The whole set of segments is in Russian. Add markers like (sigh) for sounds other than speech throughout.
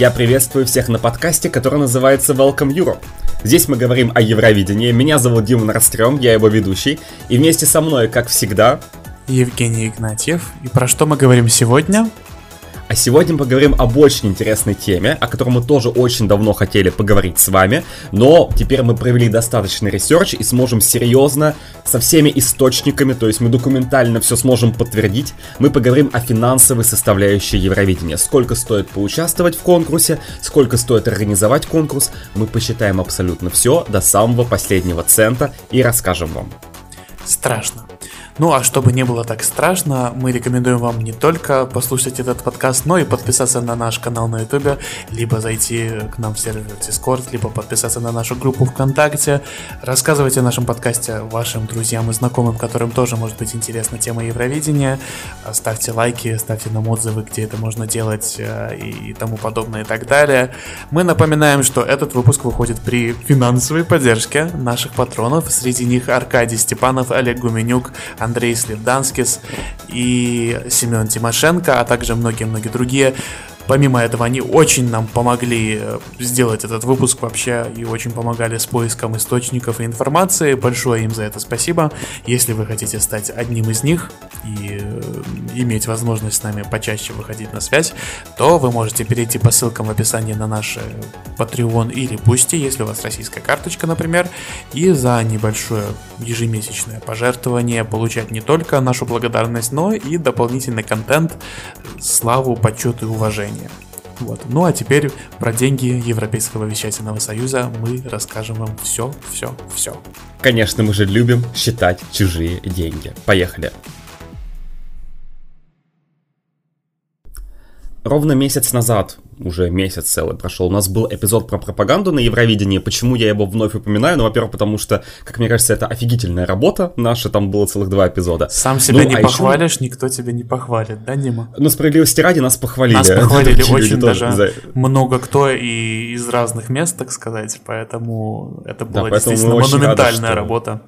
Я приветствую всех на подкасте, который называется Welcome Europe. Здесь мы говорим о Евровидении. Меня зовут Дима Нарстрём, я его ведущий. И вместе со мной, как всегда, Евгений Игнатьев. И про что мы говорим сегодня? А сегодня поговорим об очень интересной теме, о которой мы тоже очень давно хотели поговорить с вами, но теперь мы провели достаточный research и сможем серьезно, со всеми источниками, то есть мы документально все сможем подтвердить, мы поговорим о финансовой составляющей Евровидения. Сколько стоит поучаствовать в конкурсе, сколько стоит организовать конкурс, мы посчитаем абсолютно все до самого последнего цента и расскажем вам. Страшно. Ну а чтобы не было так страшно, мы рекомендуем вам не только послушать этот подкаст, но и подписаться на наш канал на YouTube, либо зайти к нам в сервер Discord, либо подписаться на нашу группу ВКонтакте. Рассказывайте о нашем подкасте вашим друзьям и знакомым, которым тоже может быть интересна тема Евровидения. Ставьте лайки, ставьте нам отзывы, где это можно делать э, и тому подобное и так далее. Мы напоминаем, что этот выпуск выходит при финансовой поддержке наших патронов. Среди них Аркадий Степанов, Олег Гуменюк, Андрей Сливданскис и Семен Тимошенко, а также многие-многие другие. Помимо этого, они очень нам помогли э, сделать этот выпуск вообще и очень помогали с поиском источников и информации. Большое им за это спасибо. Если вы хотите стать одним из них и э, иметь возможность с нами почаще выходить на связь, то вы можете перейти по ссылкам в описании на наш Patreon или Boosty, если у вас российская карточка, например, и за небольшое ежемесячное пожертвование получать не только нашу благодарность, но и дополнительный контент, славу, почет и уважение. Вот. Ну а теперь про деньги Европейского вещательного союза мы расскажем вам все, все, все. Конечно, мы же любим считать чужие деньги. Поехали. Ровно месяц назад уже месяц целый прошел. У нас был эпизод про пропаганду на Евровидении. Почему я его вновь упоминаю? Ну, во-первых, потому что, как мне кажется, это офигительная работа наша. Там было целых два эпизода. Сам себя ну, не а похвалишь, еще... никто тебя не похвалит, да, Дима? Ну, справедливости ради нас похвалили. Нас похвалили очень даже за... много кто и из разных мест, так сказать. Поэтому это была да, действительно монументальная рады, что... работа.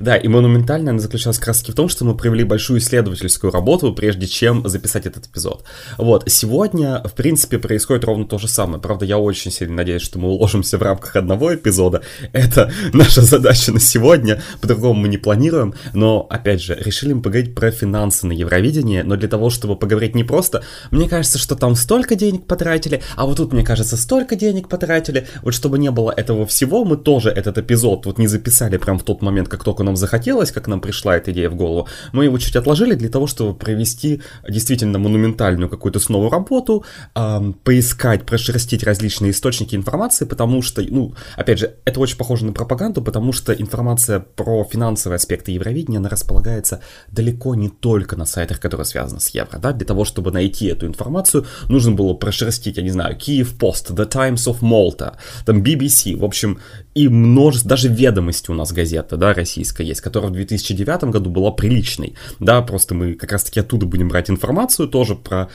Да, и монументальная она заключалась как раз в том, что мы провели большую исследовательскую работу, прежде чем записать этот эпизод. Вот, сегодня, в принципе, происходит ровно то же самое. Правда, я очень сильно надеюсь, что мы уложимся в рамках одного эпизода. Это (laughs) наша задача на сегодня, по-другому мы не планируем. Но, опять же, решили мы поговорить про финансы на Евровидении, но для того, чтобы поговорить не просто, мне кажется, что там столько денег потратили, а вот тут, мне кажется, столько денег потратили. Вот чтобы не было этого всего, мы тоже этот эпизод вот не записали прям в тот момент, как только нам захотелось, как нам пришла эта идея в голову, мы его чуть отложили для того, чтобы провести действительно монументальную какую-то снова работу, эм, поискать, прошерстить различные источники информации, потому что, ну, опять же, это очень похоже на пропаганду, потому что информация про финансовые аспекты Евровидения, она располагается далеко не только на сайтах, которые связаны с Евро, да, для того, чтобы найти эту информацию, нужно было прошерстить, я не знаю, Киев Пост, The Times of Malta, там BBC, в общем, и множество, даже ведомости у нас газета, да, российская есть, которая в 2009 году была приличной, да, просто мы как раз-таки оттуда будем брать информацию тоже про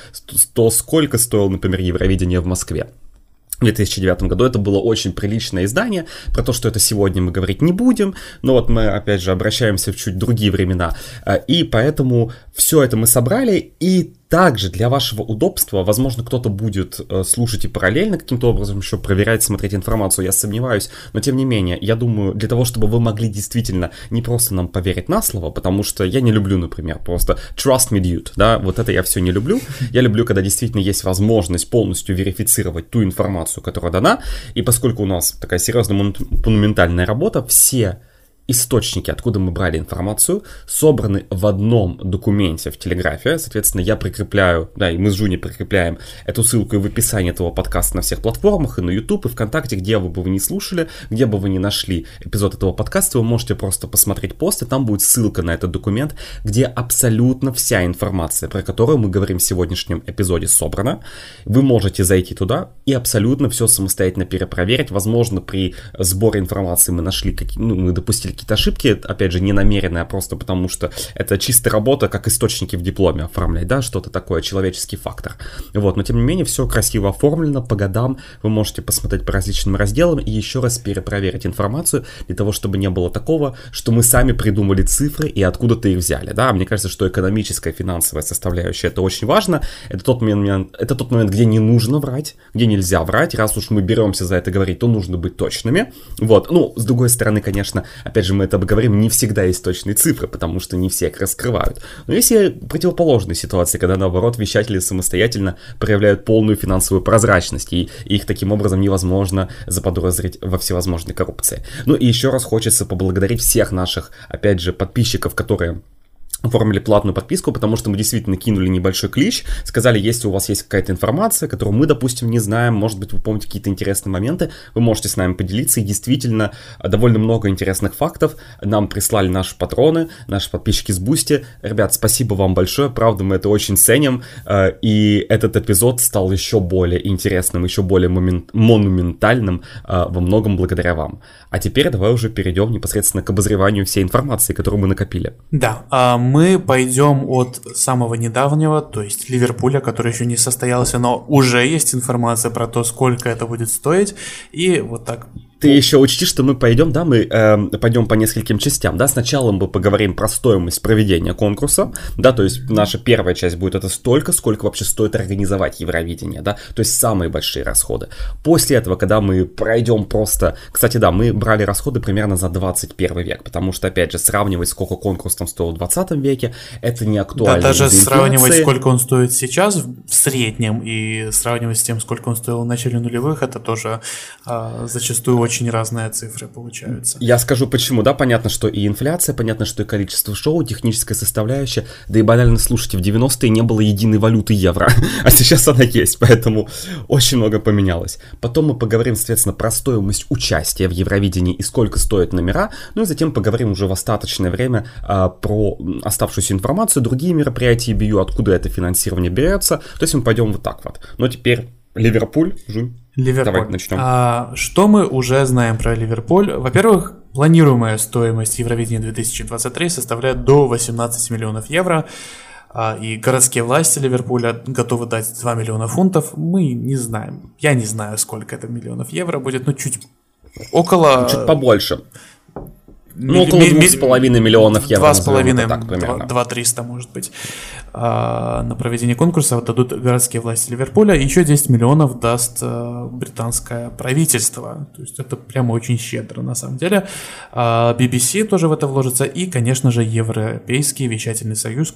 то, сколько стоило, например, Евровидение в Москве. В 2009 году это было очень приличное издание, про то, что это сегодня мы говорить не будем, но вот мы, опять же, обращаемся в чуть другие времена, э, и поэтому все это мы собрали, и также для вашего удобства, возможно, кто-то будет э, слушать и параллельно каким-то образом еще проверять, смотреть информацию, я сомневаюсь, но тем не менее, я думаю, для того, чтобы вы могли действительно не просто нам поверить на слово, потому что я не люблю, например, просто trust me, dude, да, вот это я все не люблю, я люблю, когда действительно есть возможность полностью верифицировать ту информацию, которая дана, и поскольку у нас такая серьезная монументальная работа, все источники, откуда мы брали информацию, собраны в одном документе в Телеграфе. Соответственно, я прикрепляю, да, и мы с Жуни прикрепляем эту ссылку и в описании этого подкаста на всех платформах, и на YouTube, и ВКонтакте, где бы вы ни слушали, где бы вы ни нашли эпизод этого подкаста, вы можете просто посмотреть пост, и там будет ссылка на этот документ, где абсолютно вся информация, про которую мы говорим в сегодняшнем эпизоде, собрана. Вы можете зайти туда и абсолютно все самостоятельно перепроверить. Возможно, при сборе информации мы нашли, какие, ну, мы допустили какие-то ошибки, опять же, не намеренные, а просто потому что это чистая работа, как источники в дипломе оформлять, да, что-то такое, человеческий фактор. Вот, но тем не менее, все красиво оформлено по годам, вы можете посмотреть по различным разделам и еще раз перепроверить информацию для того, чтобы не было такого, что мы сами придумали цифры и откуда-то их взяли, да, мне кажется, что экономическая, финансовая составляющая это очень важно, это тот момент, это тот момент, где не нужно врать, где нельзя врать, раз уж мы беремся за это говорить, то нужно быть точными, вот, ну, с другой стороны, конечно, опять мы это обговорим, не всегда есть точные цифры, потому что не все их раскрывают, но есть и противоположные ситуации, когда, наоборот, вещатели самостоятельно проявляют полную финансовую прозрачность, и их таким образом невозможно заподозрить во всевозможной коррупции. Ну и еще раз хочется поблагодарить всех наших, опять же, подписчиков, которые оформили платную подписку, потому что мы действительно кинули небольшой клич, сказали, если у вас есть какая-то информация, которую мы, допустим, не знаем, может быть, вы помните какие-то интересные моменты, вы можете с нами поделиться, и действительно довольно много интересных фактов нам прислали наши патроны, наши подписчики с Boosty. Ребят, спасибо вам большое, правда, мы это очень ценим, э, и этот эпизод стал еще более интересным, еще более момент, монументальным э, во многом благодаря вам. А теперь давай уже перейдем непосредственно к обозреванию всей информации, которую мы накопили. Да, а мы пойдем от самого недавнего, то есть Ливерпуля, который еще не состоялся, но уже есть информация про то, сколько это будет стоить. И вот так ты еще учти, что мы пойдем, да, мы э, пойдем по нескольким частям, да, сначала мы поговорим про стоимость проведения конкурса, да, то есть наша первая часть будет это столько, сколько вообще стоит организовать Евровидение, да, то есть самые большие расходы. После этого, когда мы пройдем просто, кстати, да, мы брали расходы примерно за 21 век, потому что, опять же, сравнивать, сколько конкурс там стоил в 20 веке, это не актуально. Да, даже сравнивать, сколько он стоит сейчас в среднем и сравнивать с тем, сколько он стоил в начале нулевых, это тоже э, зачастую очень очень разные цифры получаются. Я скажу почему, да, понятно, что и инфляция, понятно, что и количество шоу, техническая составляющая, да и банально, слушайте, в 90-е не было единой валюты евро, (laughs) а сейчас она есть, поэтому очень много поменялось. Потом мы поговорим, соответственно, про стоимость участия в Евровидении и сколько стоят номера, ну и затем поговорим уже в остаточное время а, про оставшуюся информацию, другие мероприятия бью, откуда это финансирование берется, то есть мы пойдем вот так вот. Но теперь Ливерпуль, Жунь. Ливерпуль. Давай начнем. А, что мы уже знаем про Ливерпуль? Во-первых, планируемая стоимость Евровидения 2023 составляет до 18 миллионов евро. А, и городские власти Ливерпуля готовы дать 2 миллиона фунтов. Мы не знаем. Я не знаю, сколько это миллионов евро будет, но чуть около... Чуть побольше. Ну, около двух с половиной миллионов евро. Два с половиной, два триста, может быть, на проведение конкурса дадут городские власти Ливерпуля. Еще 10 миллионов даст а, британское правительство. То есть это прямо очень щедро, на самом деле. А, BBC тоже в это вложится. И, конечно же, Европейский вещательный союз,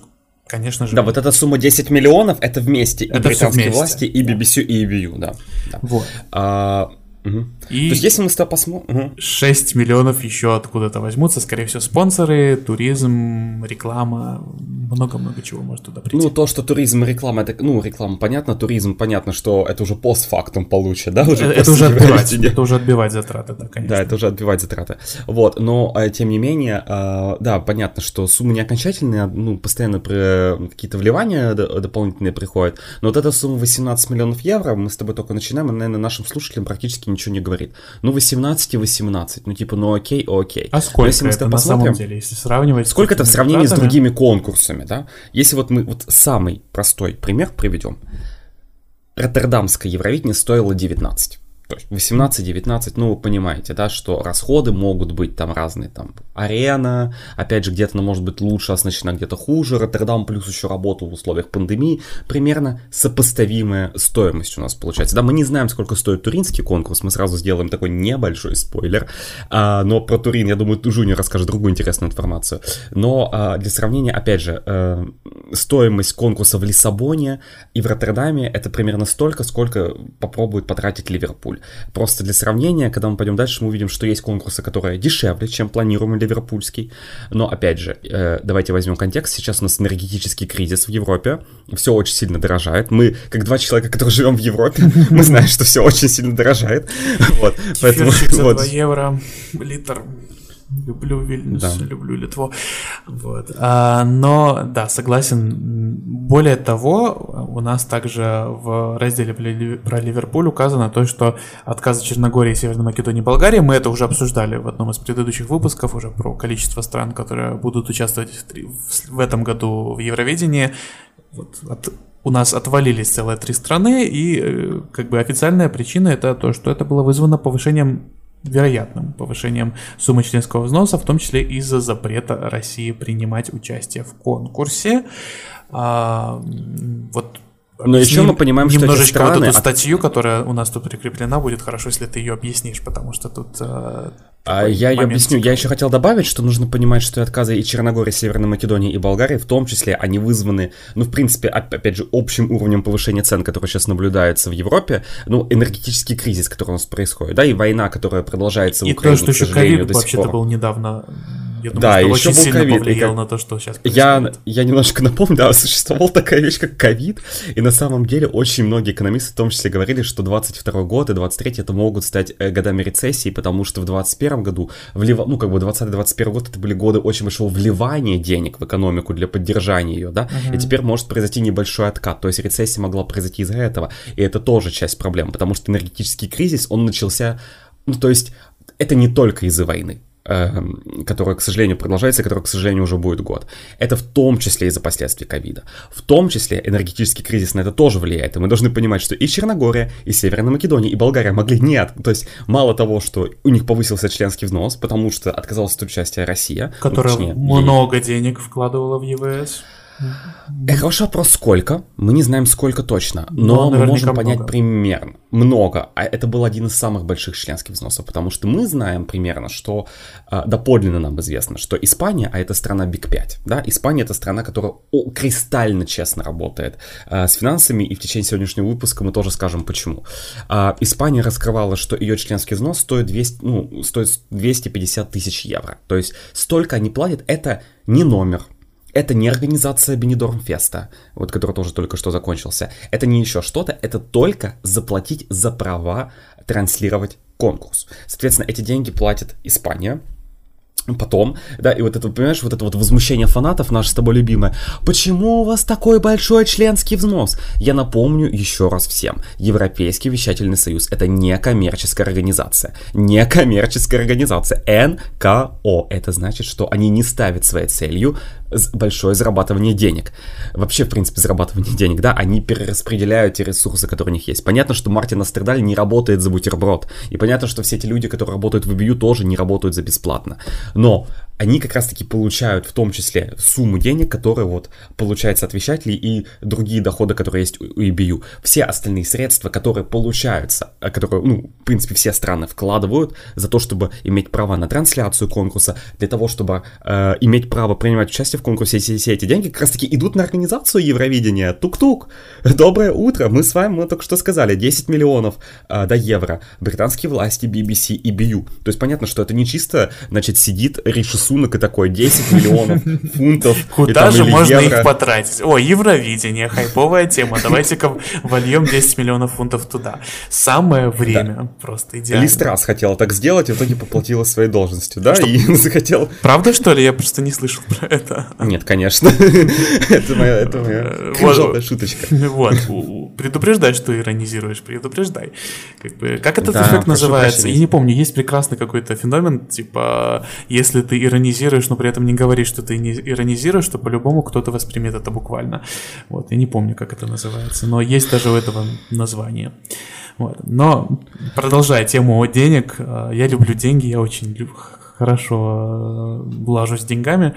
Конечно же. Да, вот эта сумма 10 миллионов, это вместе это и британские вместе. власти, и BBC, и EBU, да. да. Вот. А, Угу. И То есть, если мы с тобой посмотрим... Угу. 6 миллионов еще откуда-то возьмутся, скорее всего, спонсоры, туризм, реклама, много-много чего может туда прийти. Ну, то, что туризм и реклама, это, ну, реклама понятно, туризм понятно, что это уже постфактум получит, да? Уже это, уже отбивать, это уже отбивать затраты, да, конечно. Да, это уже отбивать затраты. Вот, но, а, тем не менее, а, да, понятно, что суммы не окончательные, ну, постоянно какие-то вливания дополнительные приходят, но вот эта сумма 18 миллионов евро, мы с тобой только начинаем, и, наверное, нашим слушателям практически ничего не говорит. Ну, 18 и 18, ну, типа, ну, окей, окей. А сколько если мы это на самом деле, если сравнивать Сколько это в сравнении с другими конкурсами, да? Если вот мы вот самый простой пример приведем. Роттердамское Евровидение стоило 19. То есть 18-19, ну, вы понимаете, да, что расходы могут быть там разные, там, арена, опять же, где-то она может быть лучше оснащена, где-то хуже, Роттердам плюс еще работал в условиях пандемии, примерно сопоставимая стоимость у нас получается. Да, мы не знаем, сколько стоит туринский конкурс, мы сразу сделаем такой небольшой спойлер, а, но про Турин, я думаю, Жуни расскажет другую интересную информацию. Но а, для сравнения, опять же, а, стоимость конкурса в Лиссабоне и в Роттердаме это примерно столько, сколько попробует потратить Ливерпуль. Просто для сравнения, когда мы пойдем дальше, мы увидим, что есть конкурсы, которые дешевле, чем планируемый ливерпульский. Но опять же, э, давайте возьмем контекст. Сейчас у нас энергетический кризис в Европе. Все очень сильно дорожает. Мы, как два человека, которые живем в Европе, (laughs) мы знаем, что все очень сильно дорожает. (laughs) Вот, поэтому... Вот. 2 евро литр. Люблю Вильнюс, да. люблю Литву. Вот. А, но, да, согласен. Более того, у нас также в разделе про Ливерпуль указано то, что отказы Черногории, Северной Македонии и Болгарии, мы это уже обсуждали в одном из предыдущих выпусков, уже про количество стран, которые будут участвовать в, в этом году в Евровидении. Вот, от, у нас отвалились целые три страны, и э, как бы официальная причина это то, что это было вызвано повышением вероятным повышением суммы членского взноса, в том числе из-за запрета России принимать участие в конкурсе. А, вот но еще мы понимаем, что немножечко эти страны... вот эту статью, которая у нас тут прикреплена, будет хорошо, если ты ее объяснишь, потому что тут э, а я ее объясню. Я еще хотел добавить, что нужно понимать, что отказы и Черногории, Северной Македонии и Болгарии, в том числе, они вызваны, ну, в принципе, опять же, общим уровнем повышения цен, который сейчас наблюдается в Европе, ну, энергетический кризис, который у нас происходит, да, и война, которая продолжается в Украине, И то, что еще ковид вообще-то был недавно я думаю, да, что еще очень был ковид. повлиял на то, что сейчас Я, я немножко (laughs) напомню, да, существовала такая вещь, как ковид, и на самом деле очень многие экономисты в том числе говорили, что 22 год и 23 это могут стать э, годами рецессии, потому что в 21 году, влив... ну, как бы 20-21 год это были годы очень большого вливания денег в экономику для поддержания ее, да, uh-huh. и теперь может произойти небольшой откат, то есть рецессия могла произойти из-за этого, и это тоже часть проблем, потому что энергетический кризис, он начался, ну, то есть это не только из-за войны, которая, к сожалению, продолжается, и которая, к сожалению, уже будет год. Это в том числе из-за последствий ковида. В том числе энергетический кризис на это тоже влияет. И мы должны понимать, что и Черногория, и Северная Македония, и Болгария могли нет. То есть мало того, что у них повысился членский взнос, потому что отказалась от участия Россия. Которая ну, точнее, много ей... денег вкладывала в ЕВС. Э, хороший вопрос, сколько? Мы не знаем, сколько точно, но, но мы можем понять много. примерно. Много. А это был один из самых больших членских взносов, потому что мы знаем примерно, что э, доподлинно нам известно, что Испания, а это страна Биг 5, да, Испания это страна, которая кристально честно работает э, с финансами, и в течение сегодняшнего выпуска мы тоже скажем почему. Э, Испания раскрывала, что ее членский взнос стоит, 200, ну, стоит 250 тысяч евро. То есть столько они платят, это не номер, это не организация Бенедорм Феста, вот который тоже только что закончился. Это не еще что-то, это только заплатить за права транслировать конкурс. Соответственно, эти деньги платит Испания, Потом, да, и вот это, понимаешь, вот это вот возмущение фанатов, наше с тобой любимое. Почему у вас такой большой членский взнос? Я напомню еще раз всем. Европейский вещательный союз это не коммерческая организация. Не коммерческая организация. НКО. Это значит, что они не ставят своей целью большое зарабатывание денег. Вообще, в принципе, зарабатывание денег, да, они перераспределяют те ресурсы, которые у них есть. Понятно, что Мартин Астердаль не работает за бутерброд. И понятно, что все эти люди, которые работают в EBU, тоже не работают за бесплатно. Но они как раз-таки получают в том числе сумму денег, которые вот получается от вещателей и другие доходы, которые есть у EBU. Все остальные средства, которые получаются, э, которые, ну, в принципе, все страны вкладывают за то, чтобы иметь право на трансляцию конкурса, для того, чтобы э, иметь право принимать участие в конкурсе, все, все эти деньги как раз-таки идут на организацию Евровидения. Тук-тук! Доброе утро! Мы с вами, мы только что сказали, 10 миллионов э, до евро. Британские власти, BBC и BU. То есть понятно, что это не чисто, значит, сидит Риши рисунок и такой 10 миллионов (laughs) фунтов. Куда же можно их потратить? О, Евровидение, хайповая тема. (laughs) Давайте-ка вольем 10 миллионов фунтов туда. Самое время, просто идеально. Листрас хотела так сделать, и в итоге поплатила своей должностью, да? И (laughs) захотел... Правда, что ли? Я просто не слышал про это. Нет, конечно. Это моя, шуточка. Вот, предупреждай, что иронизируешь, предупреждай. Как этот эффект называется? Я не помню, есть прекрасный какой-то феномен, типа, если ты иронизируешь иронизируешь, но при этом не говоришь, что ты не иронизируешь, то по-любому кто-то воспримет это буквально. Вот, я не помню, как это называется, но есть даже у этого название. Вот. Но продолжая тему денег, э, я люблю деньги, я очень хорошо э, с деньгами.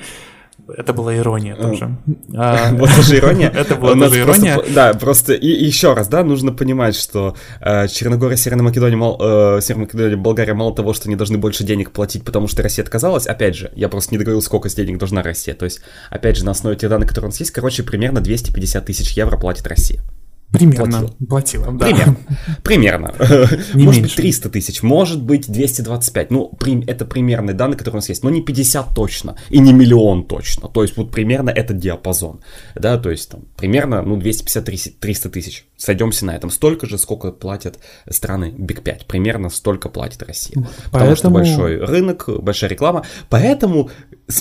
Это была ирония тоже. (laughs) А, (laughs) вот тоже ирония. (laughs) Это была тоже ирония. Да, просто и еще раз, да, нужно понимать, что э, Черногория, Северная Македония, э, Северная Македония, Болгария мало того, что не должны больше денег платить, потому что Россия отказалась, опять же, я просто не договорил, сколько с денег должна Россия. То есть, опять же, на основе тех данных, которые у нас есть, короче, примерно 250 тысяч евро платит Россия. Примерно. Платила, платила да. Примерно. (laughs) Примерно. Не может меньше. быть 300 тысяч, может быть 225. Ну, это примерные данные, которые у нас есть. Но не 50 точно и не миллион точно. То есть вот примерно этот диапазон. Да, то есть там примерно ну 250-300 тысяч. Сойдемся на этом. Столько же, сколько платят страны Big 5. Примерно столько платит Россия. Поэтому... Потому что большой рынок, большая реклама. Поэтому,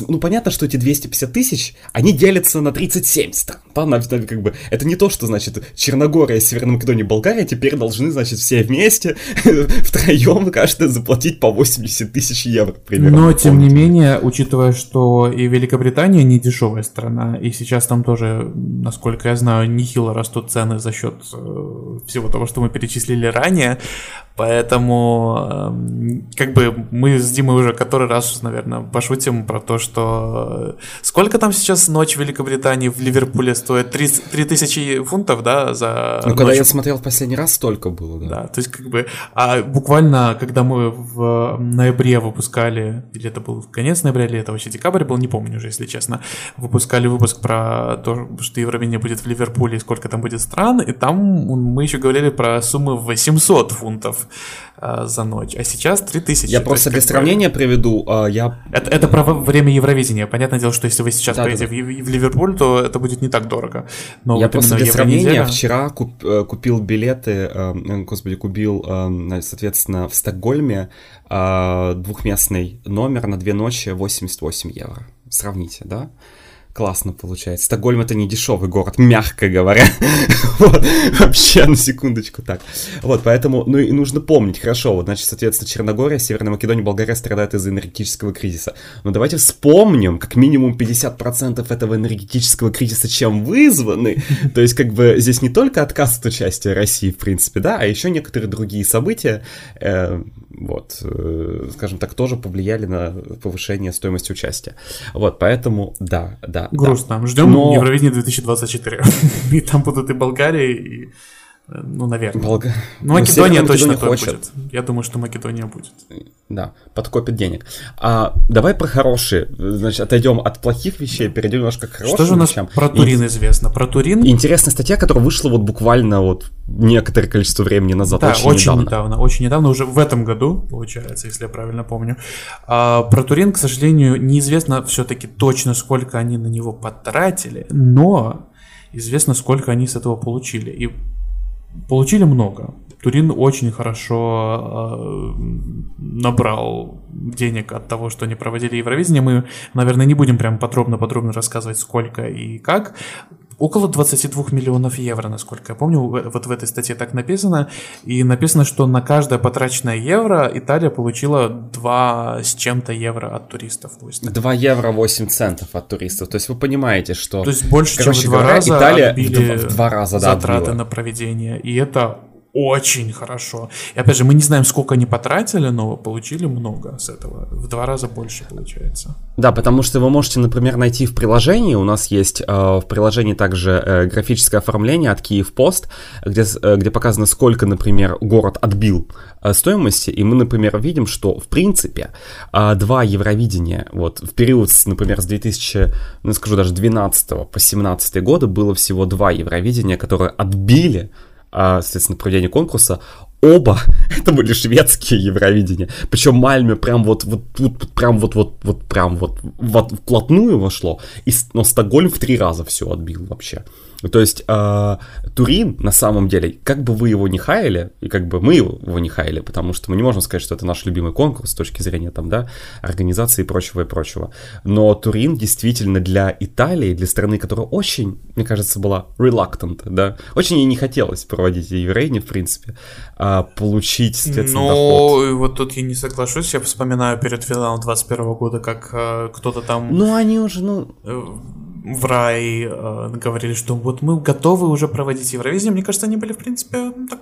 ну понятно, что эти 250 тысяч, они делятся на 37 стран. Да, на, как бы, это не то, что значит Черногория Черногория, Северная Македония, Болгария теперь должны, значит, все вместе, (laughs) втроем, каждый заплатить по 80 тысяч евро примерно. Но, тем не менее, учитывая, что и Великобритания не дешевая страна, и сейчас там тоже, насколько я знаю, нехило растут цены за счет э, всего того, что мы перечислили ранее, Поэтому, эм, как бы, мы с Димой уже который раз, наверное, пошутим про то, что... Э, сколько там сейчас ночь в Великобритании в Ливерпуле стоит? 3000 фунтов, да, за Ну, ночь? когда я смотрел в последний раз, столько было, да. Да, то есть, как бы... А буквально, когда мы в ноябре выпускали, или это был конец ноября, или это вообще декабрь был, не помню уже, если честно, выпускали выпуск про то, что Евровидение будет в Ливерпуле и сколько там будет стран, и там мы еще говорили про суммы 800 фунтов э, за ночь, а сейчас 3000. Я просто есть, для сравнения бы... приведу, э, я... Это, это про время Евровидения. Понятное дело, что если вы сейчас да, поедете да, да. В, в Ливерпуль, то это будет не так дорого. Но я вот просто для сравнения вчера куп, э, купил билеты, э, господи, купил, э, соответственно, в Стокгольме э, двухместный номер на две ночи 88 евро. Сравните, да? Классно получается. Стокгольм это не дешевый город, мягко говоря. (laughs) вот, вообще, на секундочку так. Вот, поэтому, ну и нужно помнить, хорошо, вот, значит, соответственно, Черногория, Северная Македония, Болгария страдают из-за энергетического кризиса. Но давайте вспомним, как минимум 50% этого энергетического кризиса чем вызваны. То есть, как бы, здесь не только отказ от участия России, в принципе, да, а еще некоторые другие события, э, вот, э, скажем так, тоже повлияли на повышение стоимости участия. Вот, поэтому, да, да, да. Грустно. Да. Ждем Но... Евровидение 2024. (laughs) и там будут и Болгария, и ну, наверное. Болга... Ну, Македония ну, точно хочет. будет. Я думаю, что Македония будет. Да, подкопит денег. А, давай про хорошие. Значит, отойдем от плохих вещей, перейдем немножко к хорошим Что же у нас вещам. про Турин И... известно? Про Турин? Интересная статья, которая вышла вот буквально вот некоторое количество времени назад. Да, очень, очень недавно. недавно. Очень недавно, уже в этом году, получается, если я правильно помню. А, про Турин, к сожалению, неизвестно все-таки точно, сколько они на него потратили, но известно, сколько они с этого получили. И Получили много. Турин очень хорошо э, набрал денег от того, что они проводили Евровидение. Мы, наверное, не будем прям подробно-подробно рассказывать, сколько и как. Около 22 миллионов евро, насколько я помню, вот в этой статье так написано. И написано, что на каждое потраченное евро Италия получила 2 с чем-то евро от туристов. То есть... 2 евро 8 центов от туристов. То есть вы понимаете, что... То есть больше, Короче чем в два говоря, раза Италия в, в два раза да, затраты отбила. на проведение. И это очень хорошо. И опять же, мы не знаем, сколько они потратили, но получили много с этого. В два раза больше получается. Да, потому что вы можете, например, найти в приложении, у нас есть э, в приложении также э, графическое оформление от Киев Пост, где, э, где показано, сколько, например, город отбил э, стоимости, и мы, например, видим, что, в принципе, э, два Евровидения, вот, в период, например, с 2000, ну, скажу даже 12 по 17 годы было всего два Евровидения, которые отбили соответственно, проведение конкурса, оба (laughs) это были шведские Евровидения. Причем Мальме прям вот, вот, вот прям вот, вот, вот, прям вот, вот вплотную вошло. И, но Стокгольм в три раза все отбил вообще. То есть э, Турин, на самом деле, как бы вы его не хаяли, и как бы мы его не хаяли, потому что мы не можем сказать, что это наш любимый конкурс с точки зрения там, да, организации и прочего и прочего. Но Турин действительно для Италии, для страны, которая очень, мне кажется, была reluctant, да, очень ей не хотелось проводить Еврейни, в принципе, а получить, соответственно, Но доход. вот тут я не соглашусь, я вспоминаю перед финалом 21 года, как э, кто-то там... Ну, они уже, ну э, в рай э, говорили, что вот мы готовы уже проводить Евровидение. Мне кажется, они были, в принципе, так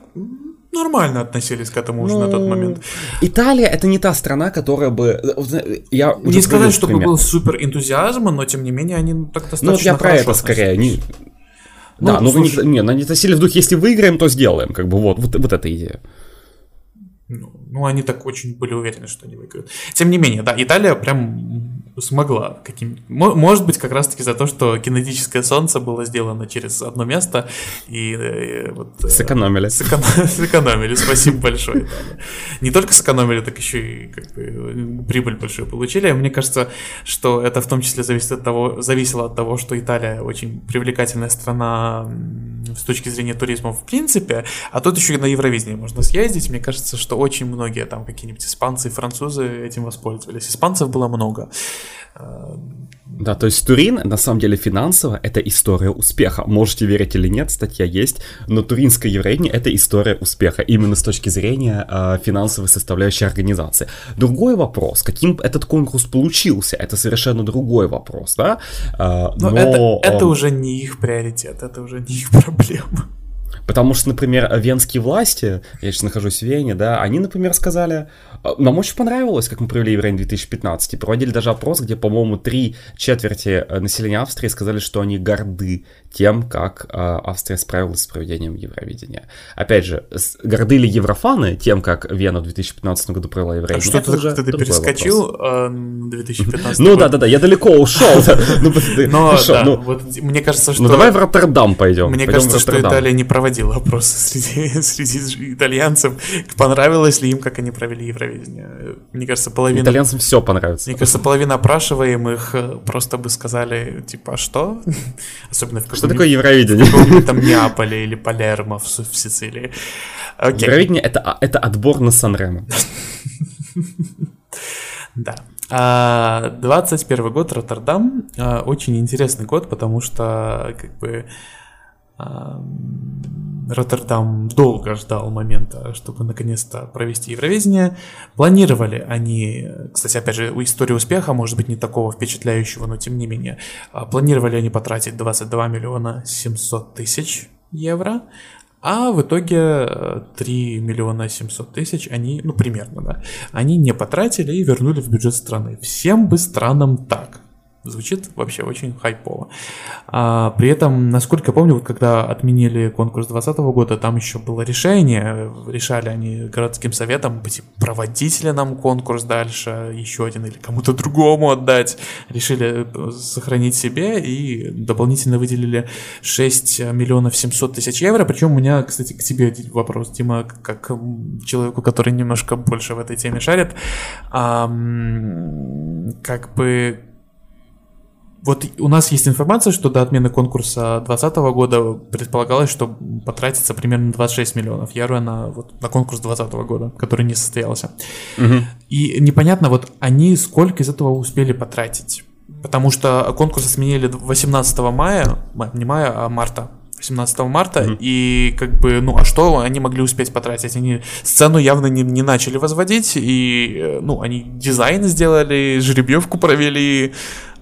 нормально относились к этому уже ну, на тот ну, момент. Италия это не та страна, которая бы... Э, я не сказать, чтобы был супер энтузиазм, но тем не менее они так достаточно Ну, я про это скорее. Не... Ну, да, ну слушай... не, не, они носили в духе, если выиграем, то сделаем, как бы вот, вот, вот эта идея. Ну, ну, они так очень были уверены, что они выиграют. Тем не менее, да, Италия прям смогла. Каким... Может быть, как раз-таки за то, что кинетическое солнце было сделано через одно место. И, и э, вот, э, сэкономили. Сэконом... (laughs) сэкономили, спасибо большое. Не только сэкономили, так еще и как бы, прибыль большую получили. Мне кажется, что это в том числе зависит от того, зависело от того, что Италия очень привлекательная страна с точки зрения туризма в принципе, а тут еще и на Евровидение можно съездить. Мне кажется, что очень многие там какие-нибудь испанцы и французы этим воспользовались. Испанцев было много. Да, то есть Турин, на самом деле, финансово это история успеха. Можете верить или нет, статья есть, но туринское евровидение это история успеха, именно с точки зрения э, финансовой составляющей организации. Другой вопрос, каким этот конкурс получился, это совершенно другой вопрос, да? Э, но, но это, это уже не их приоритет, это уже не их (laughs) проблема. Потому что, например, венские власти, я сейчас нахожусь в Вене, да, они, например, сказали, «А, нам очень понравилось, как мы провели Еврейн 2015, и проводили даже опрос, где, по-моему, три четверти э, населения Австрии сказали, что они горды тем, как э, Австрия справилась с проведением Евровидения. Опять же, горды ли еврофаны тем, как Вена в 2015 году провела Евровидение? А что ты, ты, ты перескочил э, 2015 Ну да-да-да, я далеко ушел. (laughs) (laughs) Ну, Но, да, ну, вот, мне кажется, что... Ну давай в Роттердам пойдем. Мне кажется, что Италия не проводила опросы (laughs) среди, среди итальянцев, понравилось ли им, как они провели Евровидение. Мне кажется, половина... Итальянцам все понравится. Мне кажется, половина опрашиваемых э, просто бы сказали, типа, а что? (laughs) Особенно в что такое Евровидение? В там Неаполе или Палермо в, в Сицилии. Okay. Евровидение это, а, это отбор на Сан-Ремо. (laughs) Да. 21 а, год Роттердам. Очень интересный год, потому что как бы Роттердам долго ждал момента, чтобы наконец-то провести Евровидение. Планировали они, кстати, опять же, история успеха, может быть, не такого впечатляющего, но тем не менее, а, планировали они потратить 22 миллиона 700 тысяч евро, а в итоге 3 э, миллиона 700 тысяч они, ну примерно, да, они не потратили и вернули в бюджет страны. Всем бы странам так. Звучит вообще очень хайпово. А, при этом, насколько я помню, вот когда отменили конкурс 2020 года, там еще было решение, решали они городским советом, типа, проводить ли нам конкурс дальше, еще один или кому-то другому отдать. Решили э, сохранить себе и дополнительно выделили 6 миллионов 700 тысяч евро. Причем у меня, кстати, к тебе вопрос, Дима, как человеку, который немножко больше в этой теме шарит. А, как бы вот у нас есть информация, что до отмены конкурса 2020 года предполагалось, что потратится примерно 26 миллионов евро на, вот, на конкурс 2020 года, который не состоялся. Угу. И непонятно, вот они сколько из этого успели потратить. Потому что конкурсы сменили 18 мая, не мая, а марта. 18 марта, mm-hmm. и как бы, ну, а что они могли успеть потратить? Они сцену явно не, не начали возводить, и, э, ну, они дизайн сделали, жеребьевку провели,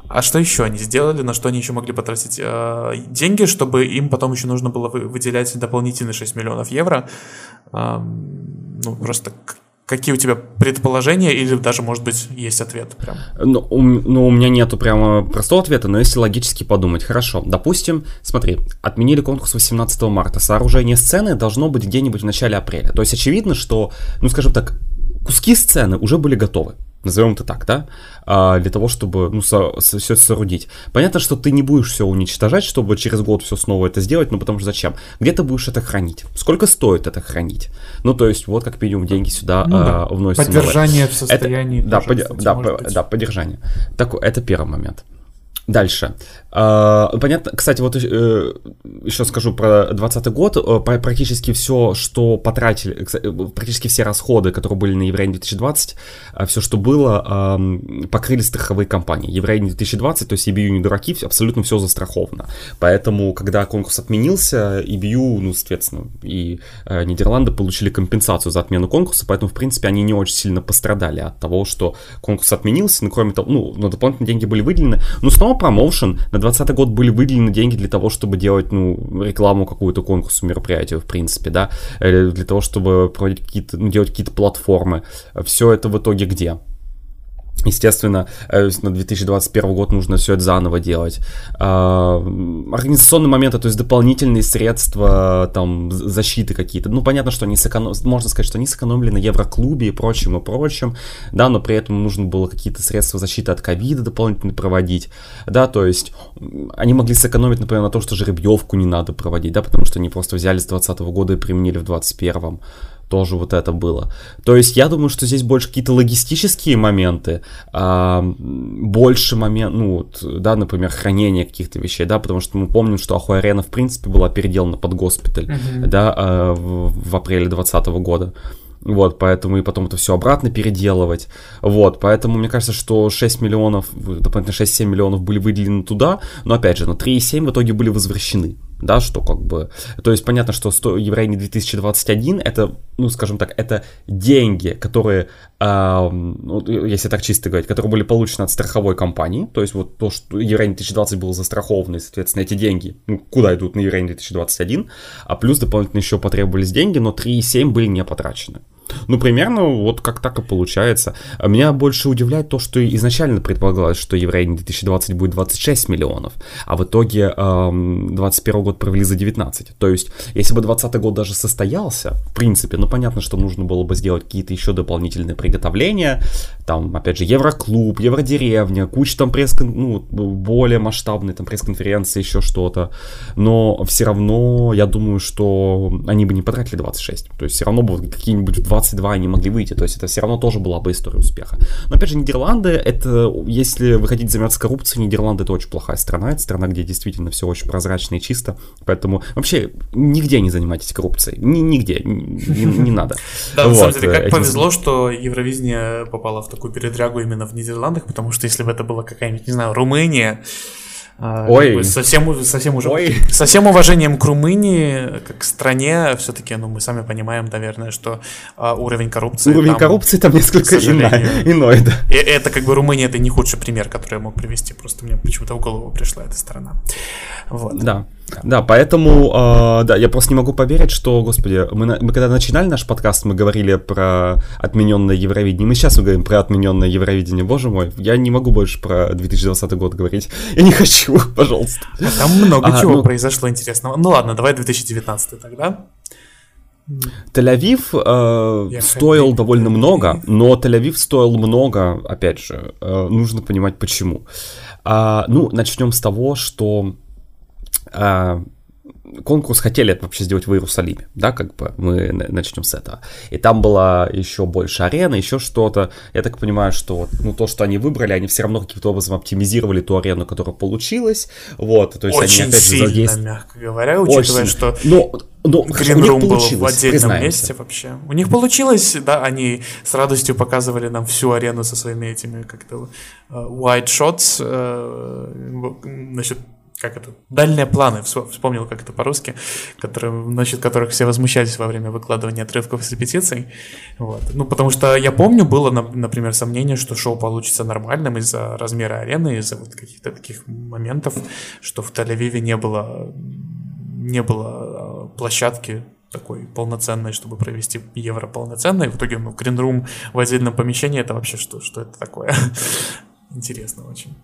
а что еще они сделали, на что они еще могли потратить э, деньги, чтобы им потом еще нужно было выделять дополнительные 6 миллионов евро? Э, ну, просто Какие у тебя предположения или даже, может быть, есть ответ прям? Ну, у, ну, у меня нету прямо простого ответа, но если логически подумать. Хорошо, допустим, смотри, отменили конкурс 18 марта. Сооружение сцены должно быть где-нибудь в начале апреля. То есть очевидно, что, ну, скажем так, куски сцены уже были готовы назовем это так, да, а, для того, чтобы, ну, со, со, все соорудить. Понятно, что ты не будешь все уничтожать, чтобы через год все снова это сделать, ну, потому что зачем? Где ты будешь это хранить? Сколько стоит это хранить? Ну, то есть, вот как минимум деньги сюда ну, да. а, вносятся. Поддержание новое. в состоянии. Это, да, под, да, по, да, поддержание. Так, это первый момент. Дальше. А, понятно, кстати, вот э, еще скажу про 2020 год. Э, практически все, что потратили, э, практически все расходы, которые были на Еврейн 2020, все, что было, покрыли страховые компании. Еврейн 2020, то есть EBU не дураки, абсолютно все застраховано. Поэтому, когда конкурс отменился, EBU, ну, соответственно, и Нидерланды получили компенсацию за отмену конкурса, поэтому, в принципе, они не очень сильно пострадали от того, что конкурс отменился, но кроме того, ну, на дополнительные деньги были выделены. Но снова промоушен. На 20 год были выделены деньги для того, чтобы делать, ну, рекламу какую-то конкурсу, мероприятию, в принципе, да, или для того, чтобы проводить какие-то, ну, делать какие-то платформы. Все это в итоге где? Естественно, э, на 2021 год нужно все это заново делать. А, организационные моменты, то есть дополнительные средства, там, защиты какие-то. Ну, понятно, что они сэконом... можно сказать, что они сэкономили на Евроклубе и прочим, и прочим, да, но при этом нужно было какие-то средства защиты от ковида дополнительно проводить, да, то есть они могли сэкономить, например, на том, что жеребьевку не надо проводить, да, потому что они просто взяли с 2020 года и применили в 2021 тоже вот это было. То есть я думаю, что здесь больше какие-то логистические моменты, а, больше момент, ну, вот, да, например, хранение каких-то вещей, да, потому что мы помним, что Ахуй Арена, в принципе, была переделана под госпиталь, uh-huh. да, а, в, в апреле 2020 года. Вот, поэтому и потом это все обратно переделывать. Вот, поэтому мне кажется, что 6 миллионов, дополнительно 6-7 миллионов были выделены туда, но опять же, на 3,7 в итоге были возвращены да, что как бы, то есть понятно, что 100 Евровидение 2021 это, ну, скажем так, это деньги, которые, э, ну, если так чисто говорить, которые были получены от страховой компании, то есть вот то, что Евровидение 2020 было застраховано, и, соответственно, эти деньги, ну, куда идут на Евровидение 2021, а плюс дополнительно еще потребовались деньги, но 3,7 были не потрачены. Ну, примерно вот как так и получается. Меня больше удивляет то, что изначально предполагалось, что Евровидение 2020 будет 26 миллионов, а в итоге эм, 21 год провели за 19. То есть, если бы 20 год даже состоялся, в принципе, ну, понятно, что нужно было бы сделать какие-то еще дополнительные приготовления, там, опять же, Евроклуб, Евродеревня, куча там пресс ну, более масштабные там пресс-конференции, еще что-то, но все равно, я думаю, что они бы не потратили 26, то есть все равно бы какие-нибудь 22 они могли выйти, то есть это все равно тоже была бы история успеха. Но опять же, Нидерланды, это, если вы хотите заниматься коррупцией, Нидерланды это очень плохая страна, это страна, где действительно все очень прозрачно и чисто, поэтому вообще нигде не занимайтесь коррупцией, ни, нигде, не, не надо. (laughs) Да, на самом деле, как повезло, что Евровидение попало в такую передрягу именно в Нидерландах, потому что если бы это была какая-нибудь, не знаю, Румыния, а, Ой. Совсем, совсем уже. Ой. Со всем уважением к Румынии, как к стране, все-таки, ну, мы сами понимаем, наверное, что а, уровень коррупции. Уровень там, коррупции там несколько иной, иной, да. И это как бы Румыния это не худший пример, который я мог привести. Просто мне почему-то в голову пришла эта страна. Вот. Да. Да, поэтому, э, да, я просто не могу поверить, что, господи, мы, мы когда начинали наш подкаст, мы говорили про отмененное Евровидение, мы сейчас мы говорим про отмененное Евровидение, боже мой, я не могу больше про 2020 год говорить, (laughs) я не хочу, пожалуйста. Там много а, чего ну, произошло интересного. Ну ладно, давай 2019 тогда. Тель-Авив э, стоил довольно много, но Тель-Авив стоил много, опять же, э, нужно понимать почему. А, ну, начнем с того, что а, конкурс хотели вообще сделать в Иерусалиме, да, как бы мы начнем с этого. И там была еще больше арена, еще что-то. Я так понимаю, что ну, то, что они выбрали, они все равно каким-то образом оптимизировали ту арену, которая получилась. Вот, то есть Очень они опять сильно, же задейств... мягко говоря, учитывая, Очень... что но, но, Green Room был в отдельном признаемся. месте вообще. У них получилось, да, они с радостью показывали нам всю арену со своими этими как-то uh, wide shots, значит, как это, дальние планы, вспомнил, как это по-русски, которые, насчет которых все возмущались во время выкладывания отрывков с репетиций. Вот. Ну, потому что я помню, было, например, сомнение, что шоу получится нормальным из-за размера арены, из-за вот каких-то таких моментов, что в Тель-Авиве не было, не было а, площадки такой полноценной, чтобы провести евро полноценной. В итоге, ну, Green в отдельном помещении, это вообще что, что это такое? (laughs) Интересно очень.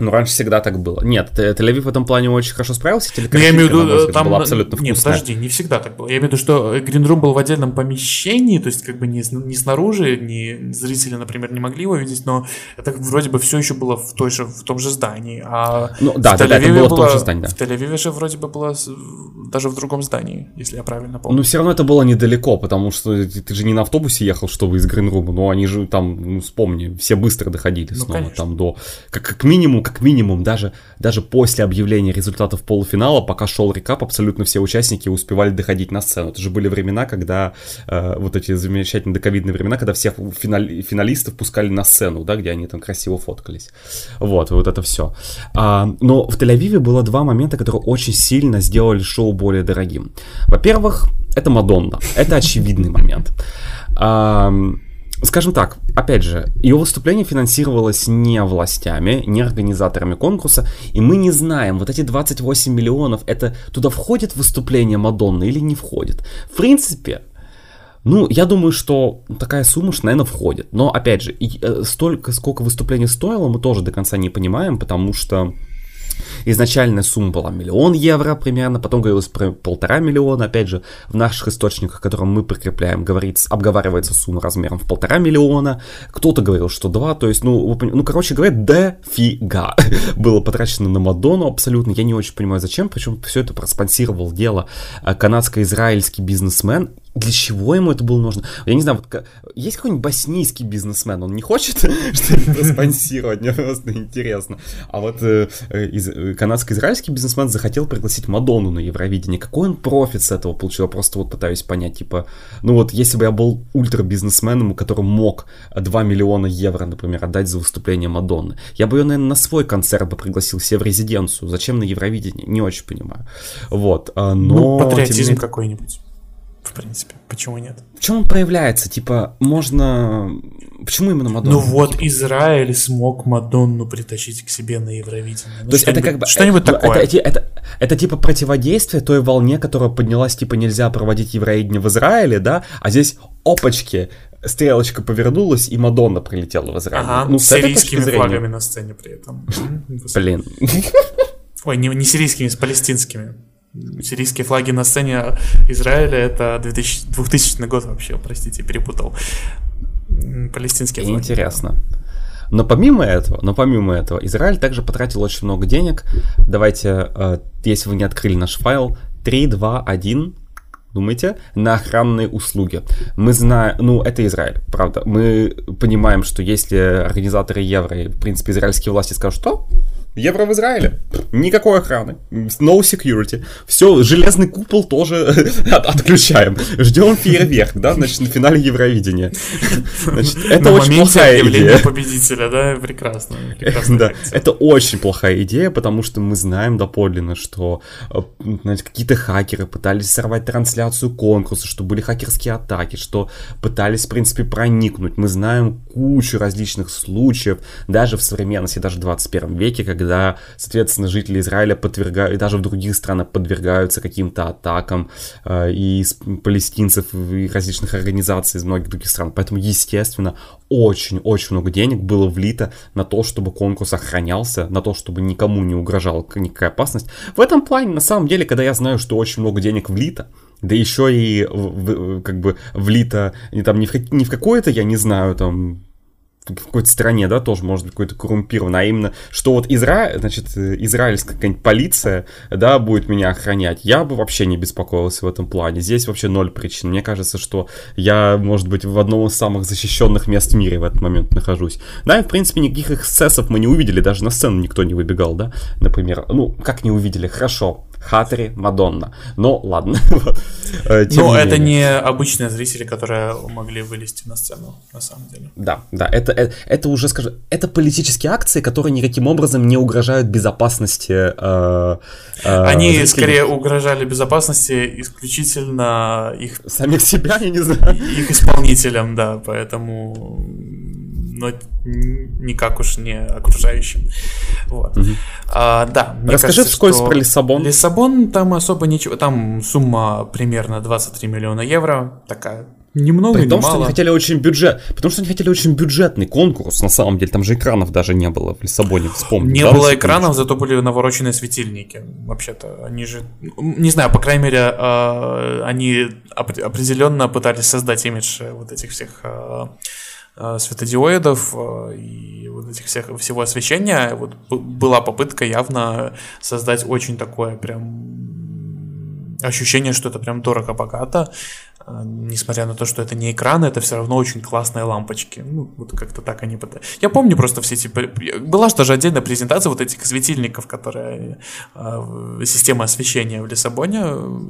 Ну, раньше всегда так было. Нет, Тель-Авив в этом плане очень хорошо справился. Ну, я имею в виду, там... Была абсолютно вкусная. Нет, подожди, не всегда так было. Я имею в виду, что Green Room был в отдельном помещении, то есть как бы не, не снаружи, не зрители, например, не могли его видеть, но это вроде бы все еще было в, той же, в том же здании. А ну, да, да, это было, было в том же здании, да. В Тель-Авиве же вроде бы было даже в другом здании, если я правильно помню. Ну, все равно это было недалеко, потому что ты же не на автобусе ехал, чтобы из Green Room, но они же там, ну, вспомни, все быстро доходили ну, снова конечно. там до... Как, как минимум, как минимум, даже даже, после объявления результатов полуфинала, пока шел рекап, абсолютно все участники успевали доходить на сцену. Это же были времена, когда э, вот эти замечательные доковидные времена, когда всех финали, финалистов пускали на сцену, да, где они там красиво фоткались. Вот, вот это все. А, но в Тель-Авиве было два момента, которые очень сильно сделали шоу более дорогим. Во-первых, это Мадонна. Это очевидный момент. Скажем так, опять же, ее выступление финансировалось не властями, не организаторами конкурса, и мы не знаем, вот эти 28 миллионов, это туда входит выступление Мадонны или не входит. В принципе, Ну, я думаю, что такая сумма, что, наверное, входит. Но, опять же, э, столько, сколько выступление стоило, мы тоже до конца не понимаем, потому что Изначальная сумма была миллион евро примерно, потом говорилось про полтора миллиона. Опять же, в наших источниках, которые мы прикрепляем, говорится, обговаривается сумма размером в полтора миллиона. Кто-то говорил, что два. То есть, ну, ну короче говоря, дофига (laughs) было потрачено на Мадонну абсолютно. Я не очень понимаю, зачем. Причем все это проспонсировал дело э, канадско-израильский бизнесмен для чего ему это было нужно? Я не знаю, вот, есть какой-нибудь боснийский бизнесмен, он не хочет (laughs) что-нибудь спонсировать, мне просто интересно. А вот э, э из, э, канадско-израильский бизнесмен захотел пригласить Мадонну на Евровидение. Какой он профит с этого получил? Я просто вот пытаюсь понять, типа, ну вот если бы я был ультра-бизнесменом, который мог 2 миллиона евро, например, отдать за выступление Мадонны, я бы ее, наверное, на свой концерт бы пригласил себе в резиденцию. Зачем на Евровидение? Не очень понимаю. Вот, а, но... Ну, патриотизм какой-нибудь в принципе. Почему нет? В чем он проявляется? Типа, можно... Почему именно Мадонна? Ну вот, типа... Израиль смог Мадонну притащить к себе на Евровидение. Ну, То есть это как бы... Что-нибудь это, такое. Это, это, это, это типа противодействие той волне, которая поднялась, типа, нельзя проводить Евровидение в Израиле, да? А здесь, опачки, стрелочка повернулась, и Мадонна прилетела в Израиль. Ага, ну, с сирийскими флагами на сцене при этом. Блин. Ой, не, не сирийскими, с палестинскими сирийские флаги на сцене Израиля это 2000, 2000 год вообще, простите, перепутал. Палестинские флаги. Интересно. Но помимо этого, но помимо этого, Израиль также потратил очень много денег. Давайте, э, если вы не открыли наш файл, 3, 2, 1, думаете, на охранные услуги. Мы знаем, ну, это Израиль, правда. Мы понимаем, что если организаторы Евро, в принципе, израильские власти скажут, что Евро в Израиле. Никакой охраны. No security. Все, железный купол тоже (laughs) от, отключаем. Ждем фейерверк, да, значит, на финале Евровидения. Значит, (laughs) это на очень плохая идея. победителя, да, прекрасно. Да, это очень плохая идея, потому что мы знаем доподлинно, что э, знаете, какие-то хакеры пытались сорвать трансляцию конкурса, что были хакерские атаки, что пытались, в принципе, проникнуть. Мы знаем кучу различных случаев, даже в современности, даже в 21 веке, когда когда, соответственно, жители Израиля подвергают, и даже в других странах подвергаются каким-то атакам э, и из палестинцев, и различных организаций из многих других стран. Поэтому, естественно, очень-очень много денег было влито на то, чтобы конкурс охранялся, на то, чтобы никому не угрожала никакая опасность. В этом плане, на самом деле, когда я знаю, что очень много денег влито, да еще и как бы влито не, там, не в, не в какое-то, я не знаю, там, в какой-то стране, да, тоже может быть какой-то коррумпирован, а именно, что вот Изра... значит, израильская какая-нибудь полиция, да, будет меня охранять, я бы вообще не беспокоился в этом плане. Здесь вообще ноль причин. Мне кажется, что я, может быть, в одном из самых защищенных мест в мире в этот момент нахожусь. Да, и, в принципе, никаких эксцессов мы не увидели, даже на сцену никто не выбегал, да, например. Ну, как не увидели? Хорошо, Хатери, Мадонна. (laughs) Но ладно. Э, Но это не обычные зрители, которые могли вылезти на сцену, на самом деле. Да, да, это, это, это уже, скажем, это политические акции, которые никаким образом не угрожают безопасности. Э, э, Они зрителей. скорее угрожали безопасности исключительно их... Самих себя, я не знаю. Их исполнителям, да, поэтому но никак уж не окружающим. Вот. Угу. А, да. Расскажи кажется, вскользь про Лиссабон. Лиссабон там особо ничего, там сумма примерно 23 миллиона евро, такая Немного, При том, что они хотели очень бюджет, потому что они хотели очень бюджетный конкурс, на самом деле, там же экранов даже не было в Лиссабоне, вспомни. Не да, было экранов, зато были навороченные светильники, вообще-то, они же, не знаю, по крайней мере, а, они определенно пытались создать имидж вот этих всех а, Э, светодиодов э, и вот этих всех всего освещения вот была попытка явно создать очень такое прям ощущение, что это прям дорого-богато, э, несмотря на то, что это не экран, это все равно очень классные лампочки. Ну, вот как-то так они... Я помню просто все эти... Была же даже отдельная презентация вот этих светильников, которые... Система освещения в Лиссабоне.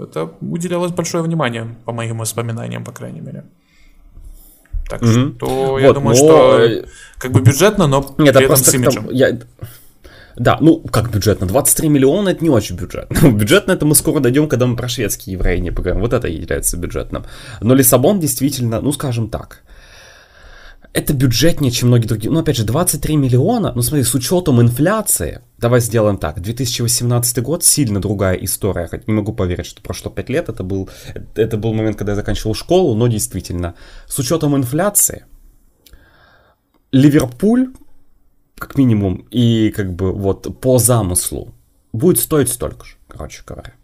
Это уделялось большое внимание, по моим воспоминаниям, по крайней мере. Так mm-hmm. что я думаю, но... что как бы бюджетно, но Нет, при этом с имиджем. Там, я... Да, ну, как бюджетно? 23 миллиона это не очень бюджетно. (laughs) бюджетно это мы скоро дойдем, когда мы про шведские евреи не поговорим. Вот это является бюджетным. Но Лиссабон действительно, ну, скажем так, это бюджетнее, чем многие другие. Ну, опять же, 23 миллиона, ну, смотри, с учетом инфляции, давай сделаем так, 2018 год, сильно другая история, хоть не могу поверить, что прошло 5 лет, это был, это был момент, когда я заканчивал школу, но действительно, с учетом инфляции, Ливерпуль, как минимум, и как бы вот по замыслу, будет стоить столько же, короче говоря.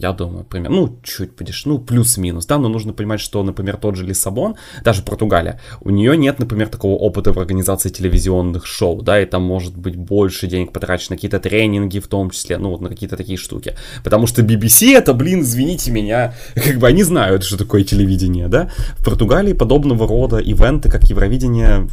Я думаю, примерно, ну, чуть подеш, ну, плюс-минус, да, но нужно понимать, что, например, тот же Лиссабон, даже Португалия, у нее нет, например, такого опыта в организации телевизионных шоу, да, и там может быть больше денег потрачено на какие-то тренинги в том числе, ну, вот на какие-то такие штуки, потому что BBC это, блин, извините меня, (laughs) как бы они знают, что такое телевидение, да, в Португалии подобного рода ивенты, как Евровидение,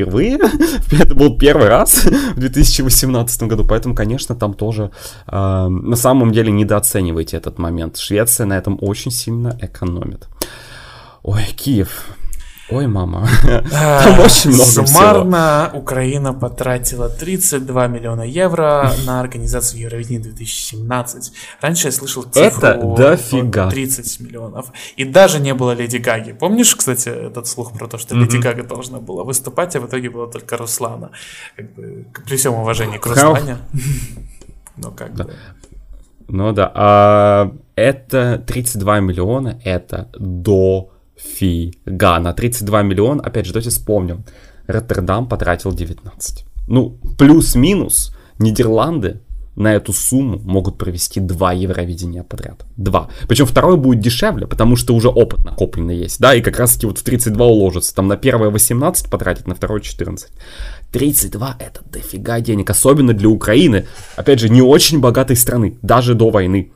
впервые. (laughs) Это был первый раз в 2018 году, поэтому, конечно, там тоже э, на самом деле недооценивайте этот момент. Швеция на этом очень сильно экономит. Ой, Киев, Ой, мама. Там очень много Суммарно всего. Украина потратила 32 миллиона евро на организацию Евровидения 2017. Раньше я слышал цифру Это дофига. 30 миллионов. И даже не было Леди Гаги. Помнишь, кстати, этот слух про то, что mm-hmm. Леди Гага должна была выступать, а в итоге была только Руслана. Как бы, при всем уважении к Руслане. Но как бы... Ну да. А, это 32 миллиона, это до Фига, на 32 миллиона, опять же, давайте вспомним, Роттердам потратил 19. Ну, плюс-минус, Нидерланды на эту сумму могут провести два Евровидения подряд. Два. Причем второй будет дешевле, потому что уже опыт накопленный есть, да, и как раз таки вот в 32 уложится. Там на первое 18 потратить, на второе 14. 32 это дофига денег, особенно для Украины. Опять же, не очень богатой страны, даже до войны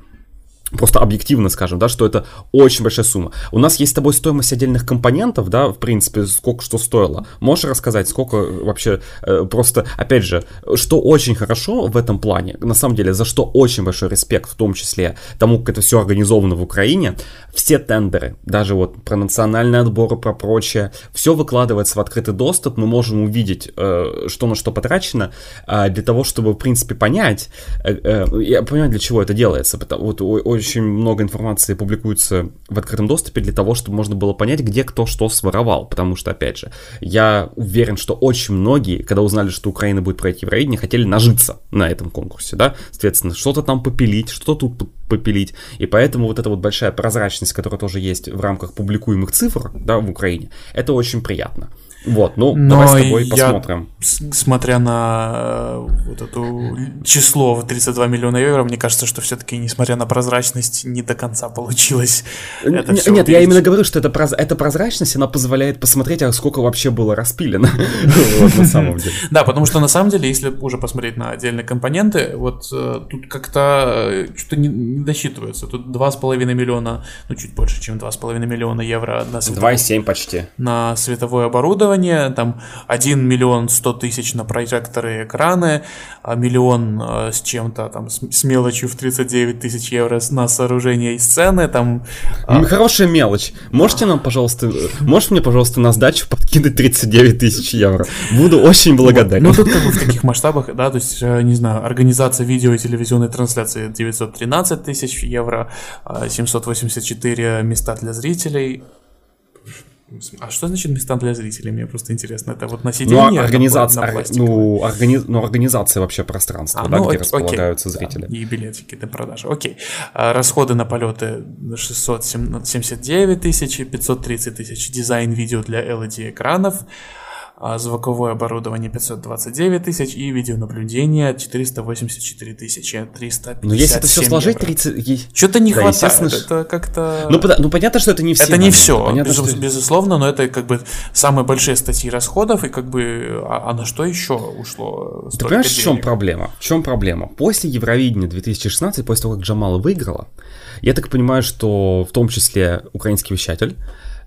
просто объективно скажем, да, что это очень большая сумма. У нас есть с тобой стоимость отдельных компонентов, да, в принципе, сколько что стоило. Можешь рассказать, сколько вообще, э, просто, опять же, что очень хорошо в этом плане, на самом деле, за что очень большой респект, в том числе тому, как это все организовано в Украине, все тендеры, даже вот про национальные отборы, про прочее, все выкладывается в открытый доступ, мы можем увидеть, э, что на что потрачено, э, для того, чтобы, в принципе, понять, я понимаю, для чего это делается, потому вот очень много информации публикуется в открытом доступе для того, чтобы можно было понять, где кто что своровал. Потому что, опять же, я уверен, что очень многие, когда узнали, что Украина будет в Евровидение, хотели нажиться на этом конкурсе, да, соответственно, что-то там попилить, что-то тут попилить. И поэтому вот эта вот большая прозрачность, которая тоже есть в рамках публикуемых цифр, да, в Украине, это очень приятно. Вот, ну, Но давай с тобой посмотрим. Смотря на э, вот это число в 32 миллиона евро, мне кажется, что все-таки, несмотря на прозрачность, не до конца получилось. Это Нет, увидеть. я именно говорю, что это, проз... эта прозрачность, она позволяет посмотреть, а сколько вообще было распилено. (laughs) на самом деле. Да, потому что на самом деле, если уже посмотреть на отдельные компоненты, вот э, тут как-то э, что-то не досчитывается. Тут 2,5 миллиона, ну чуть больше, чем 2,5 миллиона евро на 2,7 почти. На световое оборудование оборудование, там 1 миллион 100 тысяч на прожекторы и экраны, а миллион э, с чем-то, там, с, с мелочью в 39 тысяч евро на сооружение и сцены, там... А... Хорошая мелочь. Можете нам, пожалуйста, можешь мне, пожалуйста, на сдачу подкинуть 39 тысяч евро? Буду очень благодарен. Ну, тут как бы в таких масштабах, да, то есть, э, не знаю, организация видео и телевизионной трансляции 913 тысяч евро, 784 а места для зрителей, а что значит места для зрителей? Мне просто интересно. Это вот на сиденье? Ну, организация, на, на ну, органи... ну, организация вообще пространства, а, да, ну, где окей, располагаются окей, зрители. Да, и билетики для продажи. Окей. А, расходы на полеты 679 тысяч, 530 тысяч. Дизайн видео для LED экранов. А звуковое оборудование 529 тысяч и видеонаблюдение 484 тысячи 350 Ну если это все сложить, 30... Что-то не да, хватает, это как-то... Ну, ну понятно, что это не все. Это не все, понятно, без, что... безусловно, но это как бы самые большие статьи расходов, и как бы, а, а на что еще ушло Ты понимаешь, денег? в чем проблема? В чем проблема? После Евровидения 2016, после того, как Джамала выиграла, я так понимаю, что в том числе украинский вещатель,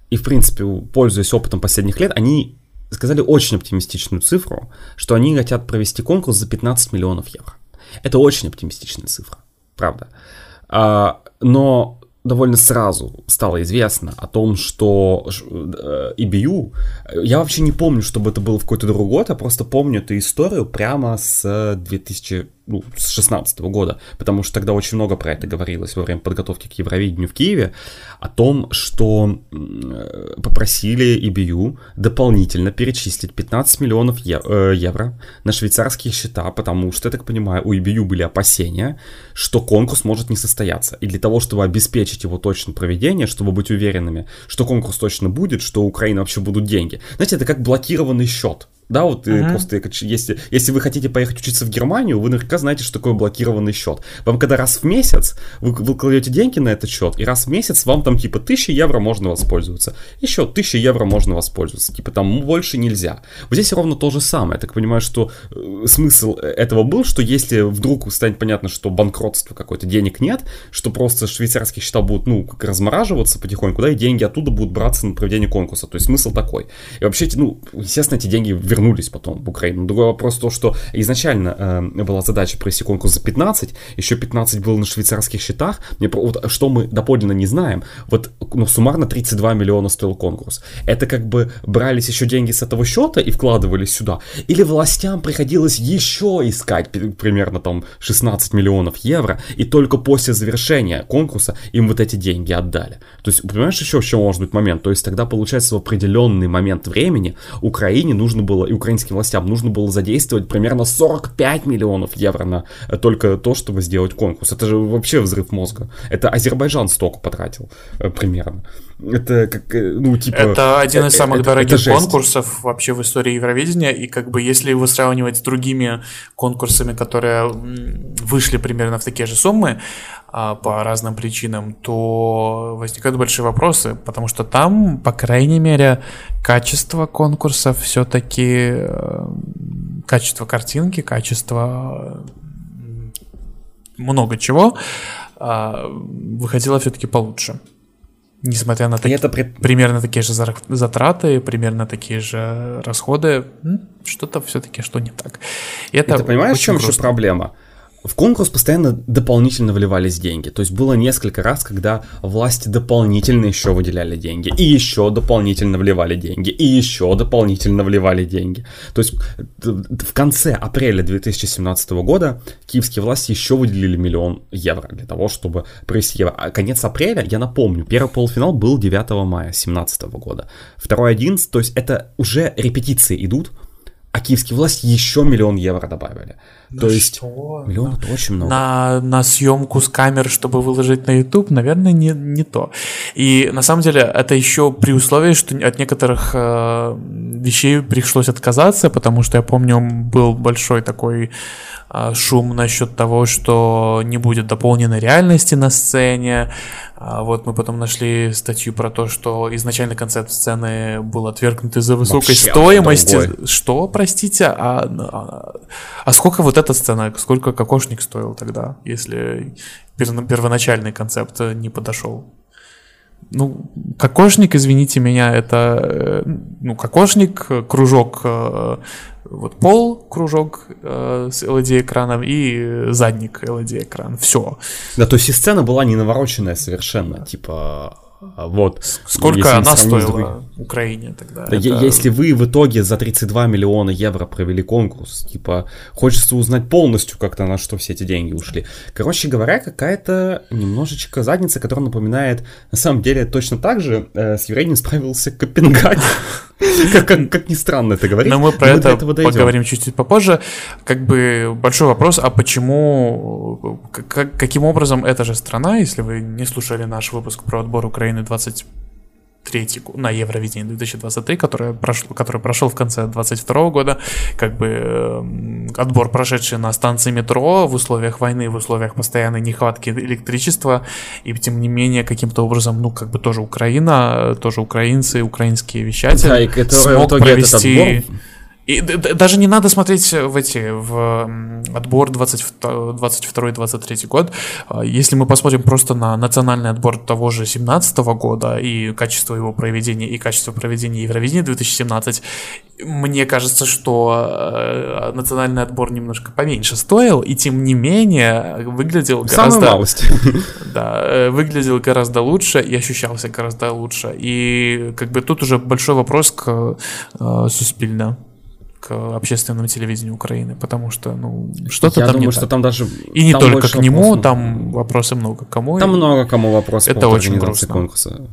и, в принципе, пользуясь опытом последних лет, они сказали очень оптимистичную цифру, что они хотят провести конкурс за 15 миллионов евро. Это очень оптимистичная цифра, правда. А, но довольно сразу стало известно о том, что EBU, э, я вообще не помню, чтобы это было в какой-то другой год, я просто помню эту историю прямо с 2000 ну, с 16 года, потому что тогда очень много про это говорилось во время подготовки к Евровидению в Киеве, о том, что попросили EBU дополнительно перечислить 15 миллионов э, евро на швейцарские счета, потому что, я так понимаю, у EBU были опасения, что конкурс может не состояться. И для того, чтобы обеспечить его точное проведение, чтобы быть уверенными, что конкурс точно будет, что у Украины вообще будут деньги. Знаете, это как блокированный счет. Да, вот uh-huh. просто если, если вы хотите поехать учиться в Германию, вы наверняка знаете, что такое блокированный счет. Вам когда раз в месяц вы, вы кладете деньги на этот счет, и раз в месяц вам там типа 1000 евро можно воспользоваться. Еще 1000 евро можно воспользоваться. Типа там больше нельзя. Вот здесь ровно то же самое. Я так понимаю, что э, смысл этого был, что если вдруг станет понятно, что банкротство какое-то, денег нет, что просто швейцарские счета будут, ну, как размораживаться потихоньку, да, и деньги оттуда будут браться на проведение конкурса. То есть смысл такой. И вообще, ну, естественно, эти деньги вернулись потом в Украину. Другой вопрос то, что изначально э, была задача провести конкурс за 15, еще 15 было на швейцарских счетах. Мне, вот, что мы доподлинно не знаем, вот ну, суммарно 32 миллиона стоил конкурс. Это как бы брались еще деньги с этого счета и вкладывались сюда. Или властям приходилось еще искать примерно там 16 миллионов евро, и только после завершения конкурса им вот эти деньги отдали. То есть, понимаешь, еще в может быть момент? То есть тогда, получается, в определенный момент времени Украине нужно было, и украинским властям нужно было задействовать примерно 45 миллионов евро на э, только то, чтобы сделать конкурс. Это же вообще взрыв мозга. Это Азербайджан столько потратил э, примерно. Это как, э, ну, типа... Это один из самых это, дорогих это конкурсов вообще в истории Евровидения, и как бы если его сравнивать с другими конкурсами, которые вышли примерно в такие же суммы, а, по разным причинам, то возникают большие вопросы, потому что там, по крайней мере, качество конкурсов все-таки, э, качество картинки, качество много чего а, выходило все-таки получше. Несмотря на таки, это при... примерно такие же затраты, примерно такие же расходы, что-то все-таки что не так. И это и ты понимаешь, в чем грустно. еще проблема? В конкурс постоянно дополнительно вливались деньги. То есть было несколько раз, когда власти дополнительно еще выделяли деньги, и еще дополнительно вливали деньги, и еще дополнительно вливали деньги. То есть в конце апреля 2017 года киевские власти еще выделили миллион евро для того, чтобы провести евро. А конец апреля, я напомню, первый полуфинал был 9 мая 2017 года. Второй 11, то есть это уже репетиции идут, а киевские власти еще миллион евро добавили. Да То есть что? миллион это очень много. На, на съемку с камер, чтобы выложить на YouTube, наверное, не, не то. И на самом деле это еще при условии, что от некоторых э, вещей пришлось отказаться, потому что я помню, был большой такой а, шум насчет того, что не будет дополненной реальности на сцене. А, вот мы потом нашли статью про то, что изначальный концепт сцены был отвергнут из-за высокой Вообще стоимости. Другой. Что, простите? А, а, а сколько вот эта сцена, сколько кокошник стоил тогда, если первоначальный концепт не подошел? Ну, кокошник, извините меня, это, э, ну, кокошник, кружок э, вот пол, кружок э, с LED-экраном и задник LED-экран. Все. Да, то есть и сцена была не навороченная совершенно, типа вот. Сколько она стоила Украине тогда? Да, это... Если вы в итоге за 32 миллиона евро провели конкурс, типа, хочется узнать полностью как-то на что все эти деньги ушли. Короче говоря, какая-то немножечко задница, которая напоминает, на самом деле, точно так же э, с Еврейнин справился Копенгаген. (laughs) (laughs) Как, как, как ни странно это говорить. Но мы про это поговорим чуть-чуть попозже. Как бы большой вопрос, а почему, как, каким образом эта же страна, если вы не слушали наш выпуск про отбор Украины 20 третий на Евровидении 2023, который прошел, который прошел в конце 2022 года, как бы э, отбор, прошедший на станции метро в условиях войны, в условиях постоянной нехватки электричества, и тем не менее каким-то образом, ну, как бы тоже Украина, тоже украинцы, украинские вещатели да, и смог провести... Этот отбор и даже не надо смотреть в эти, в отбор 22-23 год. А, если мы посмотрим просто на национальный отбор того же 17 года и качество его проведения, и качество проведения Евровидения 2017, мне кажется, что э, национальный отбор немножко поменьше стоил, и тем не менее выглядел гораздо... (laughs) Да, э, выглядел гораздо лучше и ощущался гораздо лучше. И как бы тут уже большой вопрос к э, Суспильно к общественному телевидению Украины, потому что, ну, что-то Я там думаю, не что так. там даже... И не там только к нему, вопросов. там вопросы много кому. Там и- много кому вопросов Это по очень грустно. конкурса.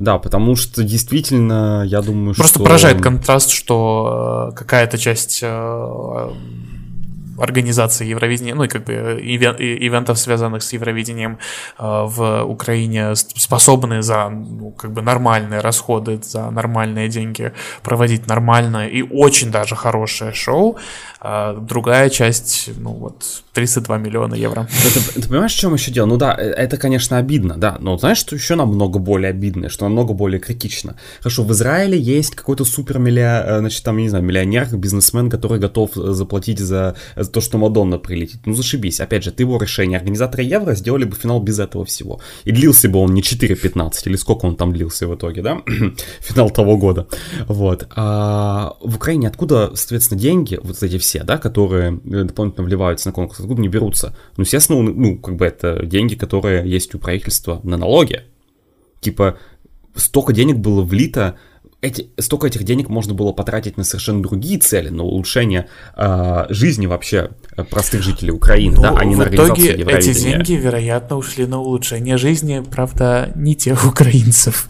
Да, потому что действительно, я думаю, Просто что... поражает контраст, что э, какая-то часть э, организации Евровидения, ну и как бы и- ивентов, связанных с Евровидением э, в Украине, способны за ну, как бы нормальные расходы, за нормальные деньги проводить нормальное и очень даже хорошее шоу. А другая часть, ну вот, 32 миллиона евро. Ты, ты понимаешь, в чем еще дело? Ну да, э, это, конечно, обидно, да. Но знаешь, что еще намного более обидно, что намного более критично? Хорошо, в Израиле есть какой-то супер значит, там, не знаю, миллионер, бизнесмен, который готов э, заплатить за, за то, что Мадонна прилетит. Ну зашибись. Опять же, ты его решение. Организаторы Евро сделали бы финал без этого всего. И длился бы он не 4.15, или сколько он там длился в итоге, да? (clears throat) финал того года. Вот. А в Украине откуда, соответственно, деньги, вот эти все, да, которые дополнительно вливаются на конкурс, откуда они берутся? Ну, естественно, ну, ну, как бы это деньги, которые есть у правительства на налоги. Типа, столько денег было влито, эти, столько этих денег можно было потратить на совершенно другие цели, на улучшение э, жизни вообще э, простых жителей Украины, да, а не Ну, на организацию итоге эти деньги, вероятно, ушли на улучшение жизни, правда, не тех (laughs) украинцев,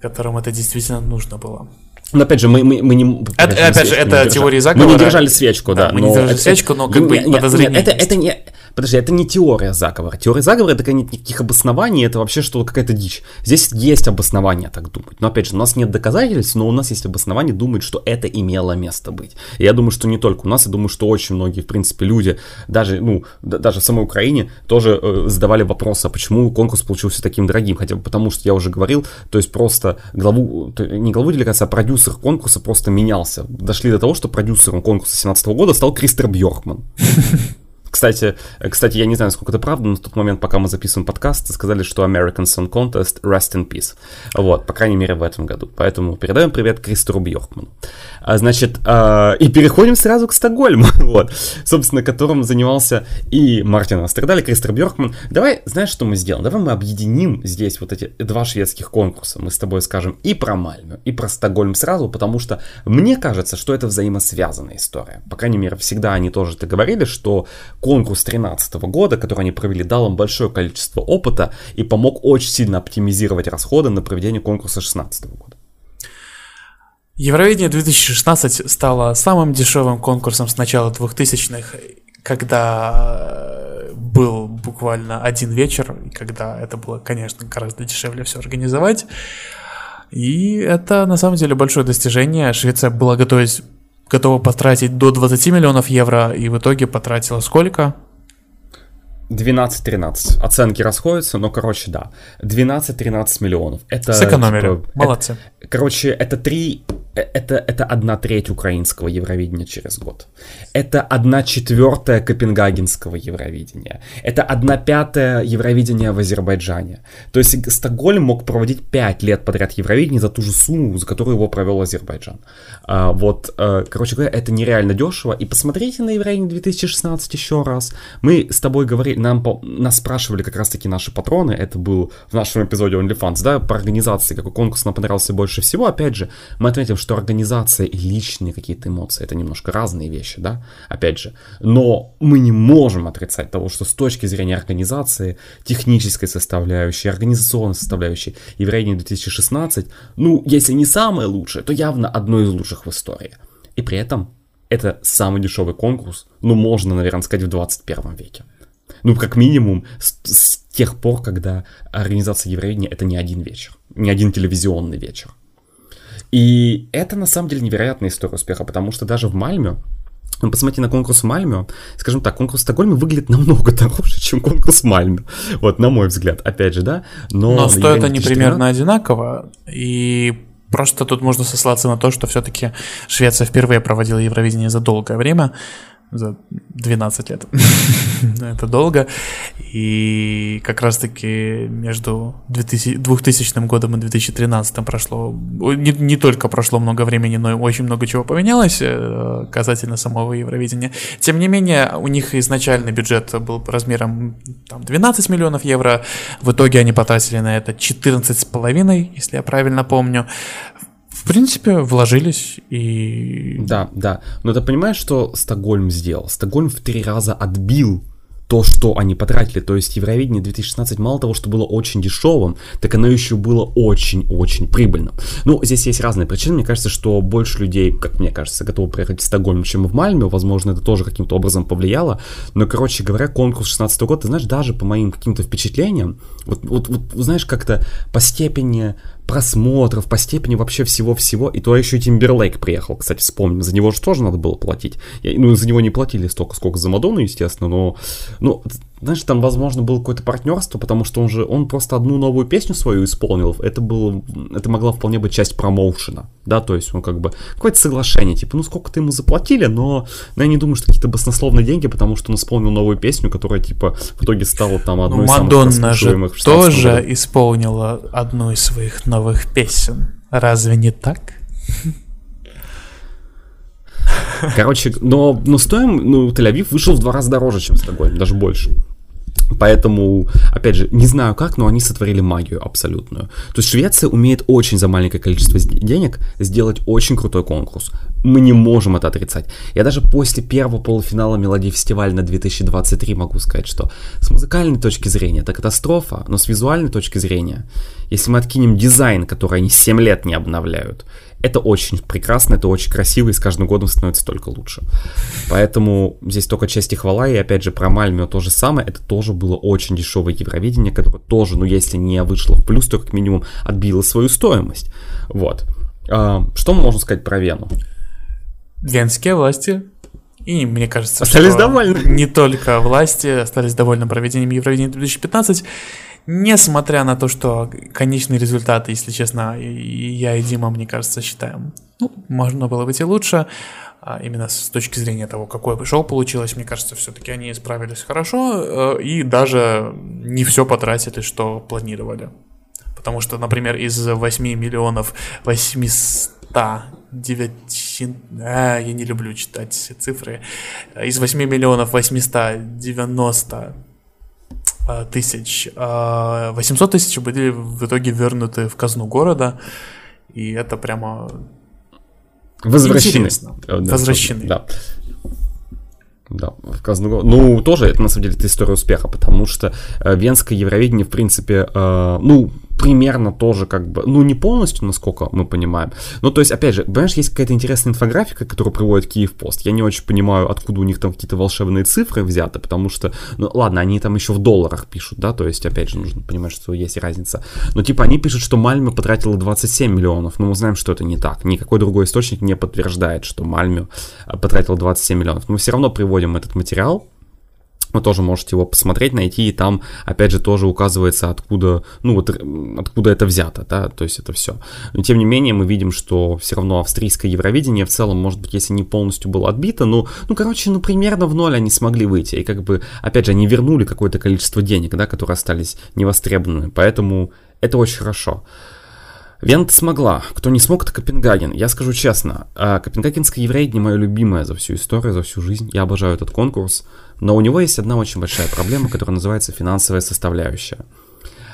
которым это действительно нужно было. Но опять же, мы, мы, мы не... Это- опять же, это не держали. теория Мы заговора. не держали свечку, Да, да. мы не но держали это- свечку, но как бы Нет, подозрение нет, это, это не... Подожди, это не теория заговора. Теория заговора это нет никаких обоснований, это вообще что-то какая-то дичь. Здесь есть обоснования так думать. Но опять же, у нас нет доказательств, но у нас есть обоснования думать, что это имело место быть. И я думаю, что не только у нас, я думаю, что очень многие, в принципе, люди, даже, ну, даже в самой Украине, тоже э, задавали вопрос, а почему конкурс получился таким дорогим? Хотя бы потому, что я уже говорил, то есть просто главу, не главу делегации, а продюсер конкурса просто менялся. Дошли до того, что продюсером конкурса 2017 года стал Кристер Бьоркман. Кстати, э, кстати, я не знаю, сколько это правда, но в тот момент, пока мы записываем подкаст, сказали, что American Song Contest rest in peace. Вот, по крайней мере, в этом году. Поэтому передаем привет Кристеру Бьоркману. А, значит, а, и переходим сразу к Стокгольму, (laughs) вот, собственно, которым занимался и Мартин Астердаль, и Кристер Бьоркман. Давай, знаешь, что мы сделаем? Давай мы объединим здесь вот эти два шведских конкурса. Мы с тобой скажем и про Мальмю, и про Стокгольм сразу, потому что мне кажется, что это взаимосвязанная история. По крайней мере, всегда они тоже это говорили, что конкурс 2013 года, который они провели, дал им большое количество опыта и помог очень сильно оптимизировать расходы на проведение конкурса 2016 года. Евровидение 2016 стало самым дешевым конкурсом с начала 2000-х, когда э, был буквально один вечер, и когда это было, конечно, гораздо дешевле все организовать. И это на самом деле большое достижение. Швеция была готовить, готова потратить до 20 миллионов евро, и в итоге потратила сколько? 12-13. Оценки расходятся, но, короче, да. 12-13 миллионов. Это, Сэкономили. Типа, Молодцы. Это, короче, это 3 это, это одна треть украинского Евровидения через год. Это одна четвертая копенгагенского Евровидения. Это одна пятая Евровидения в Азербайджане. То есть Стокгольм мог проводить 5 лет подряд Евровидение за ту же сумму, за которую его провел Азербайджан. А, вот, э, короче говоря, это нереально дешево. И посмотрите на Евровидение 2016 еще раз. Мы с тобой говорили, нам, нас спрашивали как раз-таки наши патроны, это был в нашем эпизоде OnlyFans, да, по организации, какой конкурс нам понравился больше всего. Опять же, мы отметим, что организация и личные какие-то эмоции, это немножко разные вещи, да, опять же. Но мы не можем отрицать того, что с точки зрения организации, технической составляющей, организационной составляющей, Евровидение 2016, ну, если не самое лучшее, то явно одно из лучших в истории. И при этом это самый дешевый конкурс, ну, можно, наверное, сказать, в 21 веке. Ну, как минимум, с, с тех пор, когда организация Евровидения это не один вечер, не один телевизионный вечер. И это на самом деле невероятная история успеха, потому что даже в Мальме, ну, посмотрите на конкурс в Мальме, скажем так, конкурс в Стокгольме выглядит намного (laughs) дороже, чем конкурс Мальме. Вот, на мой взгляд, опять же, да. Но, Но стоят они 2013 примерно одинаково, и просто тут можно сослаться на то, что все-таки Швеция впервые проводила Евровидение за долгое время, за 12 лет. (laughs) Это долго. И как раз-таки между 2000, 2000 годом и 2013 прошло, не, не только прошло много времени, но и очень много чего поменялось э, касательно самого Евровидения. Тем не менее, у них изначальный бюджет был размером там, 12 миллионов евро. В итоге они потратили на это 14,5, если я правильно помню. в принципе, вложились и... Да, да. Но ты понимаешь, что Стокгольм сделал? Стокгольм в три раза отбил то, что они потратили. То есть Евровидение 2016 мало того, что было очень дешевым, так оно еще было очень-очень прибыльным. Ну, здесь есть разные причины. Мне кажется, что больше людей, как мне кажется, готовы приехать в Стокгольм, чем в Мальме. Возможно, это тоже каким-то образом повлияло. Но, короче говоря, конкурс 16 года, ты знаешь, даже по моим каким-то впечатлениям, вот, вот, вот знаешь, как-то по степени просмотров, по степени вообще всего-всего. И то еще Тимберлейк приехал, кстати, вспомним. За него же тоже надо было платить. Я, ну, за него не платили столько, сколько за Мадонну, естественно, но... Ну, знаешь, там, возможно, было какое-то партнерство, потому что он же, он просто одну новую песню свою исполнил. Это было, это могла вполне быть часть промоушена, да, то есть он как бы, какое-то соглашение, типа, ну, сколько-то ему заплатили, но, но я не думаю, что какие-то баснословные деньги, потому что он исполнил новую песню, которая, типа, в итоге стала там одной ну, из Мадонна самых же тоже году. исполнила одну из своих новых песен. Разве не так? Короче, но, но стоим, ну, Тель-Авив вышел в два раза дороже, чем Стокгольм, даже больше. Поэтому, опять же, не знаю как, но они сотворили магию абсолютную. То есть Швеция умеет очень за маленькое количество денег сделать очень крутой конкурс. Мы не можем это отрицать. Я даже после первого полуфинала Мелодии фестиваля на 2023 могу сказать, что с музыкальной точки зрения это катастрофа, но с визуальной точки зрения, если мы откинем дизайн, который они 7 лет не обновляют, это очень прекрасно, это очень красиво, и с каждым годом становится только лучше. Поэтому здесь только часть и хвала, и опять же про Мальмио то же самое, это тоже было очень дешевое Евровидение, которое тоже, ну если не вышло в плюс, то как минимум отбило свою стоимость. Вот. А, что мы можем сказать про Вену? Венские власти и мне кажется, остались что довольны. не только власти остались довольны проведением Евровидения 2015, Несмотря на то, что конечный результат, если честно, я и Дима, мне кажется, считаем, ну, можно было быть и лучше, а именно с точки зрения того, какое бы шоу получилось, мне кажется, все-таки они справились хорошо э, и даже не все потратили, что планировали. Потому что, например, из 8 миллионов 800 9... А, я не люблю читать цифры. Из 8 миллионов 890 Э, тысяч. 800 а тысяч были в итоге вернуты в казну города, и это прямо Возвращены. Да, Возвращены. Да. Да, в казну Ну, тоже это на самом деле это история успеха, потому что э, Венское Евровидение, в принципе, э, ну, примерно тоже как бы, ну не полностью, насколько мы понимаем. Ну то есть, опять же, понимаешь, есть какая-то интересная инфографика, которую приводит Киев Пост. Я не очень понимаю, откуда у них там какие-то волшебные цифры взяты, потому что, ну ладно, они там еще в долларах пишут, да, то есть, опять же, нужно понимать, что есть разница. Но типа они пишут, что Мальме потратила 27 миллионов, но мы знаем, что это не так. Никакой другой источник не подтверждает, что Мальме э, потратила 27 миллионов. Но мы все равно приводим этот материал, вы тоже можете его посмотреть, найти, и там, опять же, тоже указывается, откуда, ну, вот, откуда это взято, да, то есть это все. Но, тем не менее, мы видим, что все равно австрийское Евровидение в целом, может быть, если не полностью было отбито, ну, ну, короче, ну, примерно в ноль они смогли выйти, и как бы, опять же, они вернули какое-то количество денег, да, которые остались невостребованными, поэтому это очень хорошо. Вент смогла. Кто не смог, это Копенгаген. Я скажу честно, а, Копенгагенское еврейдение мое любимое за всю историю, за всю жизнь. Я обожаю этот конкурс. Но у него есть одна очень большая проблема, которая называется финансовая составляющая.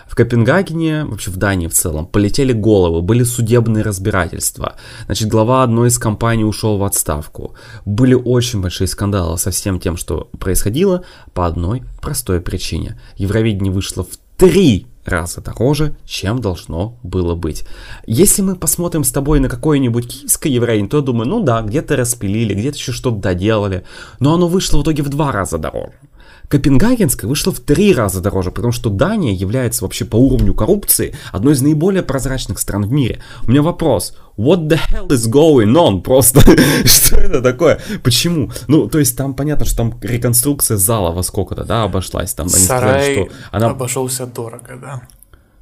В Копенгагене, вообще в Дании в целом, полетели головы, были судебные разбирательства. Значит, глава одной из компаний ушел в отставку. Были очень большие скандалы со всем тем, что происходило, по одной простой причине. Евровидение вышло в три раза дороже, чем должно было быть. Если мы посмотрим с тобой на какое-нибудь киевское евреин, то я думаю, ну да, где-то распилили, где-то еще что-то доделали, но оно вышло в итоге в два раза дороже. Копенгагенская вышла в три раза дороже, потому что Дания является вообще по уровню коррупции одной из наиболее прозрачных стран в мире. У меня вопрос. What the hell is going on? Просто (laughs) что это такое? Почему? Ну, то есть там понятно, что там реконструкция зала во сколько-то, да, обошлась. Там, они Сарай сказали, что она... обошелся дорого, да.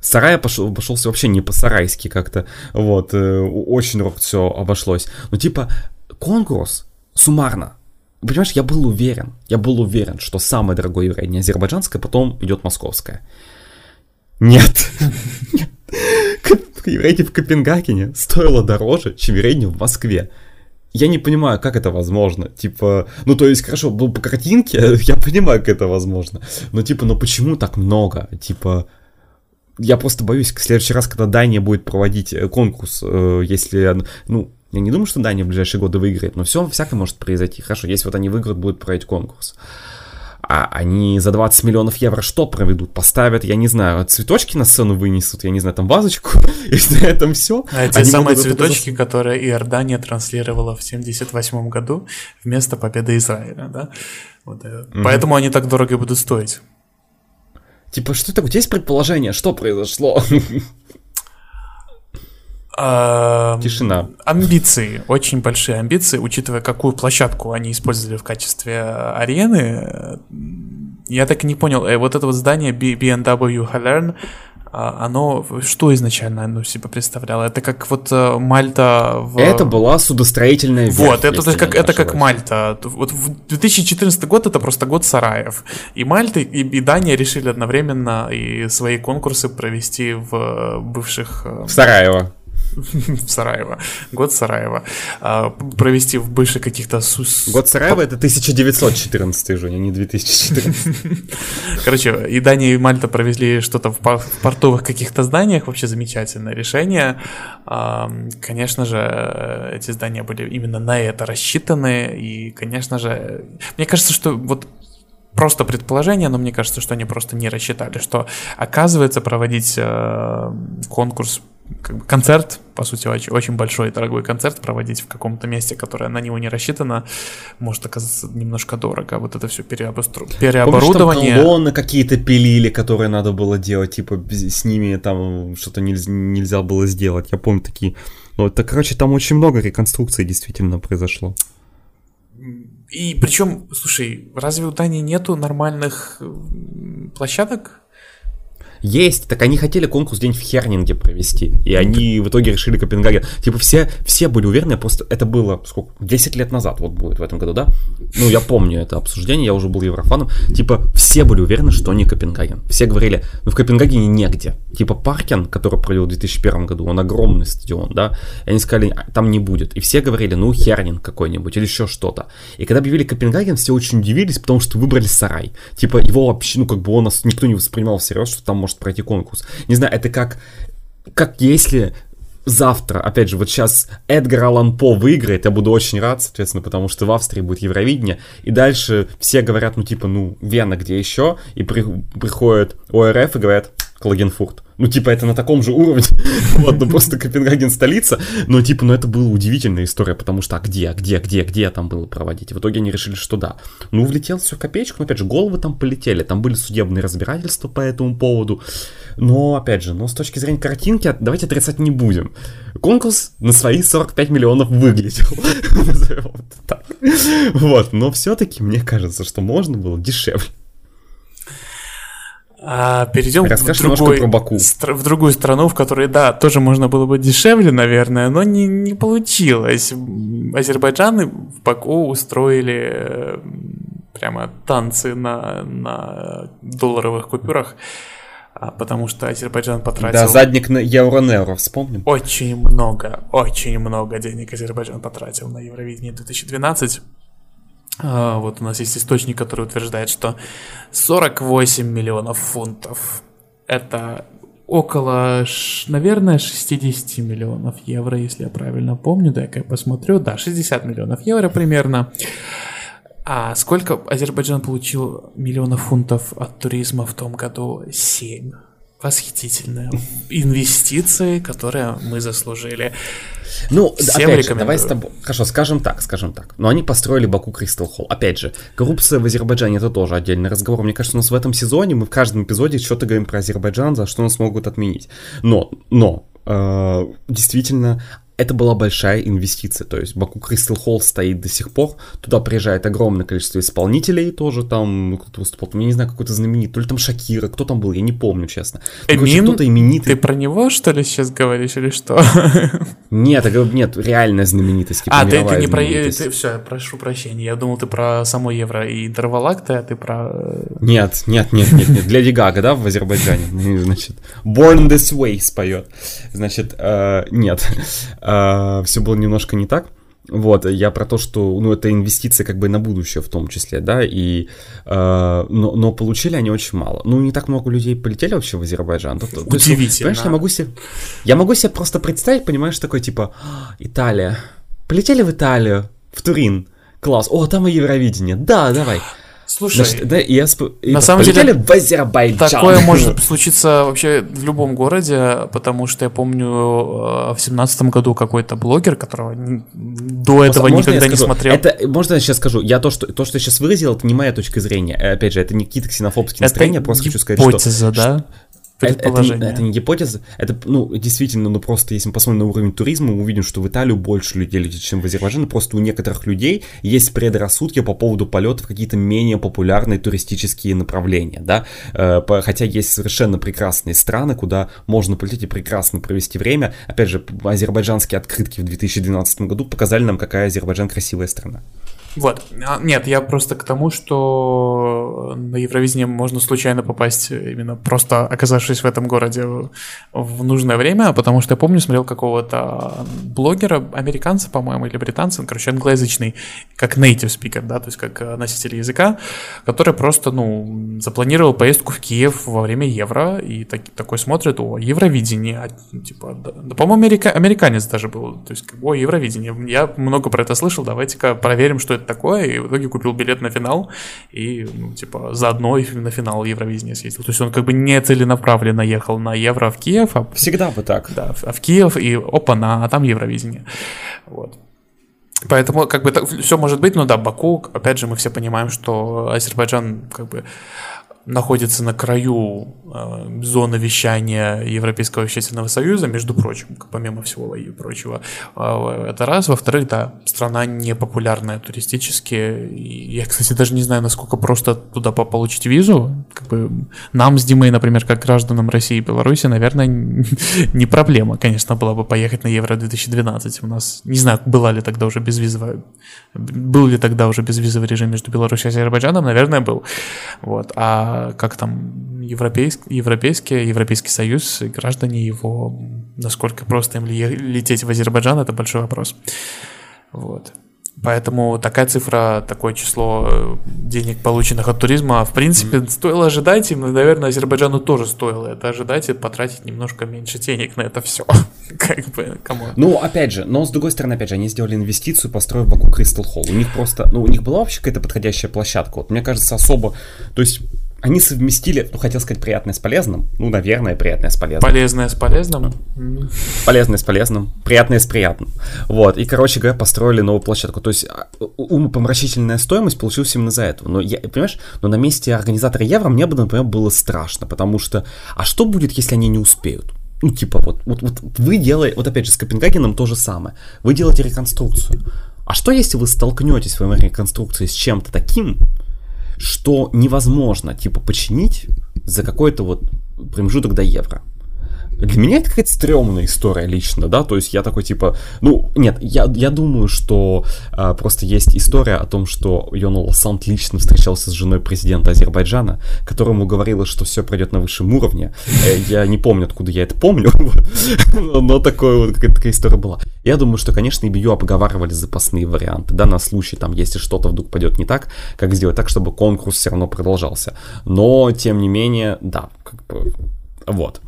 Сарай пошел, обошелся вообще не по-сарайски как-то, вот, э, очень все обошлось. Ну, типа, конкурс суммарно Понимаешь, я был уверен, я был уверен, что самое дорогое еврейное азербайджанское, потом идет московское. Нет. (laughs) Еврейни в Копенгагене стоило дороже, чем еврейни в Москве. Я не понимаю, как это возможно. Типа, ну то есть, хорошо, ну, по картинке (laughs) я понимаю, как это возможно. Но типа, ну почему так много? Типа, я просто боюсь, в следующий раз, когда Дания будет проводить э, конкурс, э, если, ну, я не думаю, что Дания в ближайшие годы выиграет, но все всякое может произойти. Хорошо, если вот они выиграют, будут проводить конкурс. А они за 20 миллионов евро что проведут? Поставят, я не знаю, цветочки на сцену вынесут, я не знаю, там вазочку, (laughs) и на этом все. А те самые цветочки, это... которые Иордания транслировала в 78 году вместо победы Израиля, да? Вот, mm-hmm. Поэтому они так дорого будут стоить. Типа, что такое? У тебя есть предположение, что произошло? (laughs) Тишина. Амбиции, очень большие амбиции, учитывая, какую площадку они использовали в качестве арены. Я так и не понял, э, вот это вот здание BMW Halern, а, оно что изначально оно себе представляло? Это как вот э, Мальта в... Это была судостроительная верфь. Вот, это, это, как, это как Мальта. Вот в 2014 год это просто год сараев. И Мальта, и, и Дания решили одновременно и свои конкурсы провести в бывших... Э, в Сараево. В (laughs) Сараево. Год Сараева. Провести в бывших каких-то... Год Сараева это 1914 уже, не 2014. (laughs) Короче, и Дания, и Мальта провезли что-то в портовых каких-то зданиях. Вообще замечательное решение. А, конечно же, эти здания были именно на это рассчитаны. И, конечно же, мне кажется, что вот просто предположение, но мне кажется, что они просто не рассчитали, что оказывается проводить э, конкурс как бы концерт, по сути, очень, очень большой и дорогой концерт проводить в каком-то месте, которое на него не рассчитано, может оказаться немножко дорого. Вот это все переобостру... переоборудование. Помнишь, колонны какие-то пилили, которые надо было делать, типа с ними там что-то нельзя, нельзя было сделать. Я помню такие. Ну, это, короче, там очень много реконструкций действительно произошло. И причем, слушай, разве у Дани нету нормальных площадок есть, так они хотели конкурс день в Хернинге провести, и они в итоге решили Копенгаген. Типа все, все были уверены, просто это было, сколько, 10 лет назад вот будет в этом году, да? Ну, я помню это обсуждение, я уже был еврофаном. Типа все были уверены, что не Копенгаген. Все говорили, ну в Копенгагене негде. Типа Паркен, который провел в 2001 году, он огромный стадион, да? И они сказали, «А, там не будет. И все говорили, ну Хернинг какой-нибудь или еще что-то. И когда объявили Копенгаген, все очень удивились, потому что выбрали сарай. Типа его вообще, ну как бы он нас никто не воспринимал всерьез, что там может пройти конкурс. Не знаю, это как, как если завтра, опять же, вот сейчас Эдгар Аллан По выиграет, я буду очень рад, соответственно, потому что в Австрии будет Евровидение, и дальше все говорят, ну, типа, ну, Вена где еще, и при, приходят ОРФ и говорят, Клагенфурт. Ну, типа, это на таком же уровне. (laughs) вот, ну просто Копенгаген столица. Но, типа, ну это была удивительная история, потому что, а где, а где, где, где там было проводить? в итоге они решили, что да. Ну, влетел все копеечку, но, опять же, головы там полетели. Там были судебные разбирательства по этому поводу. Но, опять же, ну, с точки зрения картинки, давайте отрицать не будем. Конкурс на свои 45 миллионов выглядел. (laughs) Вот, но все-таки мне кажется, что можно было дешевле. А перейдем в, другой, про Баку. в другую страну, в которой, да, тоже можно было бы дешевле, наверное, но не, не получилось. Азербайджаны в Баку устроили э, прямо танцы на, на долларовых купюрах, а, потому что Азербайджан потратил... Да, задник на Евронеро, вспомним. Очень много, очень много денег Азербайджан потратил на Евровидение 2012. А, вот у нас есть источник, который утверждает, что 48 миллионов фунтов. Это около, наверное, 60 миллионов евро, если я правильно помню. Дай-ка я посмотрю. Да, 60 миллионов евро примерно. А сколько Азербайджан получил миллионов фунтов от туризма в том году? 7 восхитительные инвестиции, которые мы заслужили. Ну, Всем опять же, давай с тобой, хорошо, скажем так, скажем так. Но они построили Баку Кристал Холл. Опять же, коррупция в Азербайджане это тоже отдельный разговор. Мне кажется, у нас в этом сезоне мы в каждом эпизоде что-то говорим про Азербайджан, за что нас могут отменить. Но, но, э, действительно, это была большая инвестиция, то есть Баку Кристал Холл стоит до сих пор, туда приезжает огромное количество исполнителей тоже, там ну, кто-то выступал, я не знаю, какой-то знаменитый, то ли там Шакира, кто там был, я не помню, честно. Эмин? Кто-то именитый. Ты про него, что ли, сейчас говоришь, или что? Нет, нет, реальная знаменитость. Типа, а, ты, ты не про... Ты, все, прошу прощения, я думал, ты про само Евро и Интервалакта, а ты про... Э, нет, нет, нет, нет, нет, для Гага, да, в Азербайджане, ну, (laughs) значит, Born This Way споет, значит, э, нет, э, все было немножко не так. Вот, я про то, что, ну, это инвестиции как бы на будущее в том числе, да, и, э, но, но получили они очень мало. Ну, не так много людей полетели вообще в Азербайджан. То, Удивительно. То есть, понимаешь, я могу себе, я могу себе просто представить, понимаешь, такой, типа, «А, Италия, полетели в Италию, в Турин, класс, о, там и Евровидение, да, давай. Слушай, Значит, да, я сп... на самом деле в Азербайджан. Такое (laughs) может случиться вообще в любом городе, потому что я помню э, в семнадцатом году какой-то блогер, которого до этого можно никогда не смотрел. Это можно я сейчас скажу? Я то, что то, что я сейчас выразил, это не моя точка зрения. Опять же, это не какие-то ксенофобские настроения, просто хочу сказать, что. да? Предположение. Это, это не гипотеза, это, ну, действительно, ну, просто если мы посмотрим на уровень туризма, мы увидим, что в Италию больше людей летит, чем в Азербайджан, просто у некоторых людей есть предрассудки по поводу полетов какие-то менее популярные туристические направления, да, э, хотя есть совершенно прекрасные страны, куда можно полететь и прекрасно провести время, опять же, азербайджанские открытки в 2012 году показали нам, какая Азербайджан красивая страна. Вот. А, нет, я просто к тому, что на Евровидение можно случайно попасть, именно просто оказавшись в этом городе в нужное время, потому что я помню, смотрел какого-то блогера, американца, по-моему, или британца, короче, англоязычный, как native speaker, да, то есть как э, носитель языка, который просто, ну, запланировал поездку в Киев во время Евро, и так, такой смотрит, о, Евровидение, а, типа, да, да по-моему, америка, американец даже был, то есть, о, Евровидение, я много про это слышал, давайте-ка проверим, что это такое, и в итоге купил билет на финал, и, ну, типа, заодно и на финал Евровидения съездил. То есть он как бы не целенаправленно ехал на Евро в Киев. А... Всегда бы так. Да, а в Киев, и опа, на, а там Евровидение. Вот. Поэтому как бы так, все может быть, но да, Баку, опять же, мы все понимаем, что Азербайджан как бы находится на краю э, зоны вещания Европейского общественного союза, между прочим, помимо всего и прочего. Э, это раз. Во-вторых, да, страна не популярная туристически. Я, кстати, даже не знаю, насколько просто туда получить визу. Как бы нам с Димой, например, как гражданам России и Беларуси, наверное, (laughs) не проблема, конечно, была бы поехать на Евро 2012. У нас, не знаю, была ли тогда уже безвизовая, был ли тогда уже безвизовый режим между Беларусью и Азербайджаном, наверное, был. Вот. А как там европейский, европейский, Европейский Союз, граждане его, насколько просто им лететь в Азербайджан, это большой вопрос. Вот. Поэтому такая цифра, такое число э, денег, полученных от туризма, в принципе, mm-hmm. стоило ожидать, и, наверное, Азербайджану тоже стоило это ожидать и потратить немножко меньше денег на это все. (laughs) как бы, кому. Ну, опять же, но с другой стороны, опять же, они сделали инвестицию, построив Баку Кристал Холл. У них просто, ну, у них была вообще какая-то подходящая площадка. Вот мне кажется, особо, то есть они совместили, ну, хотел сказать приятное с полезным. Ну, наверное, приятное с полезным. Полезное с полезным? Полезное с полезным. Приятное с приятным. Вот. И, короче говоря, построили новую площадку. То есть, а, умопомрачительная стоимость получилась именно за это. Но, я, понимаешь, но на месте организатора Евро мне бы, например, было страшно, потому что, а что будет, если они не успеют? Ну, типа, вот, вот, вот вы делаете, вот опять же, с Копенгагеном то же самое. Вы делаете реконструкцию. А что, если вы столкнетесь в своей реконструкции с чем-то таким, что невозможно, типа, починить за какой-то вот промежуток до евро. Для меня это какая-то стрёмная история лично, да, то есть я такой типа, ну, нет, я, я думаю, что а, просто есть история о том, что Йонал Сант лично встречался с женой президента Азербайджана, которому говорила, что все пройдет на высшем уровне. Э, я не помню, откуда я это помню, (laughs) но такое вот какая-то такая история была. Я думаю, что, конечно, и ее обговаривали запасные варианты, да, на случай, там, если что-то вдруг пойдет не так, как сделать так, чтобы конкурс все равно продолжался. Но, тем не менее, да, как бы, вот.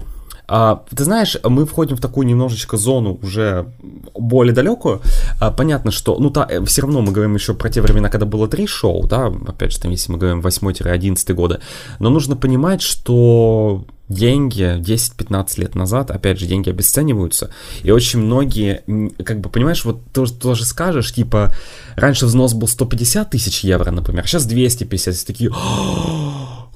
А, ты знаешь, мы входим в такую немножечко зону уже более далекую. А, понятно, что, ну, та, э, все равно мы говорим еще про те времена, когда было три шоу, да, опять же, там, если мы говорим 8-11 годы. Но нужно понимать, что деньги 10-15 лет назад, опять же, деньги обесцениваются, и очень многие, как бы, понимаешь, вот ты тоже скажешь, типа, раньше взнос был 150 тысяч евро, например, сейчас 250, и такие,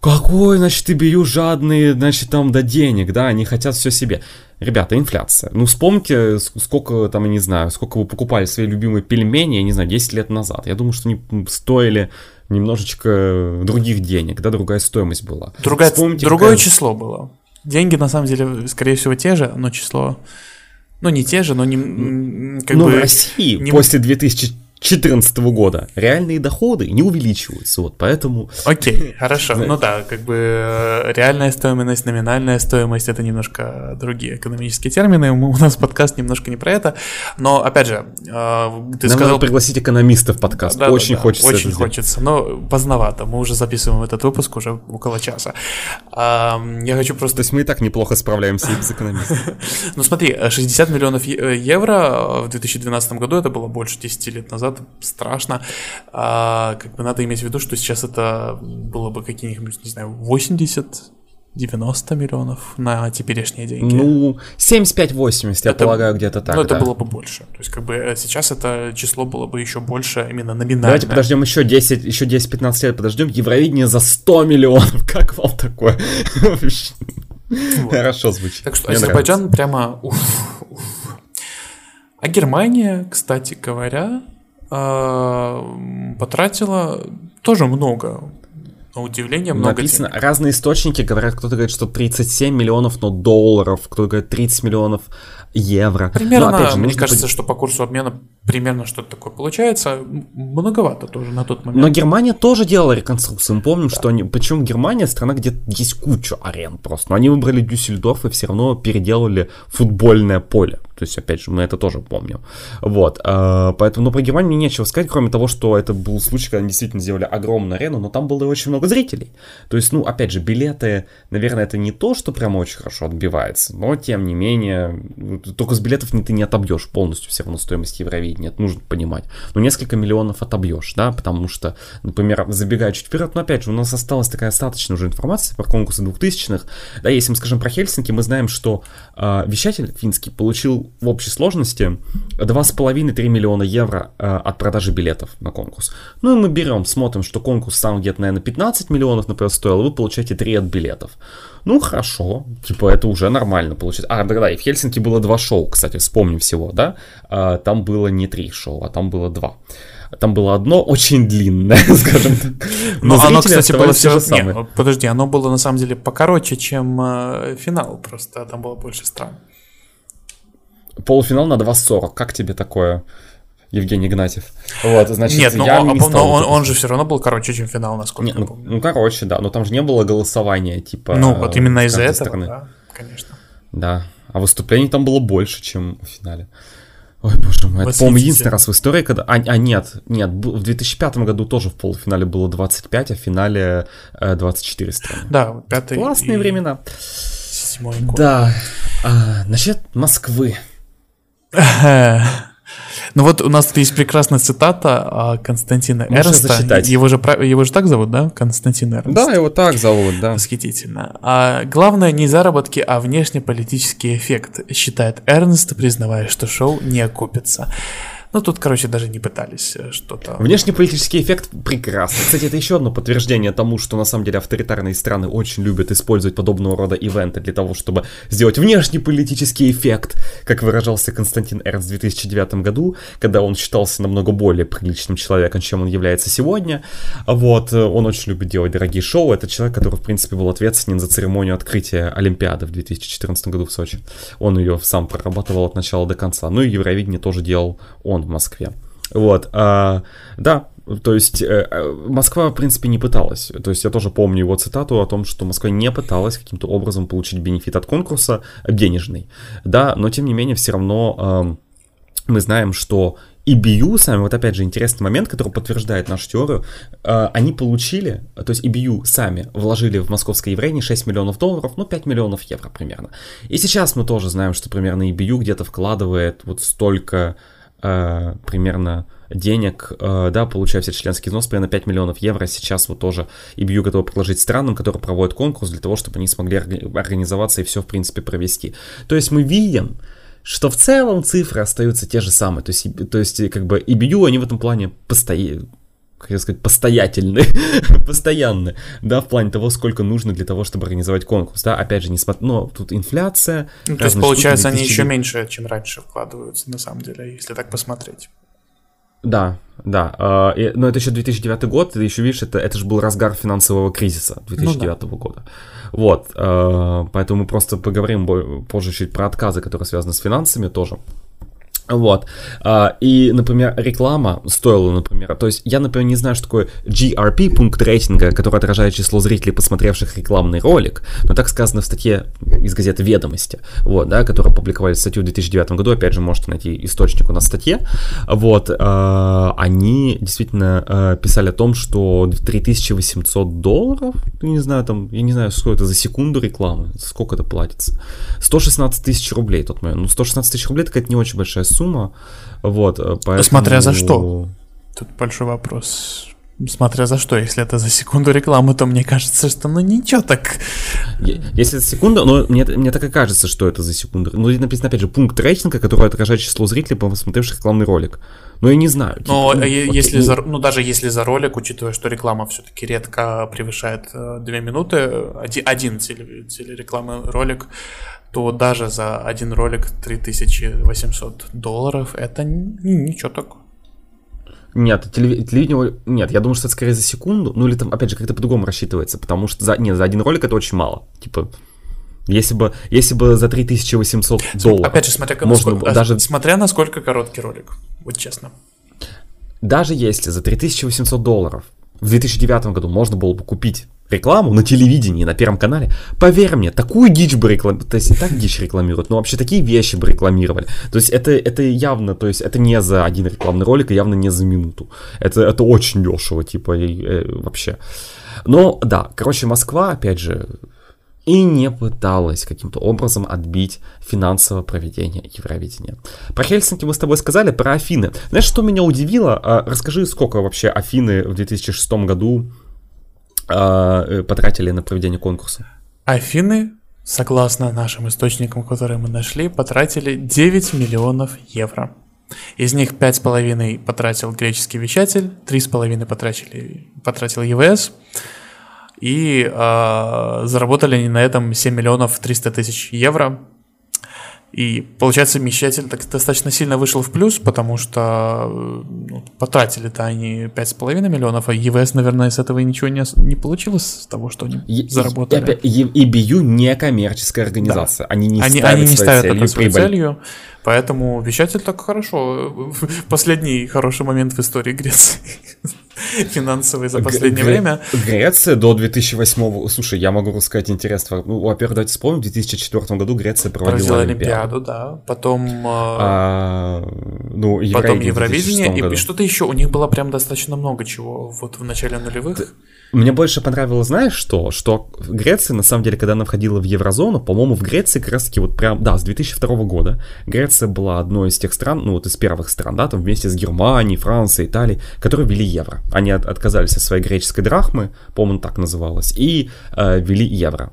какой, значит, ты бью жадные, значит, там до денег, да, они хотят все себе. Ребята, инфляция. Ну, вспомните, сколько там, я не знаю, сколько вы покупали свои любимые пельмени, я не знаю, 10 лет назад. Я думаю, что они стоили немножечко других денег, да, другая стоимость была. Другая, Вспомните, другое какая... число было. Деньги, на самом деле, скорее всего, те же, но число... Ну, не те же, но не... Как ну, бы, в России не... после 2000 2014 года. Реальные доходы не увеличиваются, вот поэтому... (laughs) Окей, (laughs) хорошо, ну да, как бы э, реальная стоимость, номинальная стоимость, это немножко другие экономические термины, у нас подкаст немножко не про это, но, опять же, э, ты Нам сказал... надо пригласить экономиста в подкаст, да, очень да, да, хочется Очень хочется, но поздновато, мы уже записываем этот выпуск уже около часа. Я хочу просто... То есть мы и так неплохо справляемся с экономистом. (laughs) Ну смотри, 60 миллионов евро в 2012 году, это было больше 10 лет назад, это страшно. А, как бы надо иметь в виду, что сейчас это было бы какие-нибудь, не знаю, 80 90 миллионов на теперешние деньги. Ну, 75-80, я полагаю, где-то так. Ну, это да. было бы больше. То есть, как бы э, сейчас это число было бы еще больше именно номинально. Давайте подождем еще 10, еще 10-15 лет, подождем. Евровидение за 100 миллионов. (laughs) Как вам такое? Хорошо звучит. Так что Азербайджан прямо А Германия, кстати говоря, потратила тоже много. На удивление много. Написано, денег. разные источники говорят, кто-то говорит, что 37 миллионов, но долларов, кто-то говорит 30 миллионов евро. Примерно, Но, опять же, мне кажется, что по курсу обмена примерно что-то такое получается. Многовато тоже на тот момент. Но Германия тоже делала реконструкцию. Мы помним, да. что они... Причем Германия страна, где есть куча арен просто. Но они выбрали Дюссельдорф и все равно переделали футбольное поле. То есть, опять же, мы это тоже помним. Вот. А, поэтому, ну, про Германию мне нечего сказать, кроме того, что это был случай, когда они действительно сделали огромную арену, но там было очень много зрителей. То есть, ну, опять же, билеты, наверное, это не то, что прям очень хорошо отбивается, но, тем не менее, только с билетов ты не отобьешь полностью все равно стоимость Евровидения, это нужно понимать. Но несколько миллионов отобьешь, да, потому что, например, забегая чуть вперед, но опять же, у нас осталась такая остаточная уже информация про конкурсы 2000-х, да, если мы скажем про Хельсинки, мы знаем, что э, вещатель финский получил в общей сложности 2,5-3 миллиона евро э, от продажи билетов на конкурс. Ну и мы берем, смотрим, что конкурс сам где-то, наверное, 15 миллионов, например, стоил, а вы получаете 3 от билетов. Ну, хорошо, типа, это уже нормально получится. А, да, да, и в Хельсинки было два шоу, кстати, вспомним всего, да? А, там было не три шоу, а там было два. Там было одно очень длинное, (laughs) скажем так. Но, Но оно, кстати, было все же самое. Нет, подожди, оно было на самом деле покороче, чем э, финал, просто там было больше стран. Полуфинал на 2.40, как тебе такое? Евгений Игнатьев. Вот, значит, Нет, ну, он, не но он, он же все равно был короче, чем финал, насколько Нет, я ну, помню. Ну, короче, да, но там же не было голосования, типа... Ну, вот именно из-за этого, стороны. да, конечно. Да, а выступлений там было больше, чем в финале. Ой, боже мой, это, по-моему, единственный раз в истории, когда... А, а нет, нет, в 2005 году тоже в полуфинале было 25, а в финале э, 24 страны. Да, пятый... Классные и... времена. Седьмой год. Да. А, насчет Москвы. (laughs) Ну вот у нас тут есть прекрасная цитата а, Константина Можешь Эрнста. Зачитать. Его же, его же так зовут, да? Константин Эрнст. Да, его так зовут, да. Восхитительно. А, главное не заработки, а внешнеполитический эффект, считает Эрнст, признавая, что шоу не окупится. Ну, тут, короче, даже не пытались э, что-то... Внешнеполитический эффект прекрасный. Кстати, это еще одно подтверждение тому, что на самом деле авторитарные страны очень любят использовать подобного рода ивенты для того, чтобы сделать внешнеполитический эффект, как выражался Константин Эрнст в 2009 году, когда он считался намного более приличным человеком, чем он является сегодня. Вот, э, он очень любит делать дорогие шоу. Это человек, который, в принципе, был ответственен за церемонию открытия Олимпиады в 2014 году в Сочи. Он ее сам прорабатывал от начала до конца. Ну и Евровидение тоже делал он в Москве. Вот, а, да, то есть э, э, Москва, в принципе, не пыталась. То есть я тоже помню его цитату о том, что Москва не пыталась каким-то образом получить бенефит от конкурса денежный. Да, но тем не менее все равно э, мы знаем, что EBU сами, вот опять же интересный момент, который подтверждает нашу теорию, э, они получили, то есть EBU сами вложили в московское еврейни 6 миллионов долларов, ну 5 миллионов евро примерно. И сейчас мы тоже знаем, что примерно EBU где-то вкладывает вот столько э, примерно денег, э, да, получая все членский взнос, примерно 5 миллионов евро. Сейчас вот тоже EBU готовы предложить странам, которые проводят конкурс, для того, чтобы они смогли организоваться и все, в принципе, провести. То есть мы видим, что в целом цифры остаются те же самые. То есть, то есть как бы EBU, они в этом плане постоянно как сказать, постоятельны, (laughs) постоянны, да, в плане того, сколько нужно для того, чтобы организовать конкурс, да, опять же, не смотря, но тут инфляция. Ну, то есть, получается, штуки, они еще меньше, чем раньше вкладываются, на самом деле, если так посмотреть. Да, да, э, но это еще 2009 год, ты еще видишь, это, это же был разгар финансового кризиса 2009 ну, да. года. Вот, э, поэтому мы просто поговорим позже чуть про отказы, которые связаны с финансами тоже. Вот. А, и, например, реклама стоила, например, то есть я, например, не знаю, что такое GRP, пункт рейтинга, который отражает число зрителей, посмотревших рекламный ролик, но так сказано в статье из газеты «Ведомости», вот, да, которую опубликовали статью в 2009 году, опять же, можете найти источник у нас в статье, вот, а, они действительно а, писали о том, что 3800 долларов, не знаю, там, я не знаю, сколько это за секунду рекламы, сколько это платится, 116 тысяч рублей тот момент, ну, 116 тысяч рублей, это не очень большая сумма. Вот, э, поэтому... Смотря за что. Тут большой вопрос. Смотря за что, если это за секунду рекламы, то мне кажется, что ну ничего так. Если это секунда, но мне, мне так и кажется, что это за секунду. Ну, написано, опять же, пункт рейтинга, который отражает число зрителей, посмотревших рекламный ролик. Но я не знаю. Типа, но ну, если вот, за, ну, даже если за ролик, учитывая, что реклама все-таки редко превышает 2 э, минуты, один, один телерекламный ролик, то даже за один ролик 3800 долларов это ничего такого. Нет, телевидение... Нет, я думаю, что это скорее за секунду. Ну или там, опять же, как-то по-другому рассчитывается, потому что за... Нет, за один ролик это очень мало. Типа, если бы, если бы за 3800 долларов... Опять же, смотря, можно насколько, даже... смотря насколько короткий ролик, вот честно. Даже если за 3800 долларов в 2009 году можно было бы купить рекламу на телевидении, на Первом канале, поверь мне, такую дичь бы рекламировали, то есть и так дичь рекламируют, но вообще такие вещи бы рекламировали. То есть это, это явно, то есть это не за один рекламный ролик, и явно не за минуту. Это, это очень дешево, типа, и, э, вообще. Но, да, короче, Москва, опять же, и не пыталась каким-то образом отбить финансовое проведение Евровидения. Про Хельсинки мы с тобой сказали, про Афины. Знаешь, что меня удивило? А, расскажи, сколько вообще Афины в 2006 году э, потратили на проведение конкурса? Афины, согласно нашим источникам, которые мы нашли, потратили 9 миллионов евро. Из них 5,5 потратил греческий вещатель, 3,5 потратили, потратил ЕВС, и э, заработали они на этом 7 миллионов 300 тысяч евро. И получается, вмещатель так достаточно сильно вышел в плюс, потому что ну, потратили-то они 5,5 миллионов, а ЕВС, наверное, с этого и ничего не, не получилось, с того, что они е- заработали. И, и, и не коммерческая организация. Да. Они не они, ставят, они не ставят целью это своей целью, поэтому вещатель так хорошо. Последний хороший момент в истории Греции. (laughs) (laughs) финансовый за последнее Гре- время. Греция до 2008 слушай, я могу рассказать интересно. Ну, во-первых, давайте вспомним, в 2004 году Греция проводила, проводила Олимпиаду. да. Потом, а, ну, потом Евровидение, и что-то еще. У них было прям достаточно много чего вот в начале нулевых. Мне больше понравилось, знаешь что? Что Греция, на самом деле, когда она входила в еврозону, по-моему, в Греции как раз таки вот прям, да, с 2002 года Греция была одной из тех стран, ну вот из первых стран, да, там вместе с Германией, Францией, Италией, которые ввели евро. Они от, отказались от своей греческой драхмы, по-моему, так называлось, и э, ввели евро.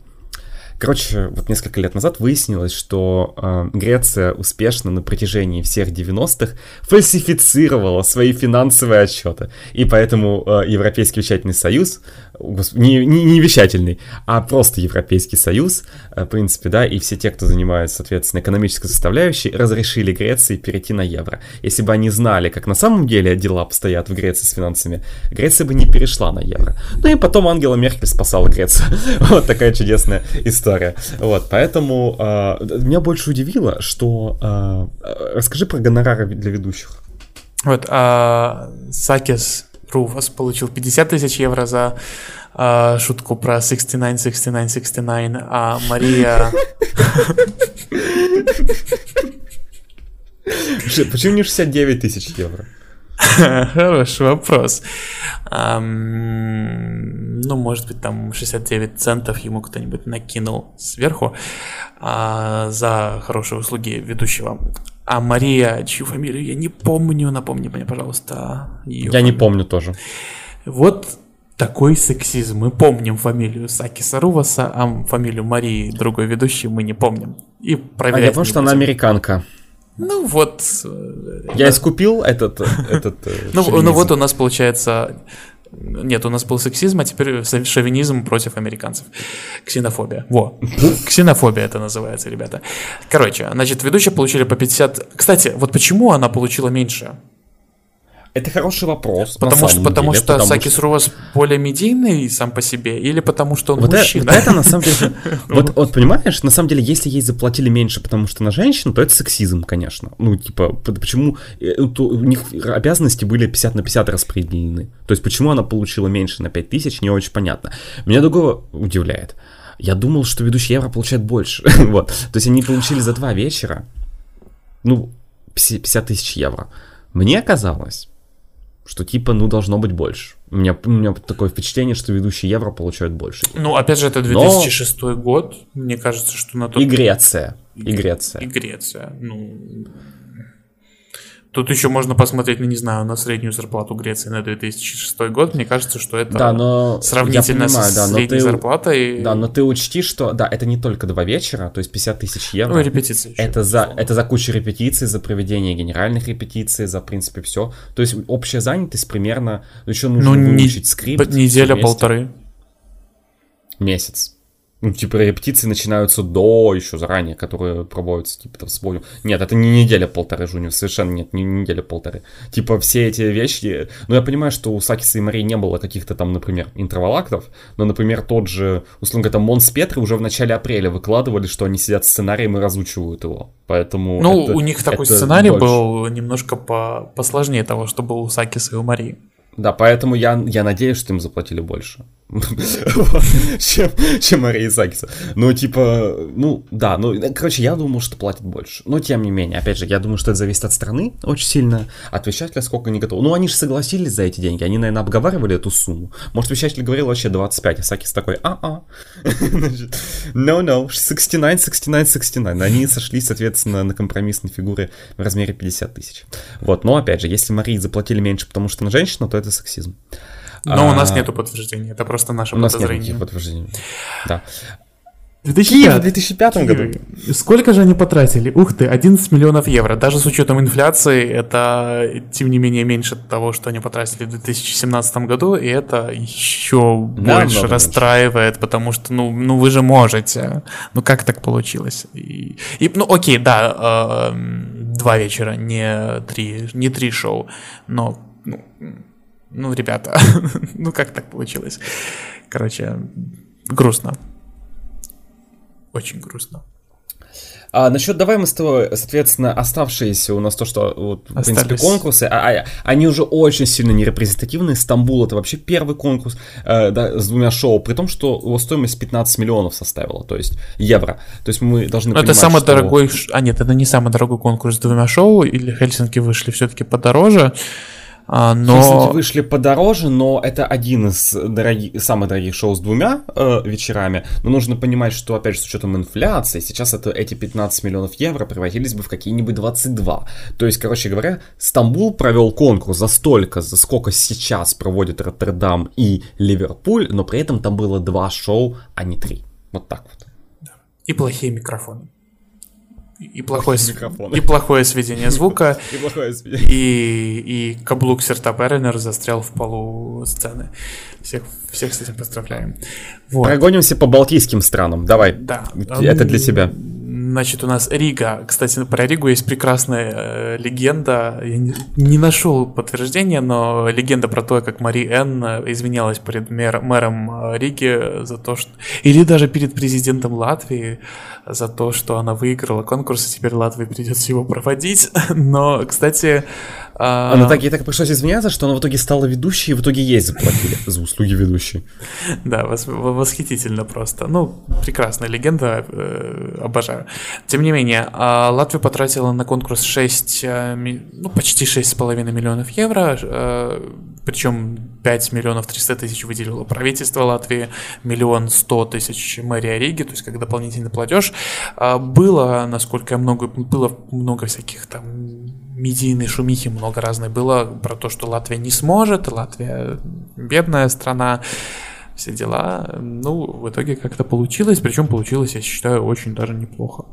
Короче, вот несколько лет назад выяснилось, что э, Греция успешно на протяжении всех 90-х фальсифицировала свои финансовые отчеты. И поэтому э, Европейский вещательный союз не, не, не вещательный, а просто Европейский Союз, э, в принципе, да, и все те, кто занимается, соответственно, экономической составляющей, разрешили Греции перейти на евро. Если бы они знали, как на самом деле дела обстоят в Греции с финансами, Греция бы не перешла на евро. Ну и потом Ангела Меркель спасала Грецию. (laughs) вот такая чудесная история. Вот, поэтому э, меня больше удивило, что... Э, расскажи про гонорары для ведущих. Вот, а, Сакис Руфас получил 50 тысяч евро за э, шутку про 69, 69, 69, а Мария... Почему не 69 тысяч евро? (laughs) Хороший вопрос. Ну, может быть, там 69 центов ему кто-нибудь накинул сверху uh, за хорошие услуги ведущего. А Мария, чью фамилию я не помню, напомни мне, пожалуйста. Я не помню тоже. Вот такой сексизм. Мы помним фамилию Саки Саруваса, а фамилию Марии, другой ведущей, мы не помним. И проверять. А я помню, что она американка. Ну вот. Я да. искупил этот, этот. Э, (laughs) ну, ну вот у нас получается нет, у нас был сексизм, а теперь шовинизм против американцев. Ксенофобия. Во. (laughs) Ксенофобия это называется, ребята. Короче, значит, ведущие получили по 50... Кстати, вот почему она получила меньше? Это хороший вопрос. Потому что, потому деле, что потому Сакис что... Руас более медийный сам по себе, или потому что он вот мужчина? Это, вот это на самом деле. (laughs) Вот, вот понимаешь, на самом деле, если ей заплатили меньше, потому что на женщину, то это сексизм, конечно. Ну, типа, почему э, у них обязанности были 50 на 50 распределены. То есть, почему она получила меньше на 5 тысяч, не очень понятно. Меня другого удивляет. Я думал, что ведущий Евро получает больше. (laughs) вот. То есть они получили за два вечера, ну, 50 тысяч евро. Мне казалось, что типа, ну, должно быть больше. У меня, у меня такое впечатление, что ведущие Евро получают больше. Ну, опять же, это 2006 Но... год. Мне кажется, что на тот... И Греция. И Греция. И Греция. Ну, Тут еще можно посмотреть, ну не знаю, на среднюю зарплату Греции на 2006 год. Мне кажется, что это да, но сравнительно понимаю, с да, средней ты, зарплатой. Да, но ты учти, что да, это не только два вечера, то есть 50 тысяч евро. Ну, репетиции. Это за, это за кучу репетиций, за проведение генеральных репетиций, за, в принципе, все. То есть общая занятость примерно, ну еще нужно ну, выучить не, скрипт. Неделя-полторы. Месяц. Ну, типа, репетиции начинаются до еще заранее, которые проводятся, типа, там, с болью. Нет, это не неделя-полторы, Жуниор, совершенно нет, не неделя-полторы. Типа, все эти вещи... Ну, я понимаю, что у Сакиса и Марии не было каких-то там, например, интервалактов, но, например, тот же, условно говоря, Монс Петры уже в начале апреля выкладывали, что они сидят с сценарием и разучивают его. Поэтому... Ну, это, у них такой сценарий больше. был немножко по посложнее того, что был у Сакиса и у Марии. Да, поэтому я, я надеюсь, что им заплатили больше. (laughs) чем, чем Мария Сакиса. Ну, типа, ну, да, ну, короче, я думал, что платят больше. Но, тем не менее, опять же, я думаю, что это зависит от страны очень сильно, от вещателя, сколько они готовы. Ну, они же согласились за эти деньги, они, наверное, обговаривали эту сумму. Может, вещатель говорил вообще 25, а Сакис такой, а-а. (laughs) No, no, 69, 69, 69. Они сошлись, соответственно, на компромиссной фигуре в размере 50 тысяч. Вот, но, опять же, если Марии заплатили меньше, потому что она женщина, то это сексизм. Но а... у нас нету подтверждения, это просто наше у подозрение. У нас нет подтверждений. Да. 2005. Киев в 2005 году. Сколько же они потратили? Ух ты, 11 миллионов евро. Даже с учетом инфляции, это, тем не менее, меньше того, что они потратили в 2017 году, и это еще да, больше расстраивает, меньше. потому что, ну, ну, вы же можете. Ну, как так получилось? И, и ну, окей, да, э, два вечера, не три, не три шоу, но, ну, ну, ребята, (laughs) ну как так получилось? Короче, грустно. Очень грустно. А насчет, давай мы с тобой, соответственно, оставшиеся у нас то, что, вот, в принципе, конкурсы, а, а, они уже очень сильно нерепрезентативны. Стамбул это вообще первый конкурс э, да, с двумя шоу, при том, что его стоимость 15 миллионов составила, то есть евро. То есть мы должны Но понимать, это самый что... дорогой, а нет, это не самый дорогой конкурс с двумя шоу, или Хельсинки вышли все-таки подороже. А, но... Хельсинки вышли подороже, но это один из дорогих, самых дорогих шоу с двумя э, вечерами. Но нужно понимать, что, опять же, с учетом инфляции, сейчас это, эти 15 миллионов евро превратились бы в какие-нибудь 22. То есть, короче говоря, Стамбул провел конкурс за столько, за сколько сейчас проводят Роттердам и Ливерпуль, но при этом там было два шоу, а не три. Вот так вот. И плохие микрофоны и плохое, и плохое сведение звука, (laughs) и, плохое сведение. и, и каблук Серта Бернер застрял в полу сцены. Всех, всех с этим поздравляем. Вот. Прогонимся по балтийским странам, давай. Да. Это для тебя. Значит, у нас Рига. Кстати, про Ригу есть прекрасная э, легенда. Я не, не нашел подтверждения, но легенда про то, как Мари Энн извинялась перед мэр, мэром э, Риги за то, что... Или даже перед президентом Латвии за то, что она выиграла конкурс, и теперь Латвии придется его проводить. (laughs) Но, кстати, а... Она так, ей так пришлось извиняться, что она в итоге стала ведущей, и в итоге ей заплатили за услуги ведущей. (laughs) Да, восхитительно просто. Ну, прекрасная легенда, э, обожаю. Тем не менее, а, Латвия потратила на конкурс 6, э, ну, почти 6,5 миллионов евро, э, причем 5 миллионов 300 тысяч выделило правительство Латвии, миллион 100 тысяч мэрия Риги, то есть как дополнительный платеж. А, было, насколько я много, было много всяких там медийной шумихи много разной было про то, что Латвия не сможет, Латвия бедная страна, все дела. Ну, в итоге как-то получилось, причем получилось, я считаю, очень даже неплохо.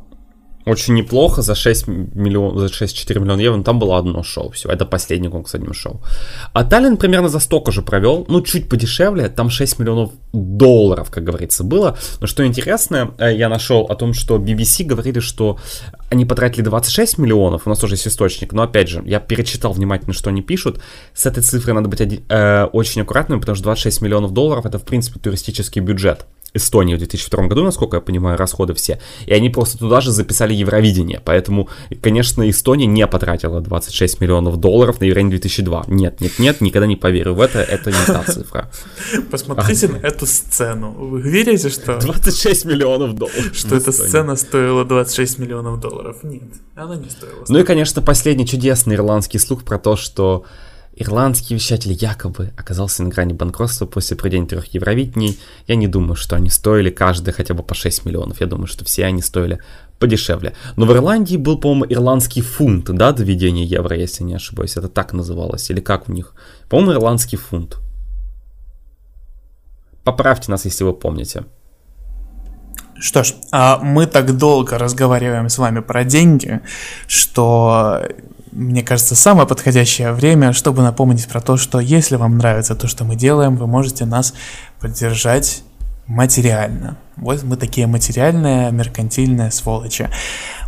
Очень неплохо за 6 миллионов, за 6-4 миллиона евро, но там было одно шоу, все, это последний конкурс одним шоу. А Таллин примерно за столько же провел, ну, чуть подешевле, там 6 миллионов долларов, как говорится, было. Но что интересно, э, я нашел о том, что BBC говорили, что они потратили 26 миллионов, у нас тоже есть источник, но опять же, я перечитал внимательно, что они пишут, с этой цифрой надо быть один, э, очень аккуратным, потому что 26 миллионов долларов это, в принципе, туристический бюджет. Эстонии в 2002 году, насколько я понимаю, расходы все. И они просто туда же записали Евровидение. Поэтому, конечно, Эстония не потратила 26 миллионов долларов на Евровидение 2002. Нет, нет, нет, никогда не поверю в это, это не та цифра. (laughs) Посмотрите на эту сцену. Вы верите, что... 26 миллионов долларов. (laughs) Что эта сцена стоила 26 миллионов долларов? Нет, она не стоила. Ну и, конечно, последний чудесный ирландский слух про то, что Ирландский вещатель якобы оказался на грани банкротства после проведения трех Евровидений. Я не думаю, что они стоили каждый хотя бы по 6 миллионов. Я думаю, что все они стоили подешевле. Но в Ирландии был, по-моему, ирландский фунт, да, до введения евро, если не ошибаюсь. Это так называлось. Или как у них? По-моему, ирландский фунт. Поправьте нас, если вы помните. Что ж, а мы так долго разговариваем с вами про деньги, что мне кажется, самое подходящее время, чтобы напомнить про то, что если вам нравится то, что мы делаем, вы можете нас поддержать материально. Вот мы такие материальные, меркантильные сволочи.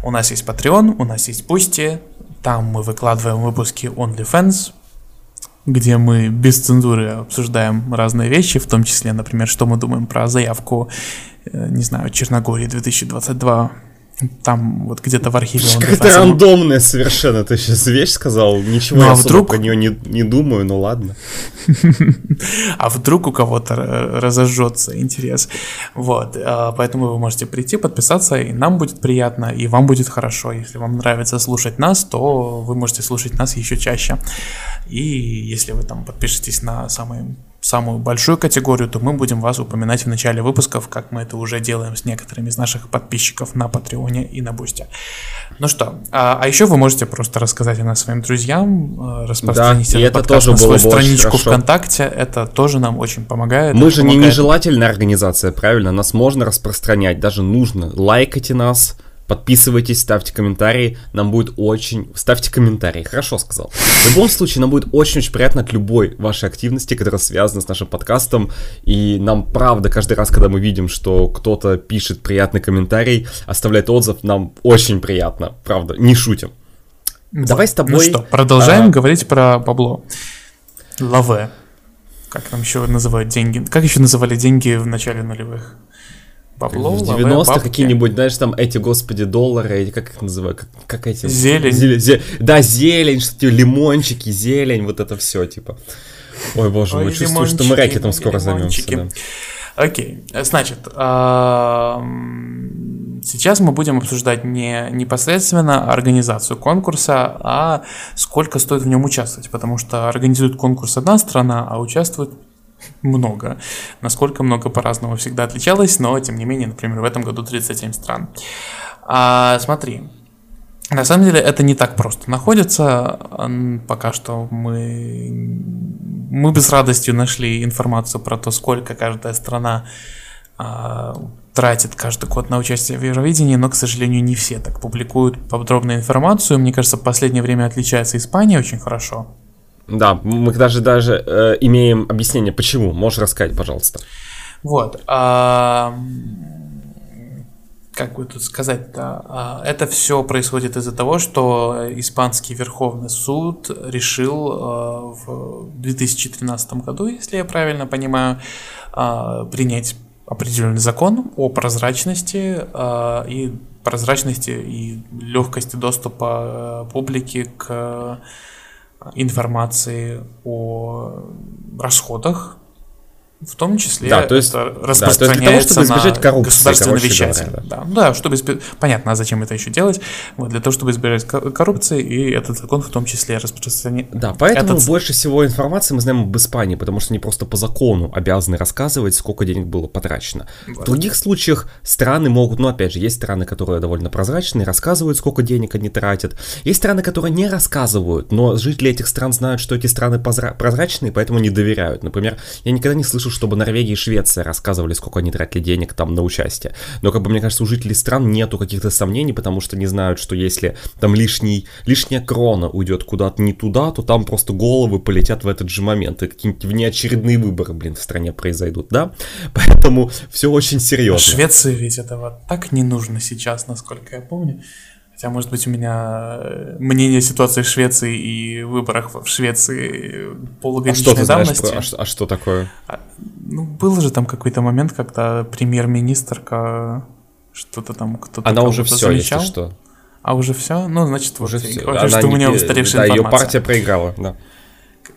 У нас есть Patreon, у нас есть Boosty, там мы выкладываем выпуски OnlyFans, где мы без цензуры обсуждаем разные вещи, в том числе, например, что мы думаем про заявку, э, не знаю, Черногории 2022 там вот где-то в архиве он Какая-то рандомная совершенно ты сейчас вещь сказал. Ничего ну, я а вдруг... про нее не, не думаю, ну ладно. (laughs) А вдруг у кого-то разожжется интерес. Вот, а, поэтому вы можете прийти, подписаться, и нам будет приятно, и вам будет хорошо. Если вам нравится слушать нас, то вы можете слушать нас еще чаще. И если вы там подпишетесь на самые самую большую категорию, то мы будем вас упоминать в начале выпусков, как мы это уже делаем с некоторыми из наших подписчиков на Патреоне и на Бусте. Ну что, а, а еще вы можете просто рассказать о нас своим друзьям, э, распространить да, этот это подкаст тоже на свою страничку ВКонтакте, это тоже нам очень помогает. Мы же помогает. не нежелательная организация, правильно? Нас можно распространять, даже нужно. Лайкайте нас, Подписывайтесь, ставьте комментарии, нам будет очень... Ставьте комментарии, хорошо сказал. В любом случае, нам будет очень-очень приятно от любой вашей активности, которая связана с нашим подкастом. И нам, правда, каждый раз, когда мы видим, что кто-то пишет приятный комментарий, оставляет отзыв, нам очень приятно, правда, не шутим. Вот. Давай с тобой... Ну что, продолжаем а... говорить про бабло. Лаве. Как там еще называют деньги? Как еще называли деньги в начале нулевых? Бабло, в 90-х какие-нибудь, знаешь, там эти, господи, доллары, эти, как их называют, как, как эти... Зелень. Зелень, зелень. Да, зелень, что-то, лимончики, зелень, вот это все, типа. Ой, боже мой, чувствую, что мы рэкетом скоро займемся. Да. Окей, значит, сейчас мы будем обсуждать не непосредственно организацию конкурса, а сколько стоит в нем участвовать, потому что организует конкурс одна страна, а участвует (laughs) много. Насколько много по-разному всегда отличалось, но тем не менее, например, в этом году 37 стран. А, смотри, на самом деле это не так просто находится. Пока что мы, мы бы с радостью нашли информацию про то, сколько каждая страна а, тратит каждый год на участие в Евровидении, но, к сожалению, не все так публикуют подробную информацию. Мне кажется, в последнее время отличается Испания очень хорошо. Да, мы даже даже э, имеем объяснение, почему. Можешь рассказать, пожалуйста. Вот. А, как бы тут сказать-то? А, это все происходит из-за того, что испанский Верховный суд решил а, в 2013 году, если я правильно понимаю, а, принять определенный закон о прозрачности а, и прозрачности и легкости доступа э, публики к информации о расходах, в том числе да, то есть, это распространяется да, то есть для того, чтобы избежать коррупции, государственный вещатель. Говоря, да. Да, ну да, чтобы изб... понятно, а зачем это еще делать? Вот, для того, чтобы избежать коррупции, и этот закон в том числе распространяет. Да, поэтому этот... больше всего информации мы знаем об Испании, потому что они просто по закону обязаны рассказывать, сколько денег было потрачено. Вот. В других случаях страны могут, ну опять же, есть страны, которые довольно прозрачные, рассказывают, сколько денег они тратят. Есть страны, которые не рассказывают, но жители этих стран знают, что эти страны прозрачные, поэтому не доверяют. Например, я никогда не слышал слышал, чтобы Норвегия и Швеция рассказывали, сколько они тратили денег там на участие. Но, как бы, мне кажется, у жителей стран нету каких-то сомнений, потому что не знают, что если там лишний, лишняя крона уйдет куда-то не туда, то там просто головы полетят в этот же момент. И какие-нибудь внеочередные выборы, блин, в стране произойдут, да? (laughs) Поэтому все очень серьезно. Швеции ведь этого так не нужно сейчас, насколько я помню. Хотя, может быть, у меня э, мнение ситуации в Швеции и выборах в Швеции полугодичной а что ты давности. Знаешь про... а, а что такое? А, ну, был же там какой-то момент, когда премьер-министрка что-то там кто-то Она уже все, замечал. если что. А уже все? Ну, значит, уже вот, все. Говорю, что не... у меня устаревшая да, информация. ее партия проиграла, да.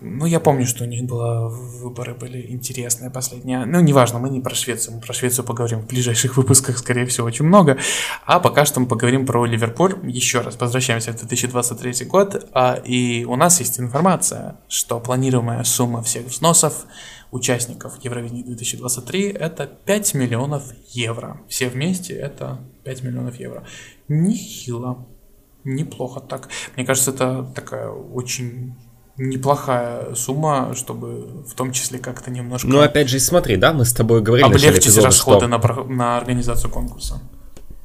Ну, я помню, что у них было выборы были интересные последние. Ну, неважно, мы не про Швецию, мы про Швецию поговорим в ближайших (laughs) выпусках, скорее всего, очень много. А пока что мы поговорим про Ливерпуль. Еще раз возвращаемся в 2023 год. А, и у нас есть информация, что планируемая сумма всех взносов участников Евровидения 2023 это 5 миллионов евро. Все вместе это 5 миллионов евро. Нехило. Неплохо так. Мне кажется, это такая очень неплохая сумма, чтобы в том числе как-то немножко... Ну, опять же, смотри, да, мы с тобой говорили... Облегчить эпизода, расходы что... на, на организацию конкурса.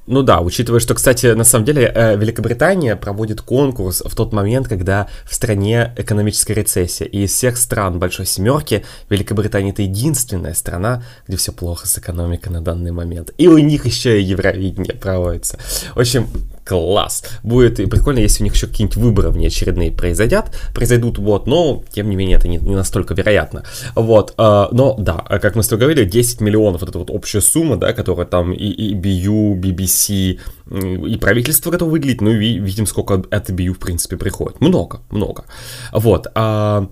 Ну да, учитывая, что, кстати, на самом деле э, Великобритания проводит конкурс в тот момент, когда в стране экономическая рецессия. И из всех стран Большой Семерки Великобритания это единственная страна, где все плохо с экономикой на данный момент. И у них еще и Евровидение проводится. В общем, класс. Будет и прикольно, если у них еще какие-нибудь выборы внеочередные произойдут, произойдут, вот, но, тем не менее, это не, не настолько вероятно. Вот, э, но, да, как мы с тобой говорили, 10 миллионов, это вот общая сумма, да, которая там и, и BU, BBC, и правительство готово выделить, ну и видим, сколько от BU, в принципе, приходит. Много, много. Вот, а...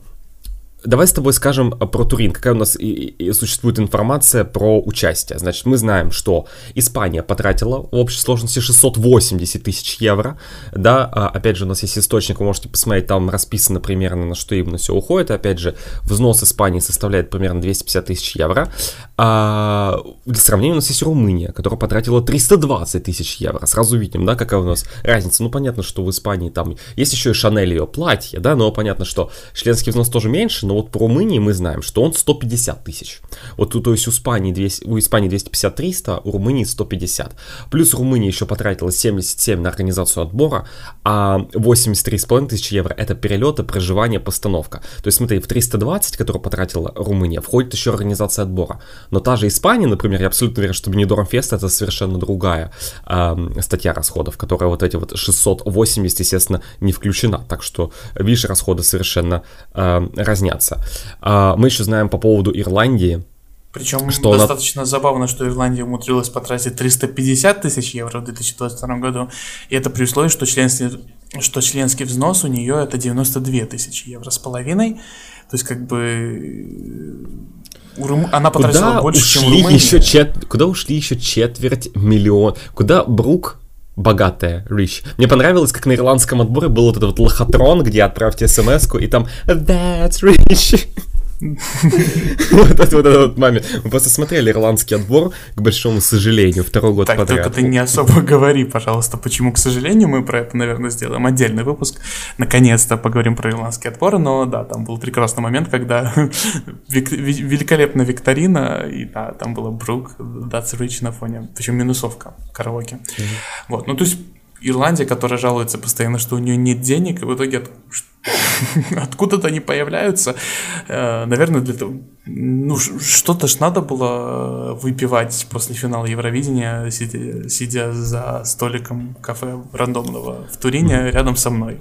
Давай с тобой скажем про Турин. Какая у нас и, и существует информация про участие. Значит, мы знаем, что Испания потратила в общей сложности 680 тысяч евро. Да, а, опять же, у нас есть источник, вы можете посмотреть, там расписано примерно, на что именно все уходит. Опять же, взнос Испании составляет примерно 250 тысяч евро. А, для сравнения у нас есть Румыния, которая потратила 320 тысяч евро. Сразу видим, да, какая у нас разница. Ну, понятно, что в Испании там есть еще и Шанель ее платье, да, но понятно, что членский взнос тоже меньше, но но вот по Румынии мы знаем, что он 150 тысяч. Вот то есть у Испании, 200, у Испании 250-300, у Румынии 150. Плюс Румыния еще потратила 77 на организацию отбора, а 83,5 тысячи евро это перелеты, проживание, постановка. То есть смотри, в 320, которую потратила Румыния, входит еще организация отбора. Но та же Испания, например, я абсолютно уверен, что Benidorm Фест это совершенно другая э, статья расходов, которая вот эти вот 680, естественно, не включена. Так что, видишь, расходы совершенно э, разнятся меняться. А, мы еще знаем по поводу Ирландии, причем что достаточно она... забавно, что Ирландия умудрилась потратить 350 тысяч евро в 2022 году, и это при условии, что членский, что членский взнос у нее это 92 тысячи евро с половиной, то есть как бы у Рум... она потратила куда больше, ушли чем Румыния. Еще чет... Куда ушли еще четверть миллион? Куда Брук богатая, rich. Мне понравилось, как на ирландском отборе был вот этот вот лохотрон, где отправьте смс и там That's rich. (laughs) Вот этот вот момент. Мы просто смотрели ирландский отбор, к большому сожалению, второй год подряд. Так, ты не особо (laughs) говори, пожалуйста, почему, к сожалению, мы про это, наверное, сделаем отдельный выпуск. Наконец-то поговорим про ирландский отбор, но да, там был прекрасный момент, когда (laughs) великолепная викторина, и да, там было Брук, That's Rich на фоне, причем минусовка, караоке. Вот, ну то есть Ирландия, которая жалуется постоянно, что у нее нет денег, и в итоге от... (laughs) откуда-то они появляются. Э, наверное, для того, ну, что-то ж надо было выпивать после финала Евровидения, сидя, сидя за столиком кафе рандомного в Турине рядом со мной.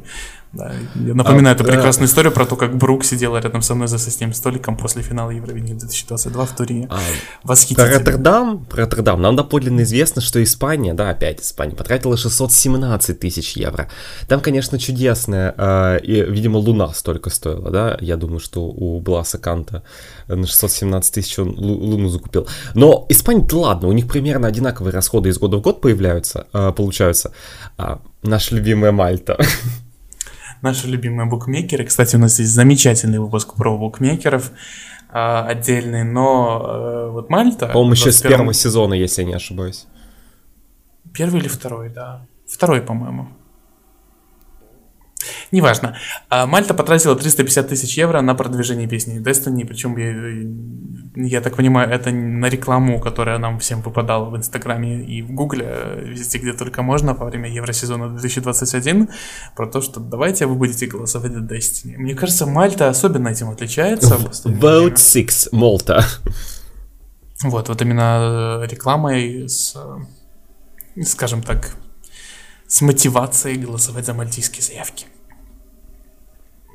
Да, я напоминаю а, эту да. прекрасную историю про то, как Брук сидела рядом со мной за соседним столиком после финала Евровидения 2022 в Турине. А, Восхитительно. Про Роттердам, про Роттердам нам доподлинно известно, что Испания, да, опять Испания, потратила 617 тысяч евро. Там, конечно, чудесная, э, и, видимо, Луна столько стоила, да, я думаю, что у Бласа Канта на 617 тысяч он Луну закупил. Но Испания-то ладно, у них примерно одинаковые расходы из года в год появляются, э, получаются. А, наша любимая Мальта. (laughs) наши любимые букмекеры. Кстати, у нас есть замечательный выпуск про букмекеров а, отдельный, но а, вот Мальта... По-моему, еще с первого сезона, если я не ошибаюсь. Первый или второй, да. Второй, по-моему. Неважно. А Мальта потратила 350 тысяч евро на продвижение песни Destiny, причем я так понимаю, это на рекламу, которая нам всем выпадала в Инстаграме и в Гугле, везде, где только можно, во время Евросезона 2021, про то, что давайте вы будете голосовать за Destiny. Мне кажется, Мальта особенно этим отличается. Vote 6 Malta. Вот, вот именно э, рекламой с, э, скажем так, с мотивацией голосовать за мальтийские заявки.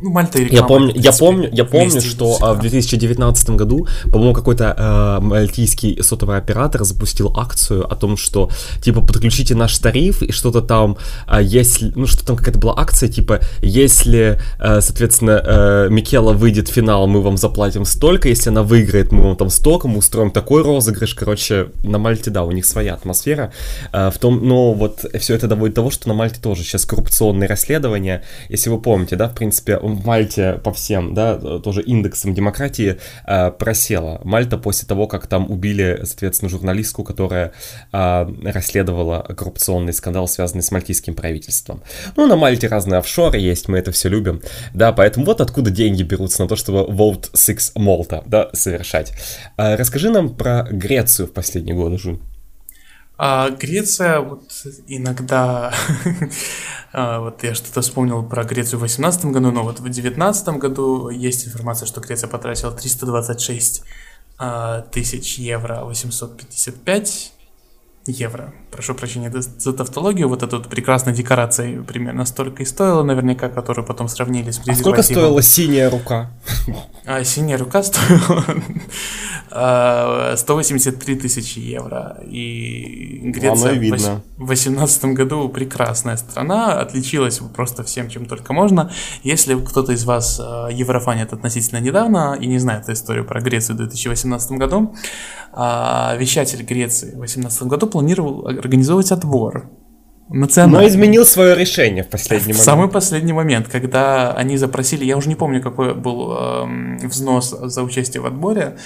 Ну, Мальта и я помню, я помню, я помню, что всегда. в 2019 году, по-моему, какой-то э, мальтийский сотовый оператор запустил акцию о том, что типа подключите наш тариф и что-то там, э, если, ну что там какая-то была акция, типа если, э, соответственно, э, Микела выйдет в финал, мы вам заплатим столько, если она выиграет, мы вам там столько, мы устроим такой розыгрыш, короче, на Мальте, да, у них своя атмосфера, э, в том, но вот все это доводит до того, что на Мальте тоже сейчас коррупционные расследования, если вы помните, да, в принципе в Мальте по всем, да, тоже индексом демократии э, просела. Мальта после того, как там убили, соответственно, журналистку, которая э, расследовала коррупционный скандал, связанный с мальтийским правительством. Ну, на Мальте разные офшоры есть, мы это все любим, да, поэтому вот откуда деньги берутся на то, чтобы Vote 6 Malta, да, совершать. Э, расскажи нам про Грецию в последние годы, Жун. А Греция, вот иногда, (laughs) а, вот я что-то вспомнил про Грецию в 2018 году, но вот в 2019 году есть информация, что Греция потратила 326 а, тысяч евро 855 евро. Прошу прощения за тавтологию. Вот эта вот прекрасная декорация примерно столько и стоила, наверняка, которую потом сравнили с презервативом. А сколько стоила синяя рука? А синяя рука (laughs) стоила 183 а, тысячи евро. И Греция в 2018 году прекрасная страна, отличилась просто всем, чем только можно. Если кто-то из вас а, еврофанит относительно недавно и не знает эту историю про Грецию в 2018 году, а, вещатель Греции в 2018 году планировал организовывать отбор национальный. Но изменил свое решение в последний момент. В самый последний момент, когда они запросили, я уже не помню, какой был э, взнос за участие в отборе,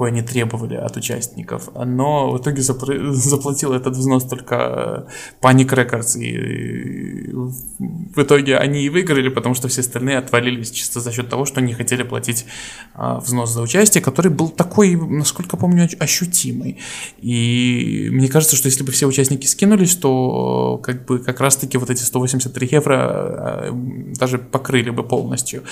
какой они требовали от участников, но в итоге запр- (laughs) заплатил этот взнос только э, Panic Records, и в итоге они и выиграли, потому что все остальные отвалились чисто за счет того, что они хотели платить э, взнос за участие, который был такой, насколько помню, ощутимый. И мне кажется, что если бы все участники скинулись, то как бы как раз-таки вот эти 183 евро э, даже покрыли бы полностью.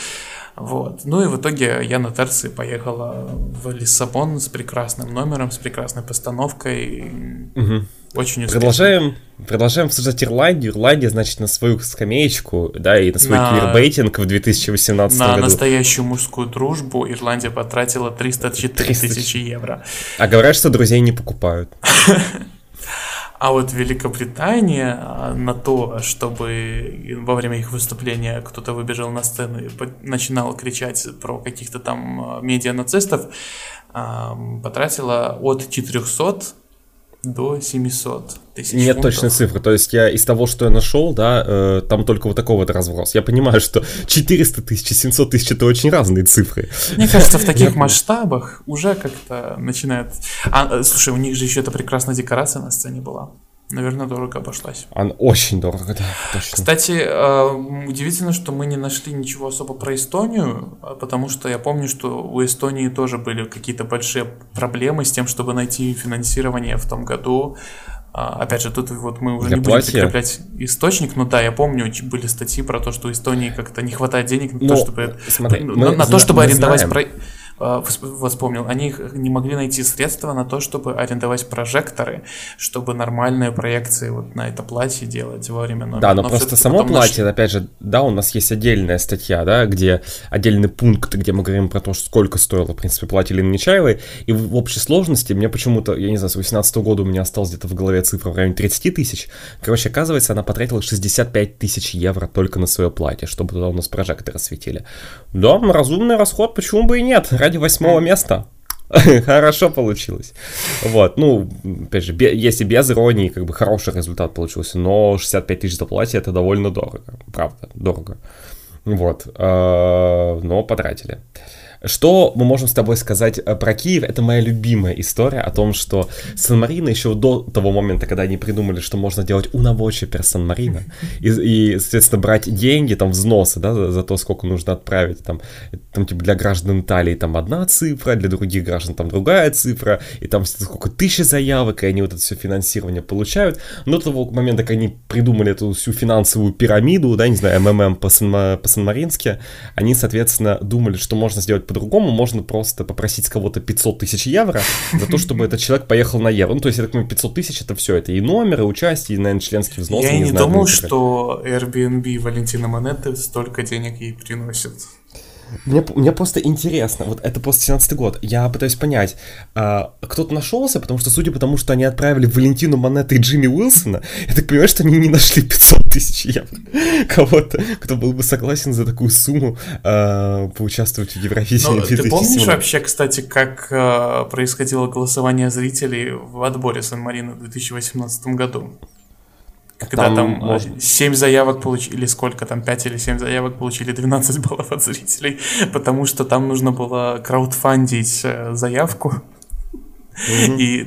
Вот. Ну и в итоге я на Терции поехала в Лиссабон с прекрасным номером, с прекрасной постановкой. Угу. Очень успешно. Продолжаем, продолжаем обсуждать Ирландию. Ирландия, значит, на свою скамеечку, да, и на свой на... квирбейтинг в 2018 на году. На настоящую мужскую дружбу Ирландия потратила 304 тысячи евро. А говорят, что друзей не покупают. (laughs) А вот Великобритания а, на то, чтобы во время их выступления кто-то выбежал на сцену и начинал кричать про каких-то там а, медиа-нацистов, потратила от 400 до 700 тысяч Нет фунтов. точной цифры, то есть я из того, что я нашел, да, э, там только вот такого вот разброс. Я понимаю, что 400 тысяч, 700 тысяч это очень разные цифры. Мне кажется, в таких (laughs) масштабах уже как-то начинает... А, э, слушай, у них же еще эта прекрасная декорация на сцене была. Наверное, дорого обошлась. Она очень дорого, да, точно. Кстати, э, удивительно, что мы не нашли ничего особо про Эстонию, а потому что я помню, что у Эстонии тоже были какие-то большие проблемы с тем, чтобы найти финансирование в том году. А, опять же, тут вот мы уже Для не будем платья. прикреплять источник, но да, я помню, были статьи про то, что у Эстонии как-то не хватает денег на, но, то, ну, чтобы, смотри, на, мы, на то, чтобы арендовать... Про Э, вспомнил, они не могли найти средства на то, чтобы арендовать прожекторы, чтобы нормальные проекции вот на это платье делать во время номера. Да, но, но просто само платье, нашли... опять же, да, у нас есть отдельная статья, да, где отдельный пункт, где мы говорим про то, сколько стоило, в принципе, платье Лины Нечаевой, и в общей сложности мне почему-то, я не знаю, с 18 года у меня осталось где-то в голове цифра в районе 30 тысяч. Короче, оказывается, она потратила 65 тысяч евро только на свое платье, чтобы туда у нас прожекторы светили. Да, разумный расход, почему бы и нет? Ради восьмого места. (laughs) Хорошо получилось. Вот, ну, опять же, если без иронии, как бы хороший результат получился, но 65 тысяч за платье это довольно дорого, правда, дорого. Вот, э, но потратили. Что мы можем с тобой сказать э, про Киев? Это моя любимая история о том, что Сан-Марино еще до того момента, когда они придумали, что можно делать унавочи пер Сан-Марино, (laughs) и, и, соответственно, брать деньги, там, взносы, да, за, за то, сколько нужно отправить, там, там, типа, для граждан Италии там одна цифра, для других граждан там другая цифра, и там сколько тысяч заявок, и они вот это все финансирование получают. Но до того момента, как они придумали эту всю финансовую пирамиду, да, не знаю, МММ по-санмарински, они, соответственно, думали, что можно сделать по-другому, можно просто попросить с кого-то 500 тысяч евро за то, чтобы этот человек поехал на евро. Ну, то есть, я так понимаю, 500 тысяч это все, это и номер, и участие, и, наверное, членский взнос. Я не, не знаю, думал, что Airbnb Валентина Монеты столько денег ей приносит. Мне, мне просто интересно, вот это после 17 год, я пытаюсь понять, а, кто-то нашелся, потому что, судя по тому, что они отправили Валентину Монеты и Джимми Уилсона, я так понимаю, что они не нашли 500 тысяч евро (laughs) кого-то, кто был бы согласен за такую сумму а, поучаствовать в Евровидении. Ты помнишь вообще, кстати, как а, происходило голосование зрителей в отборе Сан-Марино в 2018 году? Когда там, там можно... 7 заявок получили, или сколько там, 5 или 7 заявок получили 12 баллов от зрителей, потому что там нужно было краудфандить э, заявку. Mm-hmm. И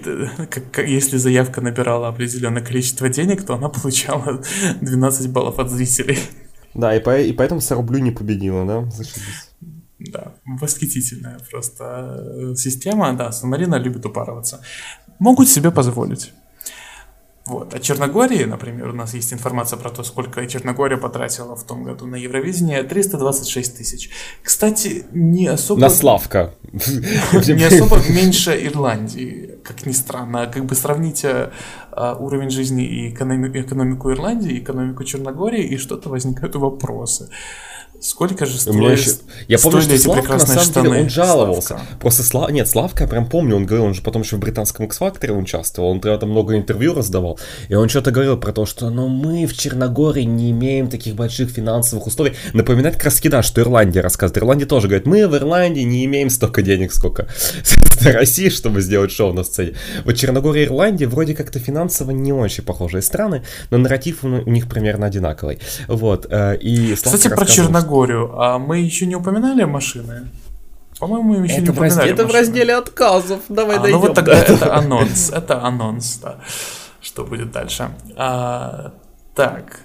как, как, если заявка набирала определенное количество денег, то она получала 12 баллов от зрителей. Да, и, по, и поэтому Сарублю не победила, да? Зашибись. Да, восхитительная просто э, система. Да, Сан-Марина любит упарываться. Могут себе позволить. Вот. А Черногории, например, у нас есть информация про то, сколько Черногория потратила в том году на Евровидение, 326 тысяч. Кстати, не особо... На Славка. (laughs) Не особо меньше Ирландии, как ни странно. Как бы сравните а, уровень жизни и экономику Ирландии, экономику Черногории, и что-то возникают вопросы. Сколько же меня еще... Я помню, что Славка, на самом штаны? деле, он жаловался. Славка. Просто Слав... Нет, Славка, я прям помню, он говорил, он же потом еще в британском X-Factor участвовал, он тогда много интервью раздавал, и он что-то говорил про то, что ну мы в Черногории не имеем таких больших финансовых условий. Напоминает как раз да, что Ирландия рассказывает. Ирландия тоже говорит, мы в Ирландии не имеем столько денег, сколько (laughs) России, чтобы сделать шоу на сцене. Вот Черногория и Ирландия вроде как-то финансово не очень похожие страны, но нарратив у них примерно одинаковый. Вот. Э, и Кстати, про Черногорию Черногорию, а мы еще не упоминали машины? По-моему, мы еще это не упоминали Это машины. в разделе отказов, давай а, дойдем. Ну вот тогда это анонс, это анонс, да. Что будет дальше? А, так,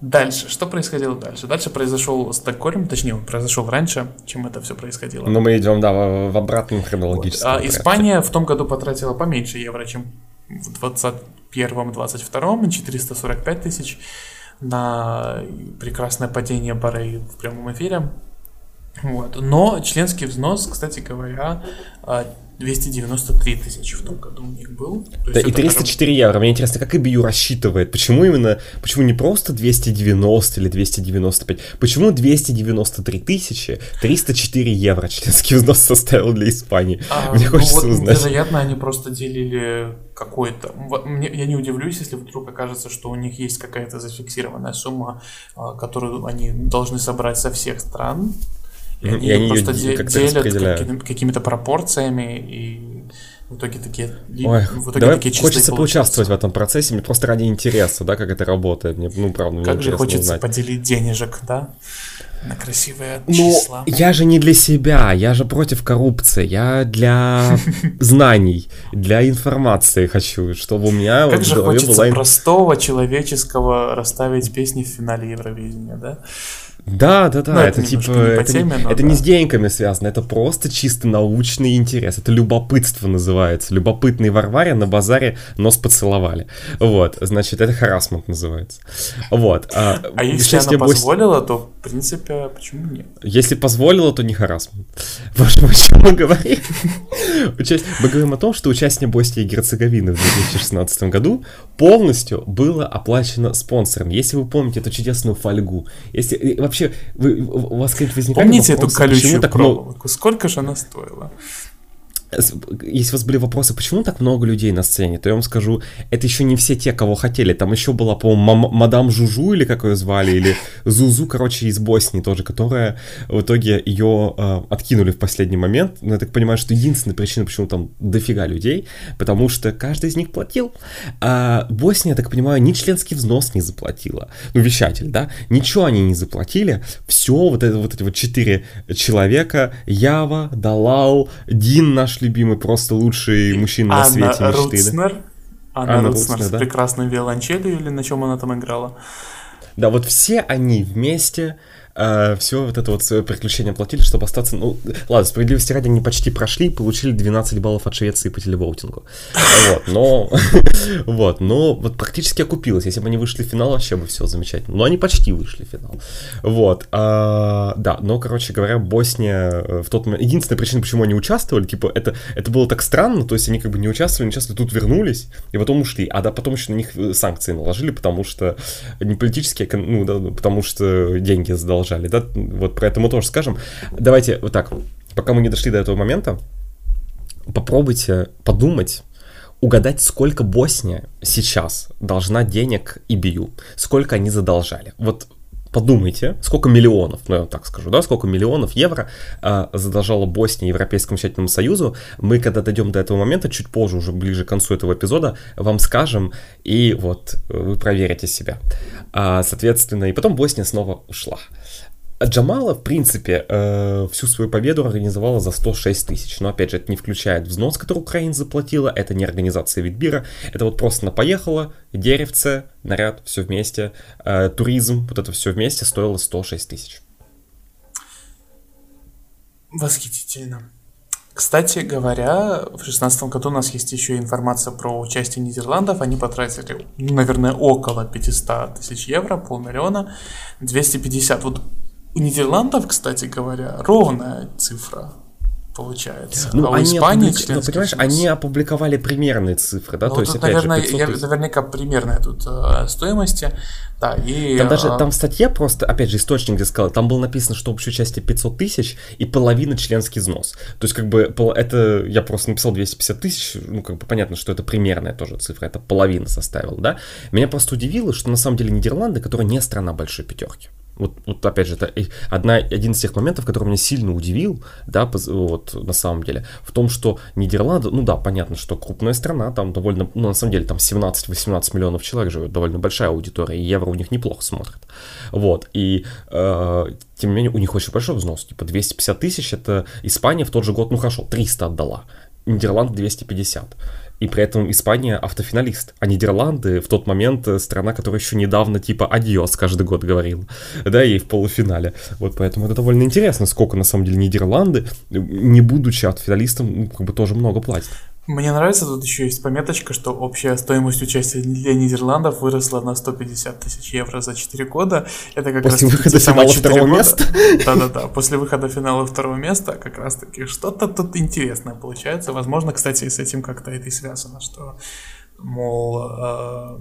Дальше, что происходило дальше? Дальше произошел Стокгольм, точнее, он произошел раньше, чем это все происходило. Но мы идем, да, в обратном хронологическом вот. а, Испания в том году потратила поменьше евро, чем в 21-22, 445 тысяч на прекрасное падение Барей в прямом эфире. Вот. Но членский взнос, кстати говоря, 293 тысячи в том году у них был. То да, и 304 как... евро. Мне интересно, как IBU рассчитывает? Почему именно, почему не просто 290 или 295? Почему 293 тысячи 304 евро членский взнос составил для Испании? А, Мне ну хочется вот, узнать. Вероятно, они просто делили какой-то... Мне, я не удивлюсь, если вдруг окажется, что у них есть какая-то зафиксированная сумма, а, которую они должны собрать со всех стран, и они, они просто де- делят какими-то пропорциями и в итоге такие, Ой, в итоге давай такие хочется поучаствовать в этом процессе, мне просто ради интереса, да, как это работает. Мне, ну, правда, мне Как же хочется узнать. поделить денежек, да? На красивые ну, числа. я же не для себя, я же против коррупции, я для (laughs) знаний, для информации хочу, чтобы у меня как же хочется простого человеческого расставить песни в финале Евровидения, да? Да, да, да, ну, это, это типа, не это, теме, не, это да. не с деньгами связано, это просто чисто научный интерес, это любопытство называется, любопытный Варваре на базаре нос поцеловали, вот, значит, это харасмент называется, вот. А, а если она позволила, то, в принципе, почему нет? Если позволила, то не харасмент. (laughs) Боже мой, о чем мы говорим? Мы говорим о том, что участие Боснии и Герцеговины в 2016 году полностью было оплачено спонсором. Если вы помните эту чудесную фольгу, если вообще вы, у вас какие-то возникали Помните эту колючую так проволоку? Сколько же она стоила? Если у вас были вопросы, почему так много людей на сцене, то я вам скажу, это еще не все те, кого хотели. Там еще была, по-моему, мадам Жужу, или как ее звали, или (laughs) Зузу, короче, из Боснии тоже, которая в итоге ее э, откинули в последний момент. Но я так понимаю, что единственная причина, почему там дофига людей, потому что каждый из них платил. А Босния, я так понимаю, ни членский взнос не заплатила. Ну, вещатель, да? Ничего они не заплатили. Все, вот, это, вот эти вот четыре человека, Ява, Далал, Дин наш любимый, просто лучший мужчина на свете Руцнер. Да? Анна, Анна Руцнер, Руцнер с да? прекрасной виолончелью или на чем она там играла? Да, вот все они вместе э, все вот это вот приключение платили, чтобы остаться... Ну, ладно, справедливости ради они почти прошли, получили 12 баллов от Швеции по телевоутингу. Вот, но... (laughs) Вот, но вот практически окупилось. Если бы они вышли в финал, вообще бы все замечательно. Но они почти вышли в финал. Вот, а, да, но, короче говоря, Босния э, в тот момент... Единственная причина, почему они участвовали, типа, это, это было так странно, то есть они как бы не участвовали, не участвовали, тут вернулись, и потом ушли. А да, потом еще на них э, санкции наложили, потому что не политические, ну, да, потому что деньги задолжали продолжали, да, вот про это мы тоже скажем. Давайте вот так, пока мы не дошли до этого момента, попробуйте подумать, угадать, сколько Босния сейчас должна денег ИБЮ, сколько они задолжали. Вот подумайте, сколько миллионов, ну я так скажу, да, сколько миллионов евро э, задолжала Босния Европейскому Мечательному Союзу. Мы, когда дойдем до этого момента, чуть позже, уже ближе к концу этого эпизода, вам скажем, и вот вы проверите себя. А, соответственно, и потом Босния снова ушла. Джамала, в принципе, э, всю свою победу организовала за 106 тысяч. Но, опять же, это не включает взнос, который Украина заплатила, это не организация Витбира, это вот просто она поехала, деревце, наряд, все вместе, э, туризм, вот это все вместе стоило 106 тысяч. Восхитительно. Кстати говоря, в 2016 году у нас есть еще информация про участие Нидерландов. Они потратили, ну, наверное, около 500 тысяч евро, полмиллиона, 250. Вот у Нидерландов, кстати говоря, ровная цифра получается. Ну, а у они Испании, опублик... ну, понимаешь, взнос. они опубликовали примерные цифры, да, ну, то есть, опять наверное, же, 500 я, наверняка примерная тут э, стоимости, да, и... Там даже, э, там в статье просто, опять же, источник, где сказал, там было написано, что общее участие 500 тысяч и половина членский взнос. То есть, как бы, это, я просто написал 250 тысяч, ну, как бы, понятно, что это примерная тоже цифра, это половина составила, да. Меня просто удивило, что на самом деле Нидерланды, которая не страна большой пятерки, вот, вот опять же, это одна, один из тех моментов, который меня сильно удивил, да, вот на самом деле, в том, что Нидерланды, ну да, понятно, что крупная страна, там довольно, ну на самом деле там 17-18 миллионов человек живет, довольно большая аудитория, и евро у них неплохо смотрит, вот, и э, тем не менее у них очень большой взнос, типа 250 тысяч, это Испания в тот же год, ну хорошо, 300 отдала, Нидерланд 250 и при этом Испания автофиналист, а Нидерланды в тот момент э, страна, которая еще недавно типа адиос каждый год говорил, да, и в полуфинале. Вот поэтому это довольно интересно, сколько на самом деле Нидерланды, не будучи автофиналистом, ну, как бы тоже много платят. Мне нравится, тут еще есть пометочка, что общая стоимость участия для Нидерландов выросла на 150 тысяч евро за 4 года. Это как после раз выхода финала второго года. места? (laughs) Да-да-да, после выхода финала второго места как раз-таки что-то тут интересное получается. Возможно, кстати, с этим как-то это и связано, что мол, э,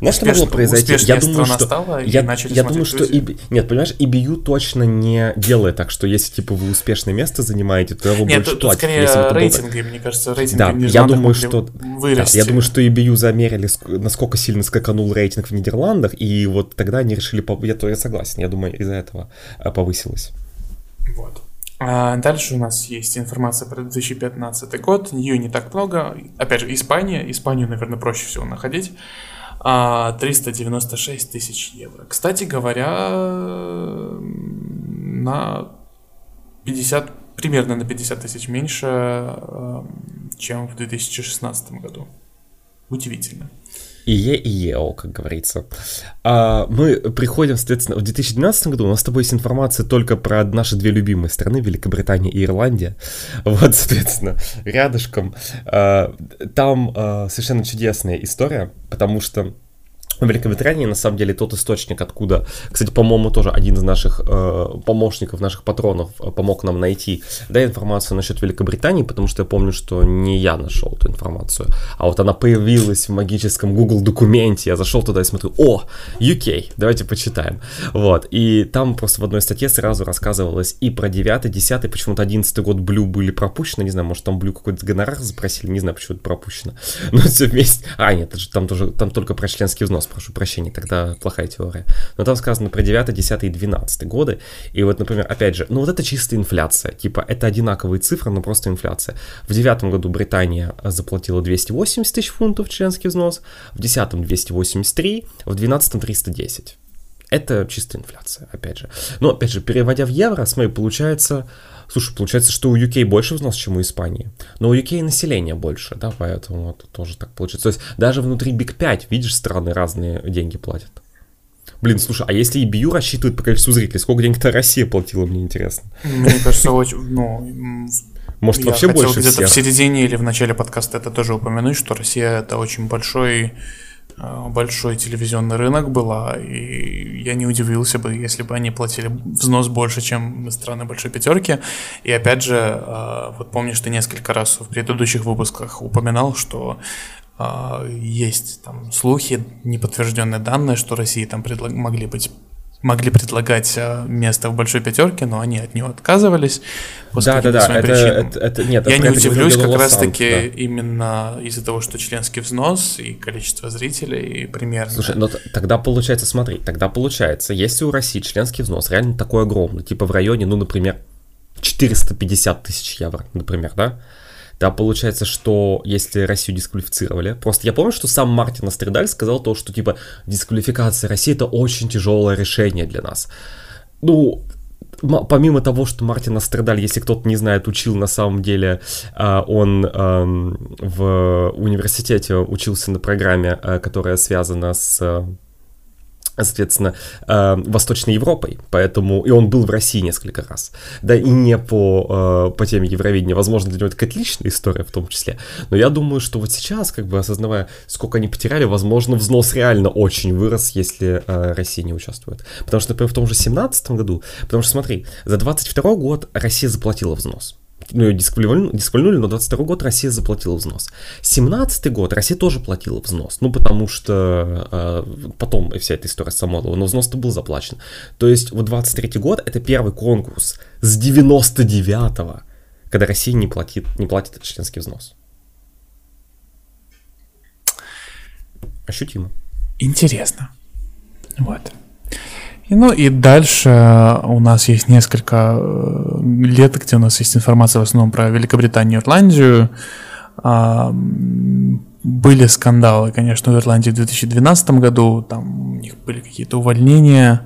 знаешь, что могло произойти? Я думаю, что стала, я, я думаю, что и, нет, понимаешь, EBU точно не делает так, что если типа вы успешное место занимаете, то его нет, больше тут, платят. скорее если рейтинги, мне кажется, рейтинги. Да, я думаю, что да, я думаю, что EBU замерили, насколько сильно скаканул рейтинг в Нидерландах, и вот тогда они решили, я, то я согласен, я думаю, из-за этого э, повысилось. Вот. А дальше у нас есть информация про 2015 год. Ее не так много. Опять же, Испания. Испанию, наверное, проще всего находить. 396 а, тысяч евро. Кстати говоря, на 50, примерно на 50 тысяч меньше, э, чем в 2016 году. Удивительно. ИЕ и ЕО, как говорится. А мы приходим, соответственно, в 2012 году у нас с тобой есть информация только про наши две любимые страны, Великобритания и Ирландия. (laughs) Вот, соответственно, рядышком. А, там а, совершенно чудесная история, потому что в Великобритании, на самом деле, тот источник, откуда, кстати, по-моему, тоже один из наших э, помощников, наших патронов э, помог нам найти, да, информацию насчет Великобритании, потому что я помню, что не я нашел эту информацию, а вот она появилась в магическом Google документе, я зашел туда и смотрю, о, UK, давайте почитаем, вот, и там просто в одной статье сразу рассказывалось и про 9 10 почему-то 11 год Blue были пропущены, не знаю, может там Blue какой-то гонорар запросили, не знаю, почему это пропущено, но все вместе, а, нет, там тоже, там только про членский взнос прошу прощения, тогда плохая теория. Но там сказано про 9, 10 и 12 годы. И вот, например, опять же, ну вот это чистая инфляция. Типа, это одинаковые цифры, но просто инфляция. В девятом году Британия заплатила 280 тысяч фунтов членский взнос, в десятом 283, в двенадцатом 310. Это чистая инфляция, опять же. Но, опять же, переводя в евро, смотри, получается Слушай, получается, что у UK больше взнос, чем у Испании. Но у UK население больше, да, поэтому это тоже так получается. То есть даже внутри Big 5, видишь, страны разные деньги платят. Блин, слушай, а если EBU рассчитывает по количеству зрителей, сколько денег-то Россия платила, мне интересно. Мне кажется, очень, (laughs) ну, может, я вообще больше где-то в середине или в начале подкаста это тоже упомянуть, что Россия это очень большой большой телевизионный рынок была, и я не удивился бы, если бы они платили взнос больше, чем страны большой пятерки. И опять же, э, вот помнишь, ты несколько раз в предыдущих выпусках упоминал, что э, есть там слухи, неподтвержденные данные, что России там предлаг... могли быть могли предлагать э, место в большой пятерке, но они от него отказывались. да, да, да. Это, это, это, нет, Я не удивлюсь как раз-таки да. именно из-за того, что членский взнос и количество зрителей примерно. Слушай, но тогда получается, смотри, тогда получается, если у России членский взнос реально такой огромный, типа в районе, ну, например, 450 тысяч евро, например, да, да, получается, что если Россию дисквалифицировали, просто я помню, что сам Мартин Астридаль сказал то, что типа дисквалификация России это очень тяжелое решение для нас. Ну, помимо того, что Мартин Астридаль, если кто-то не знает, учил на самом деле, а, он в университете учился на программе, а, которая связана с соответственно, э, Восточной Европой, поэтому и он был в России несколько раз, да, и не по, э, по теме Евровидения, возможно, для него это какая-то личная история в том числе, но я думаю, что вот сейчас, как бы осознавая, сколько они потеряли, возможно, взнос реально очень вырос, если э, Россия не участвует, потому что, например, в том же 17 году, потому что, смотри, за 22 год Россия заплатила взнос, ну, ее дисквалифицировали, дисквалифицировали, но 22 год Россия заплатила взнос. 17 год Россия тоже платила взнос, ну, потому что э, потом вся эта история с Самойлова, но взнос-то был заплачен. То есть вот 23 год это первый конкурс с 99-го, когда Россия не платит, не платит этот членский взнос. Ощутимо. Интересно. Вот. И, ну и дальше у нас есть несколько э, лет, где у нас есть информация в основном про Великобританию и Ирландию. Были скандалы, конечно, в Ирландии в 2012 году, там у них были какие-то увольнения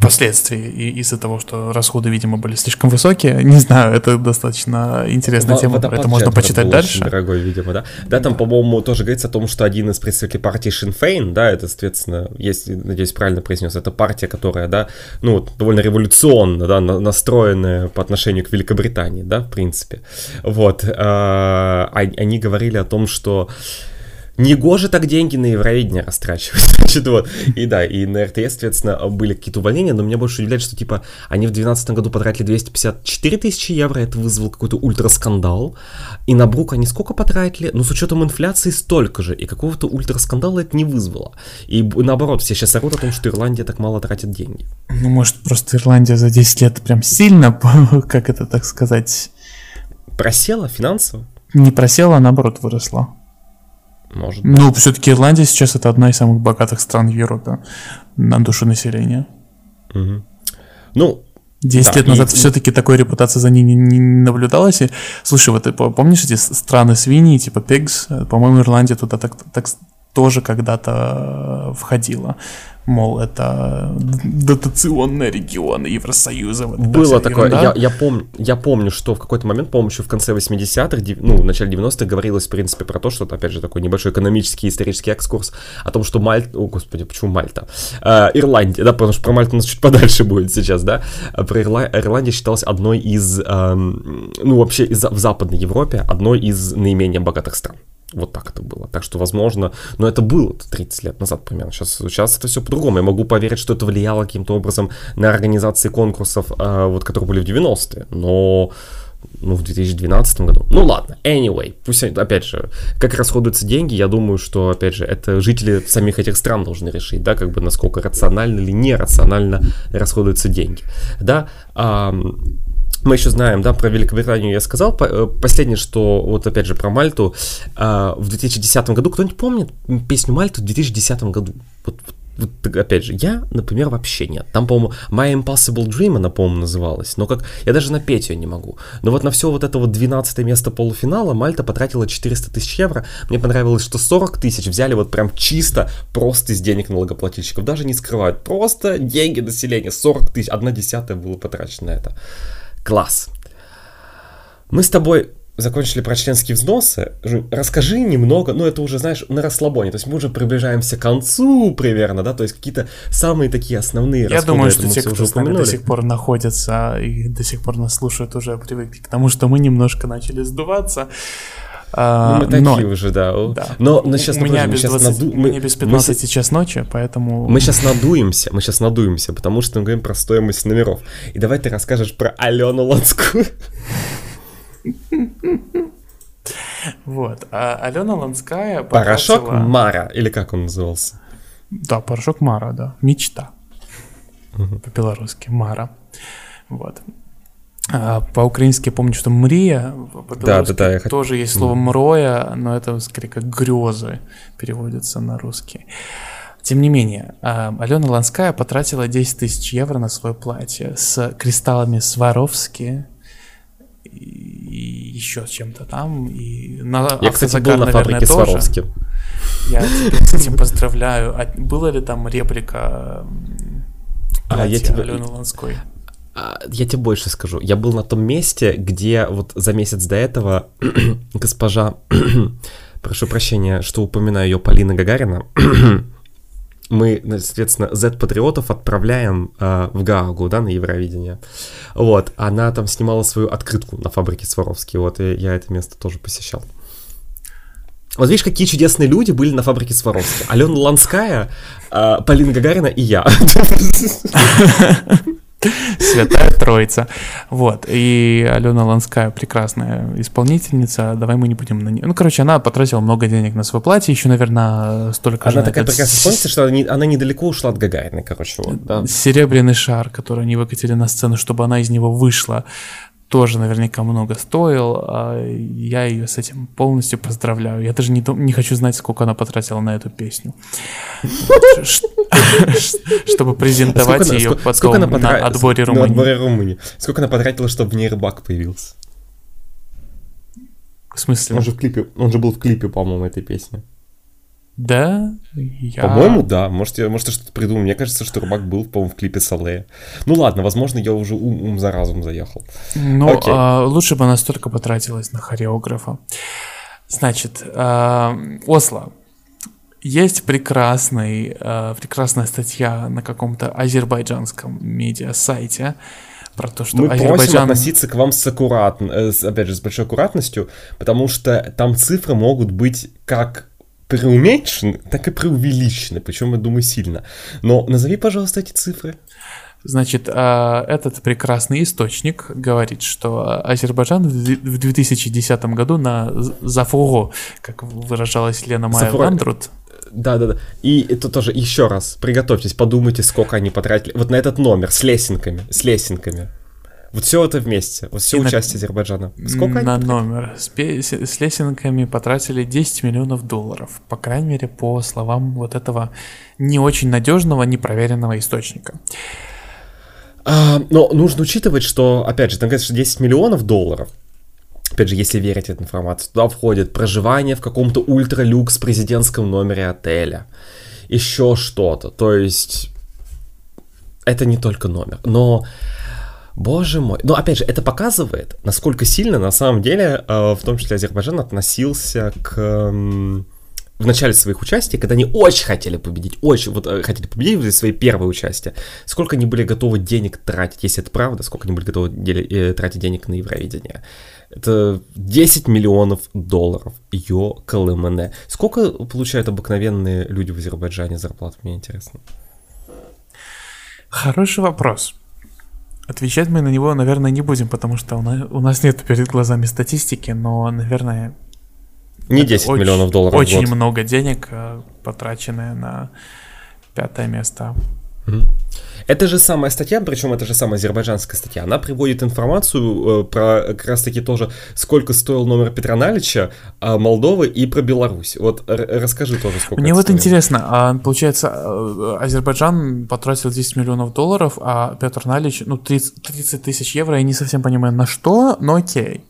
последствий из-за того, что расходы, видимо, были слишком высокие. (laughs) Не знаю, это достаточно интересная тема, это можно почитать дальше. дорогой, видимо, да. Да, там, по-моему, тоже говорится о том, что один из представителей партии Шинфейн, да, это, соответственно, если, надеюсь, правильно произнес, это партия, которая, да, ну, довольно революционно, да, настроенная по отношению к Великобритании, да, в принципе. Вот. А, они говорили о том, что Негоже так деньги на Евровидение растрачивать. (laughs) Значит, вот. И да, и на РТС, соответственно, были какие-то увольнения, но меня больше удивляет, что, типа, они в 2012 году потратили 254 тысячи евро, это вызвало какой-то ультраскандал. И на Брук они сколько потратили? Ну, с учетом инфляции столько же, и какого-то ультраскандала это не вызвало. И наоборот, все сейчас орут о том, что Ирландия так мало тратит деньги. Ну, может, просто Ирландия за 10 лет прям сильно, (laughs) как это так сказать... Просела финансово? Не просела, а наоборот выросла. Может быть. Ну, все-таки Ирландия сейчас это одна из самых богатых стран в Европе на душу населения. Угу. Ну, Десять да, лет назад и... все-таки такой репутации за ней не, не наблюдалось. И, слушай, вот ты помнишь эти страны свиньи, типа Pigs? По-моему, Ирландия туда так, так тоже когда-то входила мол, это дотационные регионы Евросоюза. Вот Было такое, я, я, пом, я помню, что в какой-то момент, по-моему, еще в конце 80-х, ну, в начале 90-х говорилось, в принципе, про то, что, опять же, такой небольшой экономический исторический экскурс о том, что Мальта, о, господи, почему Мальта? Э, Ирландия, да, потому что про Мальту у нас чуть подальше будет сейчас, да, а про Ирла... Ирландия считалась одной из, эм, ну, вообще из, в Западной Европе одной из наименее богатых стран Вот так это было. Так что, возможно, но это было 30 лет назад примерно. Сейчас, сейчас это все по-другому. Я могу поверить, что это влияло каким-то образом на организации конкурсов, э, вот, которые были в 90-е. Но ну, в 2012 году. Ну ладно, anyway, пусть, опять же, как расходуются деньги, я думаю, что, опять же, это жители самих этих стран должны решить, да, как бы насколько рационально или нерационально расходуются деньги, да, а, мы еще знаем, да, про Великобританию я сказал. Э, последнее, что вот опять же про Мальту. А, в 2010 году, кто-нибудь помнит песню Мальту в 2010 году? Вот, вот, опять же, я, например, вообще нет. Там, по-моему, My Impossible Dream она, по-моему, называлась. Но как, я даже напеть ее не могу. Но вот на все вот это вот 12 место полуфинала Мальта потратила 400 тысяч евро. Мне понравилось, что 40 тысяч взяли вот прям чисто просто из денег налогоплательщиков. Даже не скрывают. Просто деньги населения. 40 тысяч. Одна десятая было потрачено на это. Класс. Мы с тобой закончили про членские взносы. Расскажи немного, ну это уже, знаешь, на расслабоне. То есть мы уже приближаемся к концу примерно, да, то есть какие-то самые такие основные Я расходы. думаю, что те, кто с нами до сих пор находятся и до сих пор нас слушают, уже привыкли к тому, что мы немножко начали сдуваться. А, ну, мы такие но, уже, да. да. Но, но сейчас, у меня без, 20, наду... мы, без 15 мы, час ночи, поэтому... Мы сейчас надуемся, мы сейчас надуемся, потому что мы говорим про стоимость номеров. И давай ты расскажешь про Алену Ланскую. Вот. А Алена Ланская Порошок Мара, или как он назывался? Да, порошок Мара, да. Мечта. По-белорусски. Мара. Вот. А, по-украински помню, что мрия, да, да, да, я тоже хот... есть слово мроя, но это скорее как грезы переводится на русский. Тем не менее, а, Алена Ланская потратила 10 тысяч евро на свое платье с кристаллами Сваровски и еще с чем-то там. И на Я, кстати, был на фабрике тоже. Сваровски. Я тебя с этим поздравляю. А была ли там реплика а, я тебя... Алены Ланской? А, я тебе больше скажу. Я был на том месте, где вот за месяц до этого (clears throat) госпожа, (clears throat) прошу прощения, что упоминаю ее, Полина Гагарина, (clears throat) мы, соответственно, Z-патриотов отправляем э, в Гаагу, да, на Евровидение. Вот, она там снимала свою открытку на фабрике Сваровски, вот, и я это место тоже посещал. Вот видишь, какие чудесные люди были на фабрике Сваровски. Алена Ланская, э, Полина Гагарина и я. (laughs) (laughs) (laughs) Святая Троица. Вот. И Алена Ланская прекрасная исполнительница. Давай мы не будем на нее. Ну, короче, она потратила много денег на свое платье, еще, наверное, столько она же. Она такая прекрасная исполнительница, что она, не, она недалеко ушла от Гагарины, короче. Вот, да. Серебряный шар, который они выкатили на сцену, чтобы она из него вышла тоже наверняка много стоил, а я ее с этим полностью поздравляю. Я даже не, не хочу знать, сколько она потратила на эту песню. Чтобы презентовать ее потом на отборе Румынии. Сколько она потратила, чтобы в ней рыбак появился? В смысле? Он же, в клипе, он же был в клипе, по-моему, этой песни. Да? Я... По-моему, да. Может, я, может, я что-то придумал. Мне кажется, что Рыбак был, по-моему, в клипе Салея. Ну ладно, возможно, я уже ум, ум за разум заехал. Ну, а, лучше бы она столько потратилась на хореографа. Значит, а, Осло. Есть прекрасный, а, прекрасная статья на каком-то азербайджанском медиа-сайте, про то, что Мы Азербайджан... просим относиться к вам с аккуратностью, опять же, с большой аккуратностью, потому что там цифры могут быть как преуменьшены, так и преувеличены, причем, я думаю, сильно. Но назови, пожалуйста, эти цифры. Значит, а, этот прекрасный источник говорит, что Азербайджан в 2010 году на Зафуго, как выражалась Лена Майя Ландрут, да, да, да. И это тоже еще раз, приготовьтесь, подумайте, сколько они потратили. Вот на этот номер с лесенками, с лесенками. Вот все это вместе, вот все и участие на, Азербайджана. Сколько на они номер. С, с лесенками потратили 10 миллионов долларов, по крайней мере, по словам вот этого не очень надежного, непроверенного источника. А, но нужно учитывать, что, опять же, там говорится, что 10 миллионов долларов, опять же, если верить этой информации, туда входит проживание в каком-то ультралюкс президентском номере отеля, еще что-то, то есть это не только номер, но Боже мой. Но опять же, это показывает, насколько сильно на самом деле, э, в том числе Азербайджан, относился к в начале своих участий, когда они очень хотели победить, очень вот э, хотели победить в свои первые участия, сколько они были готовы денег тратить, если это правда, сколько они были готовы дели, э, тратить денег на Евровидение. Это 10 миллионов долларов. Йо, КЛМН. Сколько получают обыкновенные люди в Азербайджане зарплату, мне интересно. Хороший вопрос. Отвечать мы на него, наверное, не будем, потому что у нас, у нас нет перед глазами статистики, но, наверное... Не 10 очень, миллионов долларов Очень в год. много денег, э, потраченное на пятое место. Это же самая статья, причем это же самая азербайджанская статья, она приводит информацию э, про как раз таки тоже, сколько стоил номер Петра Налича, э, Молдовы и про Беларусь. Вот расскажи тоже, сколько Мне вот стоит. интересно, а, получается, э, Азербайджан потратил 10 миллионов долларов, а Петр Налич, ну, 30, 30 тысяч евро, я не совсем понимаю, на что, но окей.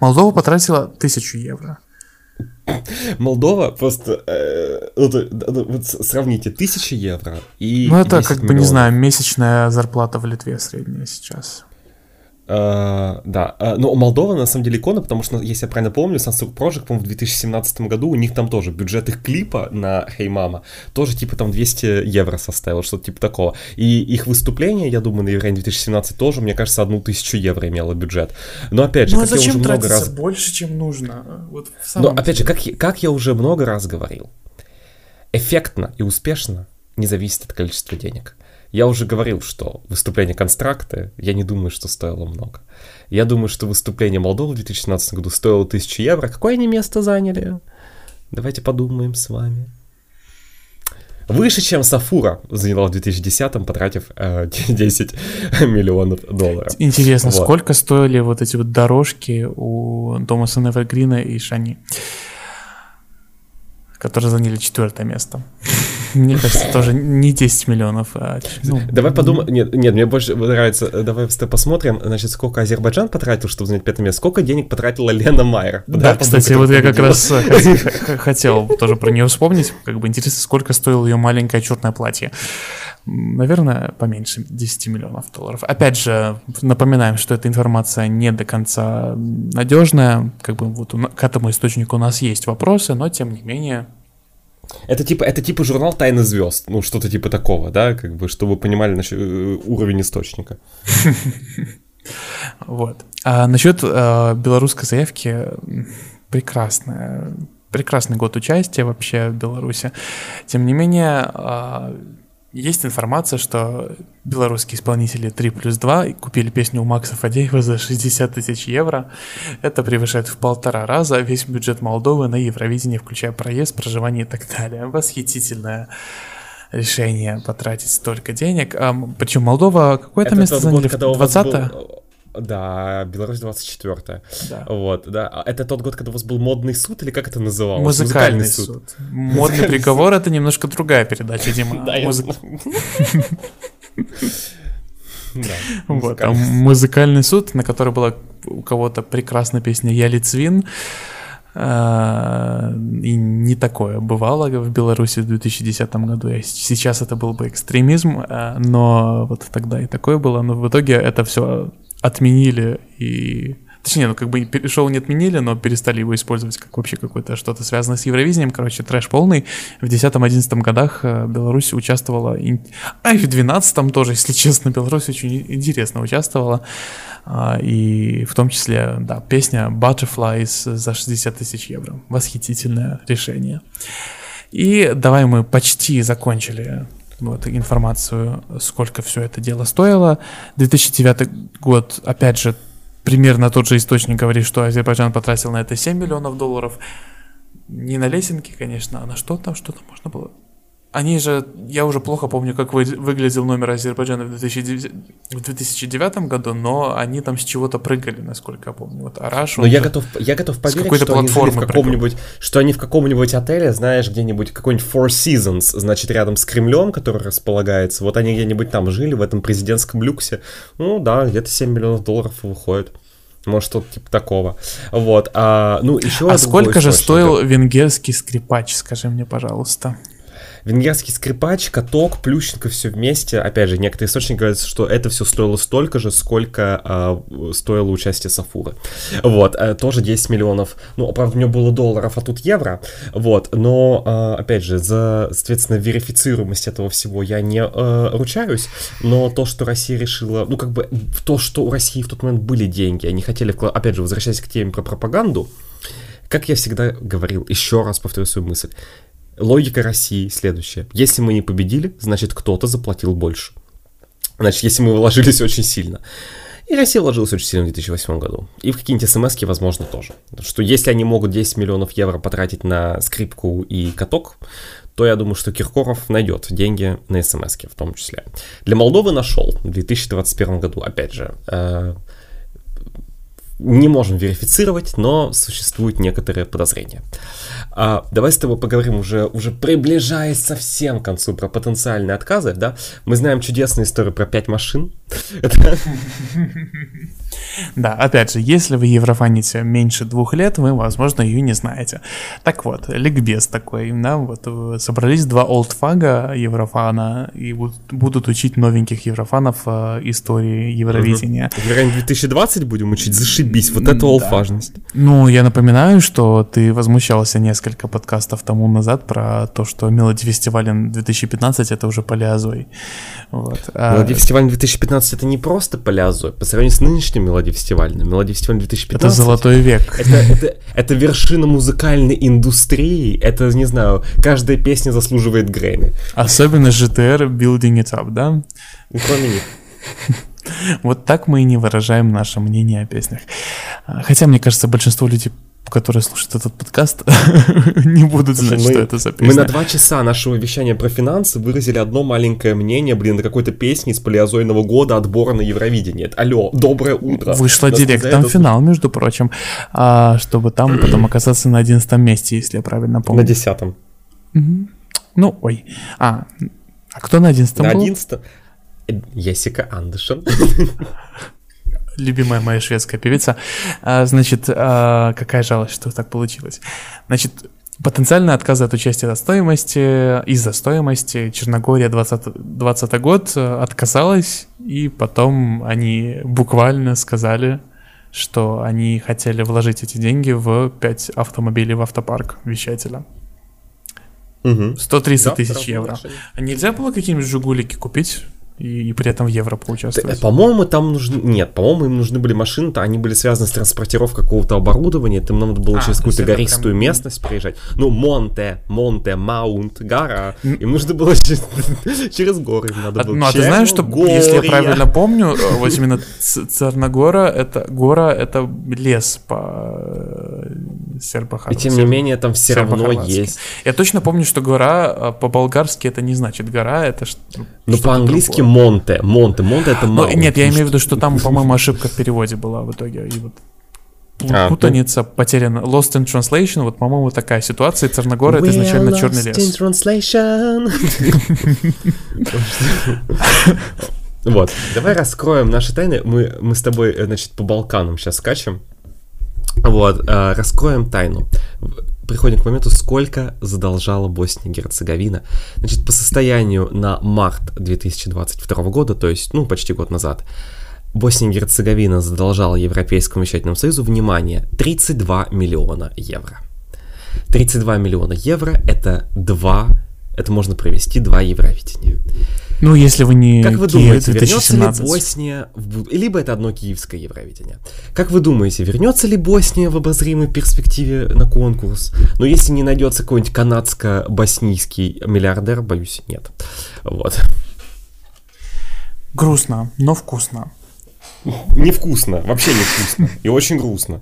Молдова потратила тысячу евро. Молдова просто... Э, вот, вот сравните, 1000 евро и Ну это как бы, не знаю, месячная зарплата в Литве средняя сейчас. Uh, да, uh, но Молдова на самом деле икона, потому что, если я правильно помню, Sunset Project, по-моему, в 2017 году у них там тоже бюджет их клипа на Hey Mama тоже типа там 200 евро составил, что-то типа такого. И их выступление, я думаю, на Евровидении 2017 тоже, мне кажется, одну тысячу евро имело бюджет. Но опять же, ну, а как зачем я уже много раз... больше, чем нужно? Вот но опять же, как, как я уже много раз говорил, эффектно и успешно не зависит от количества денег. Я уже говорил, что выступление Констракты, я не думаю, что стоило много. Я думаю, что выступление Молдовы в 2017 году стоило 1000 евро. Какое они место заняли? Давайте подумаем с вами. Выше, чем Сафура заняла в 2010-м, потратив э, (laughs) 10 миллионов долларов. Интересно, вот. сколько стоили вот эти вот дорожки у Томаса Невергрина и Шани, которые заняли четвертое место? Мне кажется, тоже не 10 миллионов. А, ну, давай подумаем. Нет, нет, мне больше нравится. Давай посмотрим, значит, сколько Азербайджан потратил, чтобы занять пятое место. Сколько денег потратила Лена Майер. Да, кстати, вот я как раз э, хотел тоже про нее вспомнить. Как бы интересно, сколько стоило ее маленькое черное платье. Наверное, поменьше 10 миллионов долларов. Опять же, напоминаем, что эта информация не до конца надежная. Как бы вот к этому источнику у нас есть вопросы, но тем не менее это типа, это типа журнал Тайны звезд, ну что-то типа такого, да, как бы, чтобы понимали насчет, э, уровень источника. (laughs) Вот. А насчет э, белорусской заявки прекрасная, прекрасный год участия вообще в Беларуси. Тем не менее, э, есть информация, что белорусские исполнители 3 плюс 2 купили песню у Макса Фадеева за 60 тысяч евро. Это превышает в полтора раза весь бюджет Молдовы на Евровидение, включая проезд, проживание и так далее. Восхитительное решение потратить столько денег. А, причем Молдова какое-то место заняли? 20 да, Беларусь 24 да. Вот, да. А это тот год, когда у вас был модный суд, или как это называлось? Музыкальный, Музыкальный суд. суд. Модный приговор — это немножко другая передача, Дима. Да, (laughs) Да, вот, а музыкальный суд, на который была у кого-то прекрасная песня «Я Лицвин», а, и не такое бывало в Беларуси в 2010 году. Сейчас это был бы экстремизм, а, но вот тогда и такое было. Но в итоге это все отменили и... Точнее, ну как бы шоу не отменили, но перестали его использовать как вообще какое-то что-то связанное с Евровидением. Короче, трэш полный. В 10-11 годах э, Беларусь участвовала... А и в 12 тоже, если честно, Беларусь очень интересно участвовала. А, и в том числе, да, песня Butterflies за 60 тысяч евро. Восхитительное решение. И давай мы почти закончили вот, информацию, сколько все это дело стоило. 2009 год, опять же, примерно тот же источник говорит, что Азербайджан потратил на это 7 миллионов долларов. Не на лесенки, конечно, а на что там, что там можно было они же, я уже плохо помню, как вы, выглядел номер Азербайджана в 2009, в 2009 году, но они там с чего-то прыгали, насколько я помню. Вот Араш. Но я готов, я готов поверить, что они в каком-нибудь, что они в каком-нибудь отеле, знаешь, где-нибудь какой-нибудь Four Seasons, значит, рядом с Кремлем, который располагается. Вот они где-нибудь там жили, в этом президентском люксе. Ну да, где-то 7 миллионов долларов выходит. Может, что-то типа такого. Вот. А, ну, еще а сколько же стоил венгерский скрипач, скажи мне, пожалуйста? Венгерский скрипач, каток, Плющенко, все вместе. Опять же, некоторые источники говорят, что это все стоило столько же, сколько э, стоило участие Сафуры. Вот, э, тоже 10 миллионов. Ну, правда, у него было долларов, а тут евро. Вот, но, э, опять же, за, соответственно, верифицируемость этого всего я не э, ручаюсь, но то, что Россия решила, ну, как бы, то, что у России в тот момент были деньги, они хотели, опять же, возвращаясь к теме про пропаганду, как я всегда говорил, еще раз повторю свою мысль, логика России следующая. Если мы не победили, значит кто-то заплатил больше. Значит, если мы вложились (laughs) очень сильно. И Россия вложилась очень сильно в 2008 году. И в какие-нибудь смс возможно, тоже. Что если они могут 10 миллионов евро потратить на скрипку и каток, то я думаю, что Киркоров найдет деньги на смс в том числе. Для Молдовы нашел в 2021 году, опять же. Э, не можем верифицировать, но существуют некоторые подозрения. А, давай с тобой поговорим уже, уже приближаясь совсем к концу про потенциальные отказы, да? Мы знаем чудесную историю про пять машин. (laughs) Да, опять же, если вы еврофаните меньше двух лет, вы, возможно, ее не знаете. Так вот, ликбез такой, да, вот э, собрались два олдфага еврофана и будут учить новеньких еврофанов э, истории Евровидения. Угу. 2020 будем учить, зашибись, вот это олдфажность. Ну, я напоминаю, что ты возмущался несколько подкастов тому назад про то, что Мелоди Фестивален 2015 это уже палеозой. Вот. А Мелоди Фестивален 2015 это не просто палеозой, по сравнению с нынешним. Мелодия фестивальная 2015. Это золотой век. Это, это, это вершина музыкальной индустрии. Это, не знаю, каждая песня заслуживает Грэмми. Особенно GTR Building It Up, да? Ну, кроме них. (laughs) Вот так мы и не выражаем наше мнение о песнях. Хотя, мне кажется, большинство людей которые слушают этот подкаст, (laughs) не будут знать, мы, что это за песня. Мы на два часа нашего вещания про финансы выразили одно маленькое мнение, блин, на какой-то песне из палеозойного года отбора на Евровидение. Алло, доброе утро. Вышла директ, там это... финал, между прочим, а, чтобы там потом (clears throat) оказаться на одиннадцатом месте, если я правильно помню. На десятом. Ну, ой. А, а кто на одиннадцатом На одиннадцатом? Есика Андерсон (laughs) любимая моя шведская певица. А, значит, а, какая жалость, что так получилось. Значит, потенциальные отказы от участия от стоимости, из-за стоимости Черногория 2020 год отказалась, и потом они буквально сказали, что они хотели вложить эти деньги в 5 автомобилей в автопарк вещателя. Угу. 130 да, тысяч евро. А нельзя было какие-нибудь жигулики купить? И, и при этом в евро поучаствовать. По-моему, там нужны... Нет, по-моему, им нужны были машины-то, они были связаны с транспортировкой какого-то оборудования, там надо было а, через какую-то гористую прям... местность приезжать. Ну, Монте, Монте, Маунт, гора. Им нужно было (laughs) через, горы надо а, было. Ну, а ты знаешь, что, если я правильно помню, э, вот именно Царногора, это гора, это лес по э, сербо И тем не менее, там все равно есть. Я точно помню, что гора э, по-болгарски это не значит гора, это Ну, по-английски Монте. Монте. Монте это Маунт. Нет, я имею в виду, что там, по-моему, ошибка в переводе была в итоге. И вот а, путаница, ну... потеряна. Lost in translation, вот, по-моему, такая ситуация. Церногора это изначально черный лес. In translation. (laughs) Вот, давай раскроем наши тайны. Мы, мы с тобой, э, значит, по Балканам сейчас скачем. Вот, э, раскроем тайну приходим к моменту, сколько задолжала Босния и Герцеговина. Значит, по состоянию на март 2022 года, то есть, ну, почти год назад, Босния и Герцеговина задолжала Европейскому вещательному союзу, внимание, 32 миллиона евро. 32 миллиона евро это 2, это можно провести 2 Евровидения. Ну, если вы не Как вы Киев думаете, 2017. вернется ли Босния в... Либо это одно киевское Евровидение. Как вы думаете, вернется ли Босния в обозримой перспективе на конкурс? Но если не найдется какой-нибудь канадско-боснийский миллиардер, боюсь, нет. Вот. Грустно, но вкусно. Невкусно, вообще невкусно. И очень грустно.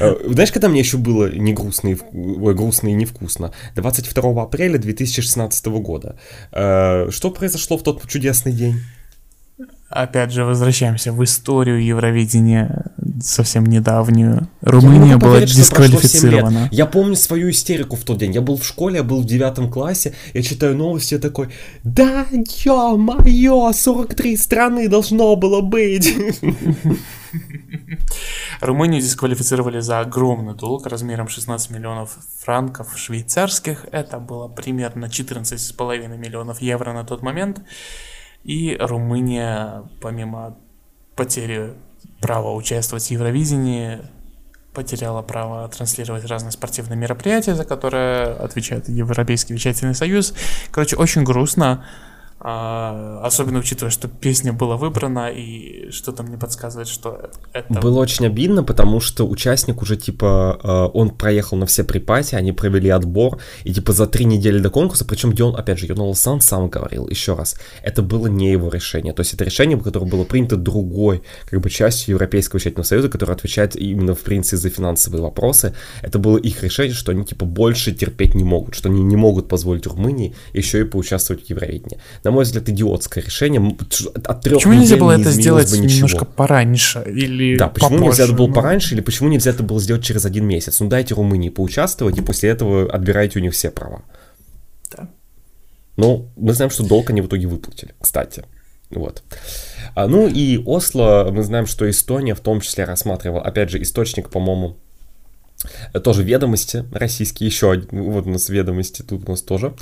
Э, знаешь, когда мне еще было не грустно и, ой, грустно и невкусно? 22 апреля 2016 года. Э, что произошло в тот чудесный день? Опять же, возвращаемся в историю Евровидения совсем недавнюю. Румыния была поверить, дисквалифицирована. Я помню свою истерику в тот день. Я был в школе, я был в девятом классе, я читаю новости, я такой, да, ё-моё, 43 страны должно было быть. (laughs) Румынию дисквалифицировали за огромный долг размером 16 миллионов франков швейцарских. Это было примерно 14,5 миллионов евро на тот момент. И Румыния, помимо потери права участвовать в Евровидении, потеряла право транслировать разные спортивные мероприятия, за которые отвечает Европейский вещательный союз. Короче, очень грустно. А, особенно учитывая, что песня была выбрана, и что-то мне подсказывает, что это... Было очень обидно, потому что участник уже, типа, а, он проехал на все припати, они провели отбор, и, типа, за три недели до конкурса, причем, где он, опять же, Йонал Сан сам говорил, еще раз, это было не его решение, то есть это решение, которое было принято другой, как бы, частью Европейского вещательного союза, который отвечает именно, в принципе, за финансовые вопросы, это было их решение, что они, типа, больше терпеть не могут, что они не могут позволить Румынии еще и поучаствовать в Евровидении. На мой взгляд, идиотское решение. От трех почему нельзя было это сделать бы немножко пораньше или Да, почему попозже, нельзя это было ну... пораньше или почему нельзя это было сделать через один месяц? Ну дайте Румынии поучаствовать и после этого отбирайте у них все права. Да. Ну, мы знаем, что долг они в итоге выплатили, кстати. Вот. А, ну и Осло, мы знаем, что Эстония в том числе рассматривала, опять же, источник, по-моему, тоже ведомости российские, еще вот у нас ведомости тут у нас тоже.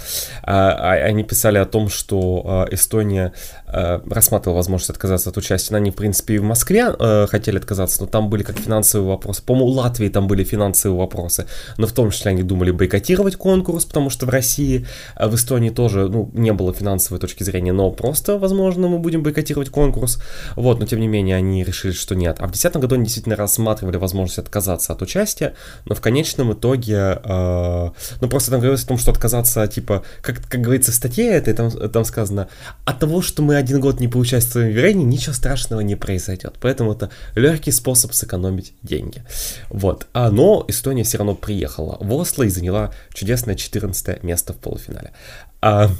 А, а, они писали о том, что а, Эстония рассматривала возможность отказаться от участия. Они, в принципе, и в Москве хотели отказаться, но там были как финансовые вопросы. По-моему, у Латвии там были финансовые вопросы, но в том числе они думали бойкотировать конкурс, потому что в России, в Эстонии тоже ну, не было финансовой точки зрения, но просто, возможно, мы будем бойкотировать конкурс. Вот, но тем не менее они решили, что нет. А в 2010 году они действительно рассматривали возможность отказаться от участия, но в конечном итоге, э, ну просто там говорилось о том, что отказаться, типа, как, как говорится в статье этой, там, там сказано, от того, что мы один год не поучаствуем в Верене, ничего страшного не произойдет. Поэтому это легкий способ сэкономить деньги. Вот. А, но Эстония все равно приехала в Осло и заняла чудесное 14 место в полуфинале. А,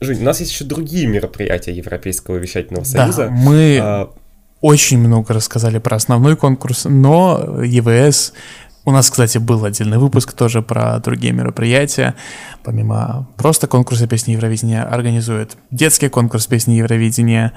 Жень, у нас есть еще другие мероприятия Европейского вещательного союза. Да, мы а, очень много рассказали про основной конкурс, но ЕВС у нас, кстати, был отдельный выпуск тоже про другие мероприятия. Помимо просто конкурса песни Евровидения, организует детский конкурс песни Евровидения,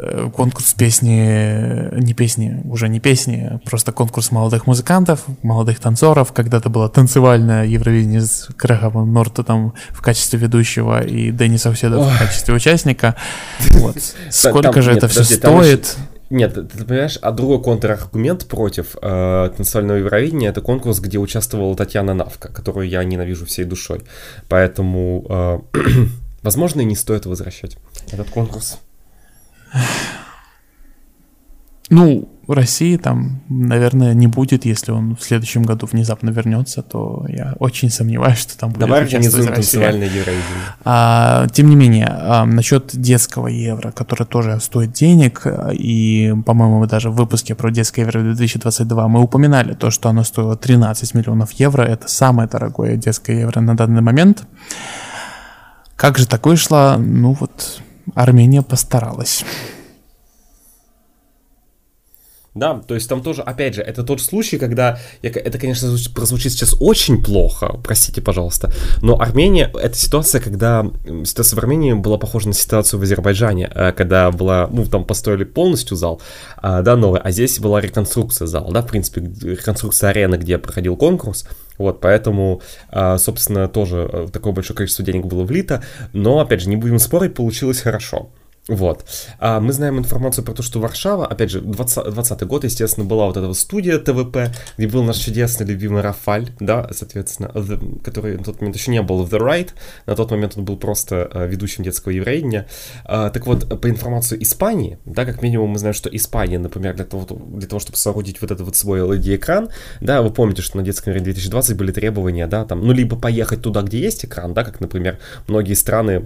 э, конкурс песни, не песни, уже не песни, просто конкурс молодых музыкантов, молодых танцоров. Когда-то было танцевальное Евровидение с Грехом Нортоном в качестве ведущего и Дэнни Сауседов в качестве участника. (laughs) Вот. Сколько же это все стоит? Нет, ты, ты понимаешь, а другой контраргумент против э, танцевального Евровидения это конкурс, где участвовала Татьяна Навка, которую я ненавижу всей душой. Поэтому, э, (clears throat) возможно, и не стоит возвращать этот конкурс. (sighs) Ну, в России там, наверное, не будет, если он в следующем году внезапно вернется, то я очень сомневаюсь, что там будет Давай организуем танцевальное Евровидение. А, тем не менее, а, насчет детского евро, который тоже стоит денег, и, по-моему, мы даже в выпуске про детское евро 2022 мы упоминали то, что оно стоило 13 миллионов евро, это самое дорогое детское евро на данный момент. Как же так вышло? Ну вот, Армения постаралась. Да, то есть там тоже, опять же, это тот случай, когда, я, это, конечно, прозвучит сейчас очень плохо, простите, пожалуйста, но Армения, это ситуация, когда, ситуация в Армении была похожа на ситуацию в Азербайджане, э, когда была, ну, там построили полностью зал, а, да, новый, а здесь была реконструкция зала, да, в принципе, реконструкция арены, где проходил конкурс, вот, поэтому, а, собственно, тоже э, такое большое количество денег было влито, но, опять же, не будем спорить, получилось хорошо. Вот. А мы знаем информацию про то, что Варшава, опять же, 20, 20 год, естественно, была вот эта вот студия ТВП, где был наш чудесный любимый Рафаль, да, соответственно, the, который на тот момент еще не был в The Right, на тот момент он был просто uh, ведущим детского еврейня. Uh, так вот, по информации Испании, да, как минимум мы знаем, что Испания, например, для того, для того чтобы соорудить вот этот вот свой LED-экран, да, вы помните, что на детском еврейне 2020 были требования, да, там, ну, либо поехать туда, где есть экран, да, как, например, многие страны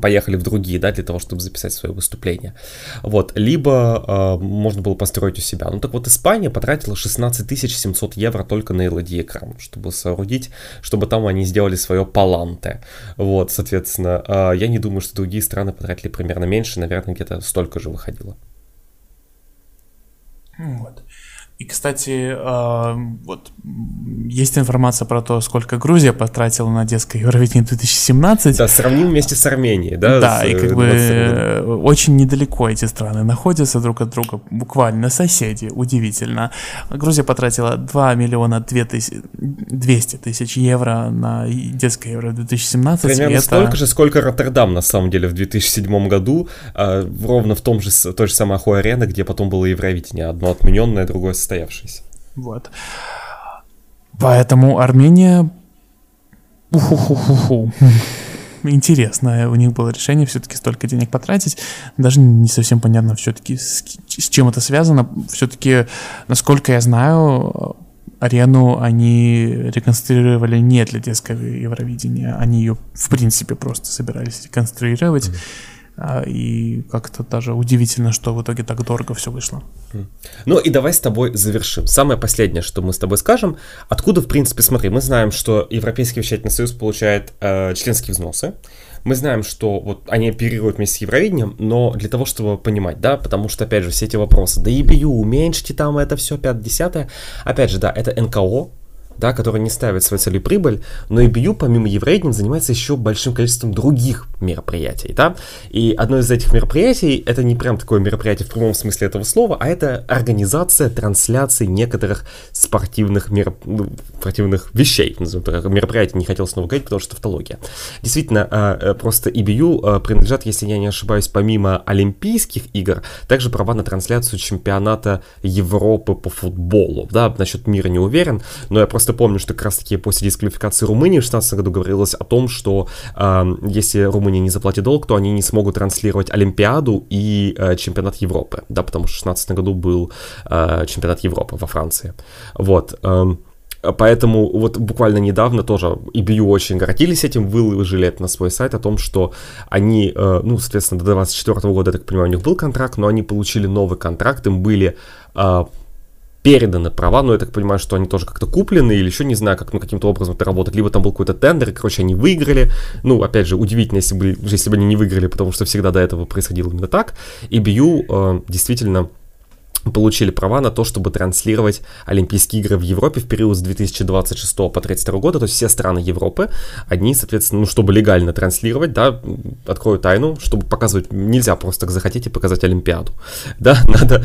поехали в другие, да, для того, чтобы записать свое выступление. Вот, либо э, можно было построить у себя. Ну так вот, Испания потратила 16 700 евро только на LED-экран, чтобы соорудить, чтобы там они сделали свое паланте. Вот, соответственно, э, я не думаю, что другие страны потратили примерно меньше, наверное, где-то столько же выходило. Вот. И, кстати, э, вот есть информация про то, сколько Грузия потратила на детское Евровидение 2017. Да, сравним вместе с Арменией, да? Да, с, и как бы э, очень недалеко эти страны находятся друг от друга, буквально соседи, удивительно. Грузия потратила 2 миллиона 200 тысяч евро на детское Евро 2017. Примерно это... столько же, сколько Роттердам, на самом деле, в 2007 году, э, ровно в том же, той же самой Ахуй-арене, где потом было Евровидение, одно отмененное, другое состоявшийся. Вот. Поэтому Армения... Уху-ху-ху-ху. Интересно, у них было решение все-таки столько денег потратить. Даже не совсем понятно все-таки, с, с чем это связано. Все-таки, насколько я знаю, арену они реконструировали не для детского Евровидения. Они ее, в принципе, просто собирались реконструировать. Mm-hmm и как-то даже удивительно, что в итоге так дорого все вышло. Ну и давай с тобой завершим. Самое последнее, что мы с тобой скажем, откуда, в принципе, смотри, мы знаем, что Европейский вещательный союз получает э, членские взносы. Мы знаем, что вот они оперируют вместе с Евровидением, но для того, чтобы понимать, да, потому что, опять же, все эти вопросы, да EBU, уменьшите там это все, 5-10, опять же, да, это НКО, да, который не ставит своей целью прибыль, но EBU помимо Еврейдинг занимается еще большим количеством других мероприятий, да, и одно из этих мероприятий, это не прям такое мероприятие в прямом смысле этого слова, а это организация трансляции некоторых спортивных, мероп... ну, спортивных вещей, мероприятий, не хотел снова говорить, потому что тавтология. Действительно, а, э, просто EBU а, принадлежат, если я не ошибаюсь, помимо Олимпийских игр, также права на трансляцию чемпионата Европы по футболу, да, насчет мира не уверен, но я просто просто помню, что как раз-таки после дисквалификации Румынии в 2016 году говорилось о том, что э, если Румыния не заплатит долг, то они не смогут транслировать Олимпиаду и э, чемпионат Европы, да, потому что в 2016 году был э, чемпионат Европы во Франции. Вот. Э, Поэтому вот буквально недавно тоже EBU очень гордились этим, выложили это на свой сайт о том, что они, э, ну, соответственно, до 2024 года, я так понимаю, у них был контракт, но они получили новый контракт, им были э, переданы права, но я так понимаю, что они тоже как-то куплены или еще не знаю, как ну, каким-то образом это работает. Либо там был какой-то тендер, и, короче, они выиграли. Ну, опять же, удивительно, если бы, если бы они не выиграли, потому что всегда до этого происходило именно так. И BU э, действительно получили права на то, чтобы транслировать Олимпийские игры в Европе в период с 2026 по 2032 года, то есть все страны Европы, они, соответственно, ну, чтобы легально транслировать, да, открою тайну, чтобы показывать, нельзя просто так захотеть и показать Олимпиаду, да, (laughs) надо,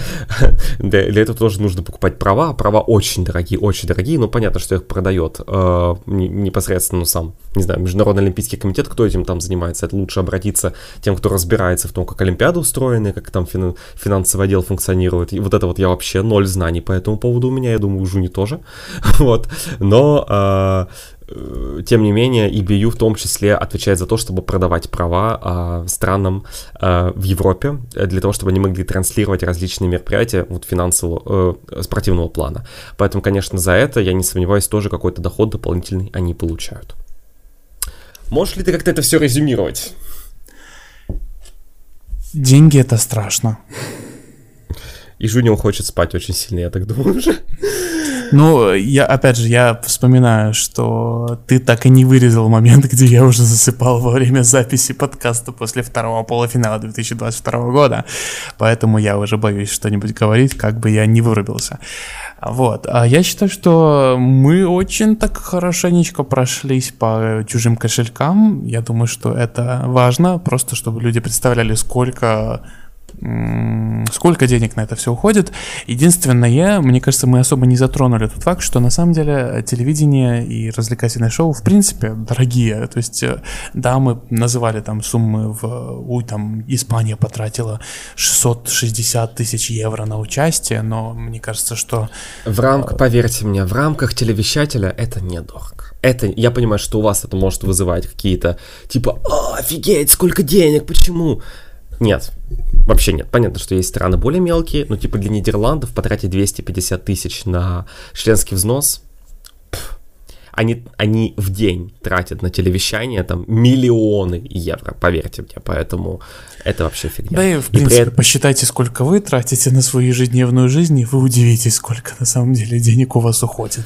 для, для этого тоже нужно покупать права, права очень дорогие, очень дорогие, но понятно, что их продает э, непосредственно, ну, сам, не знаю, Международный Олимпийский комитет, кто этим там занимается, это лучше обратиться тем, кто разбирается в том, как Олимпиады устроены, как там финансовый отдел функционирует, и вот это вот я вообще ноль знаний по этому поводу у меня, я думаю, у Жуни тоже, (laughs) вот, но а, э, тем не менее, EBU в том числе отвечает за то, чтобы продавать права э, странам э, в Европе, для того, чтобы они могли транслировать различные мероприятия вот, финансового, э, спортивного плана. Поэтому, конечно, за это, я не сомневаюсь, тоже какой-то доход дополнительный они получают. Можешь ли ты как-то это все резюмировать? Деньги это страшно. И Жунио хочет спать очень сильно, я так думаю уже. Ну, я, опять же, я вспоминаю, что ты так и не вырезал момент, где я уже засыпал во время записи подкаста после второго полуфинала 2022 года. Поэтому я уже боюсь что-нибудь говорить, как бы я не вырубился. Вот. А я считаю, что мы очень так хорошенечко прошлись по чужим кошелькам. Я думаю, что это важно, просто чтобы люди представляли, сколько сколько денег на это все уходит. Единственное, мне кажется, мы особо не затронули тот факт, что на самом деле телевидение и развлекательное шоу в принципе дорогие. То есть, э, да, мы называли там суммы в... Ой, там Испания потратила 660 тысяч евро на участие, но мне кажется, что... В рамках, поверьте мне, в рамках телевещателя это недорого. Это, я понимаю, что у вас это может вызывать какие-то, типа, офигеть, сколько денег, почему? Нет, вообще нет. Понятно, что есть страны более мелкие, но типа для Нидерландов потратить 250 тысяч на членский взнос, они, они в день тратят на телевещание там миллионы евро, поверьте мне, поэтому это вообще фигня. Да и в принципе, при... посчитайте, сколько вы тратите на свою ежедневную жизнь, и вы удивитесь, сколько на самом деле денег у вас уходит.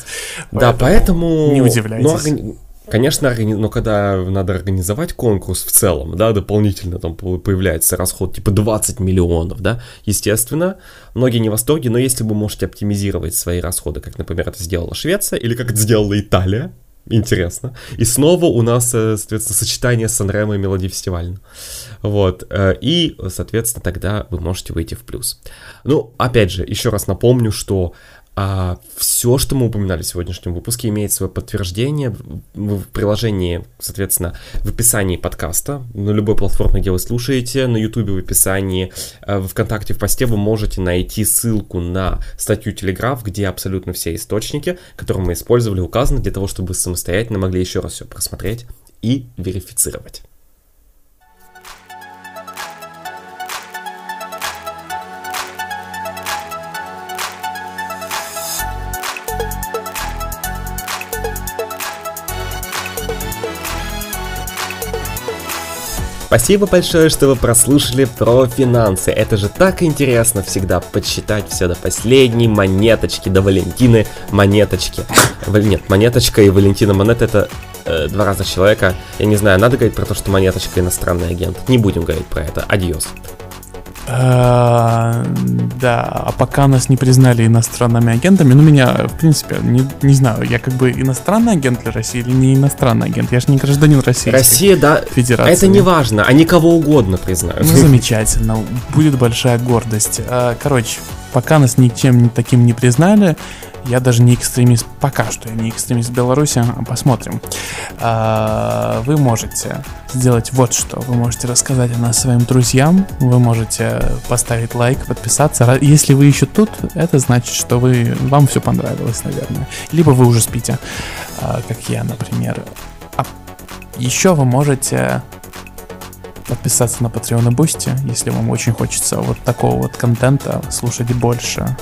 Поэтому да, поэтому... Не удивляйтесь. Ну, Конечно, но когда надо организовать конкурс в целом, да, дополнительно там появляется расход типа 20 миллионов, да, естественно, многие не в восторге, но если вы можете оптимизировать свои расходы, как, например, это сделала Швеция или как это сделала Италия, интересно. И снова у нас, э, соответственно, сочетание с Санремо и Мелодий фестивальным. Вот. Э, и, соответственно, тогда вы можете выйти в плюс. Ну, опять же, еще раз напомню, что а все, что мы упоминали в сегодняшнем выпуске, имеет свое подтверждение в приложении, соответственно, в описании подкаста, на любой платформе, где вы слушаете, на ютубе в описании, э, в ВКонтакте в посте вы можете найти ссылку на статью Телеграф, где абсолютно все источники, которые мы использовали, указаны для того, чтобы вы самостоятельно могли еще раз все просмотреть и верифицировать. Спасибо большое, что вы прослушали про финансы. Это же так интересно всегда подсчитать все до последней монеточки, до Валентины монеточки. Нет, монеточка и Валентина монета это э, два разных человека. Я не знаю, надо говорить про то, что монеточка иностранный агент. Не будем говорить про это. Адьос. А, да, а пока нас не признали иностранными агентами, ну меня, в принципе, не, не знаю, я как бы иностранный агент для России или не иностранный агент, я же не гражданин России. Россия, да, Федерации. это не важно, они кого угодно признают. Ну (laughs) замечательно, будет большая гордость. А, короче, пока нас ничем таким не признали, я даже не экстремист, пока что я не экстремист Беларуси, а посмотрим. А, вы можете сделать вот что. Вы можете рассказать о нас своим друзьям, вы можете поставить лайк, подписаться. Если вы еще тут, это значит, что вы, вам все понравилось, наверное. Либо вы уже спите, а, как я, например. А еще вы можете подписаться на Patreon и Boosty, если вам очень хочется вот такого вот контента слушать больше.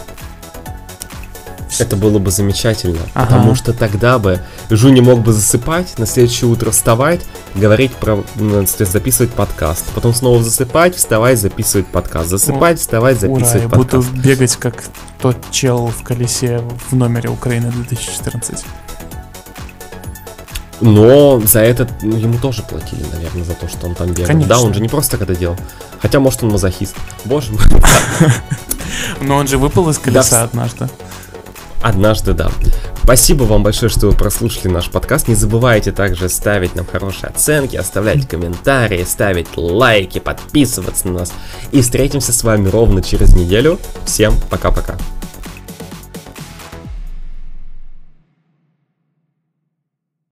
Это было бы замечательно, ага. потому что тогда бы Жу не мог бы засыпать, на следующее утро вставать, говорить про, записывать подкаст, потом снова засыпать, вставать, записывать подкаст, засыпать, вставать, записывать Ура, подкаст. Я буду бегать как тот чел в колесе в номере Украины 2014. Но за это ну, ему тоже платили, наверное, за то, что он там бегал. Конечно. Да, он же не просто так это делал. Хотя, может, он мазохист. Боже мой. (laughs) Но он же выпал из колеса однажды. Однажды, да. Спасибо вам большое, что вы прослушали наш подкаст. Не забывайте также ставить нам хорошие оценки, оставлять комментарии, ставить лайки, подписываться на нас. И встретимся с вами ровно через неделю. Всем пока-пока.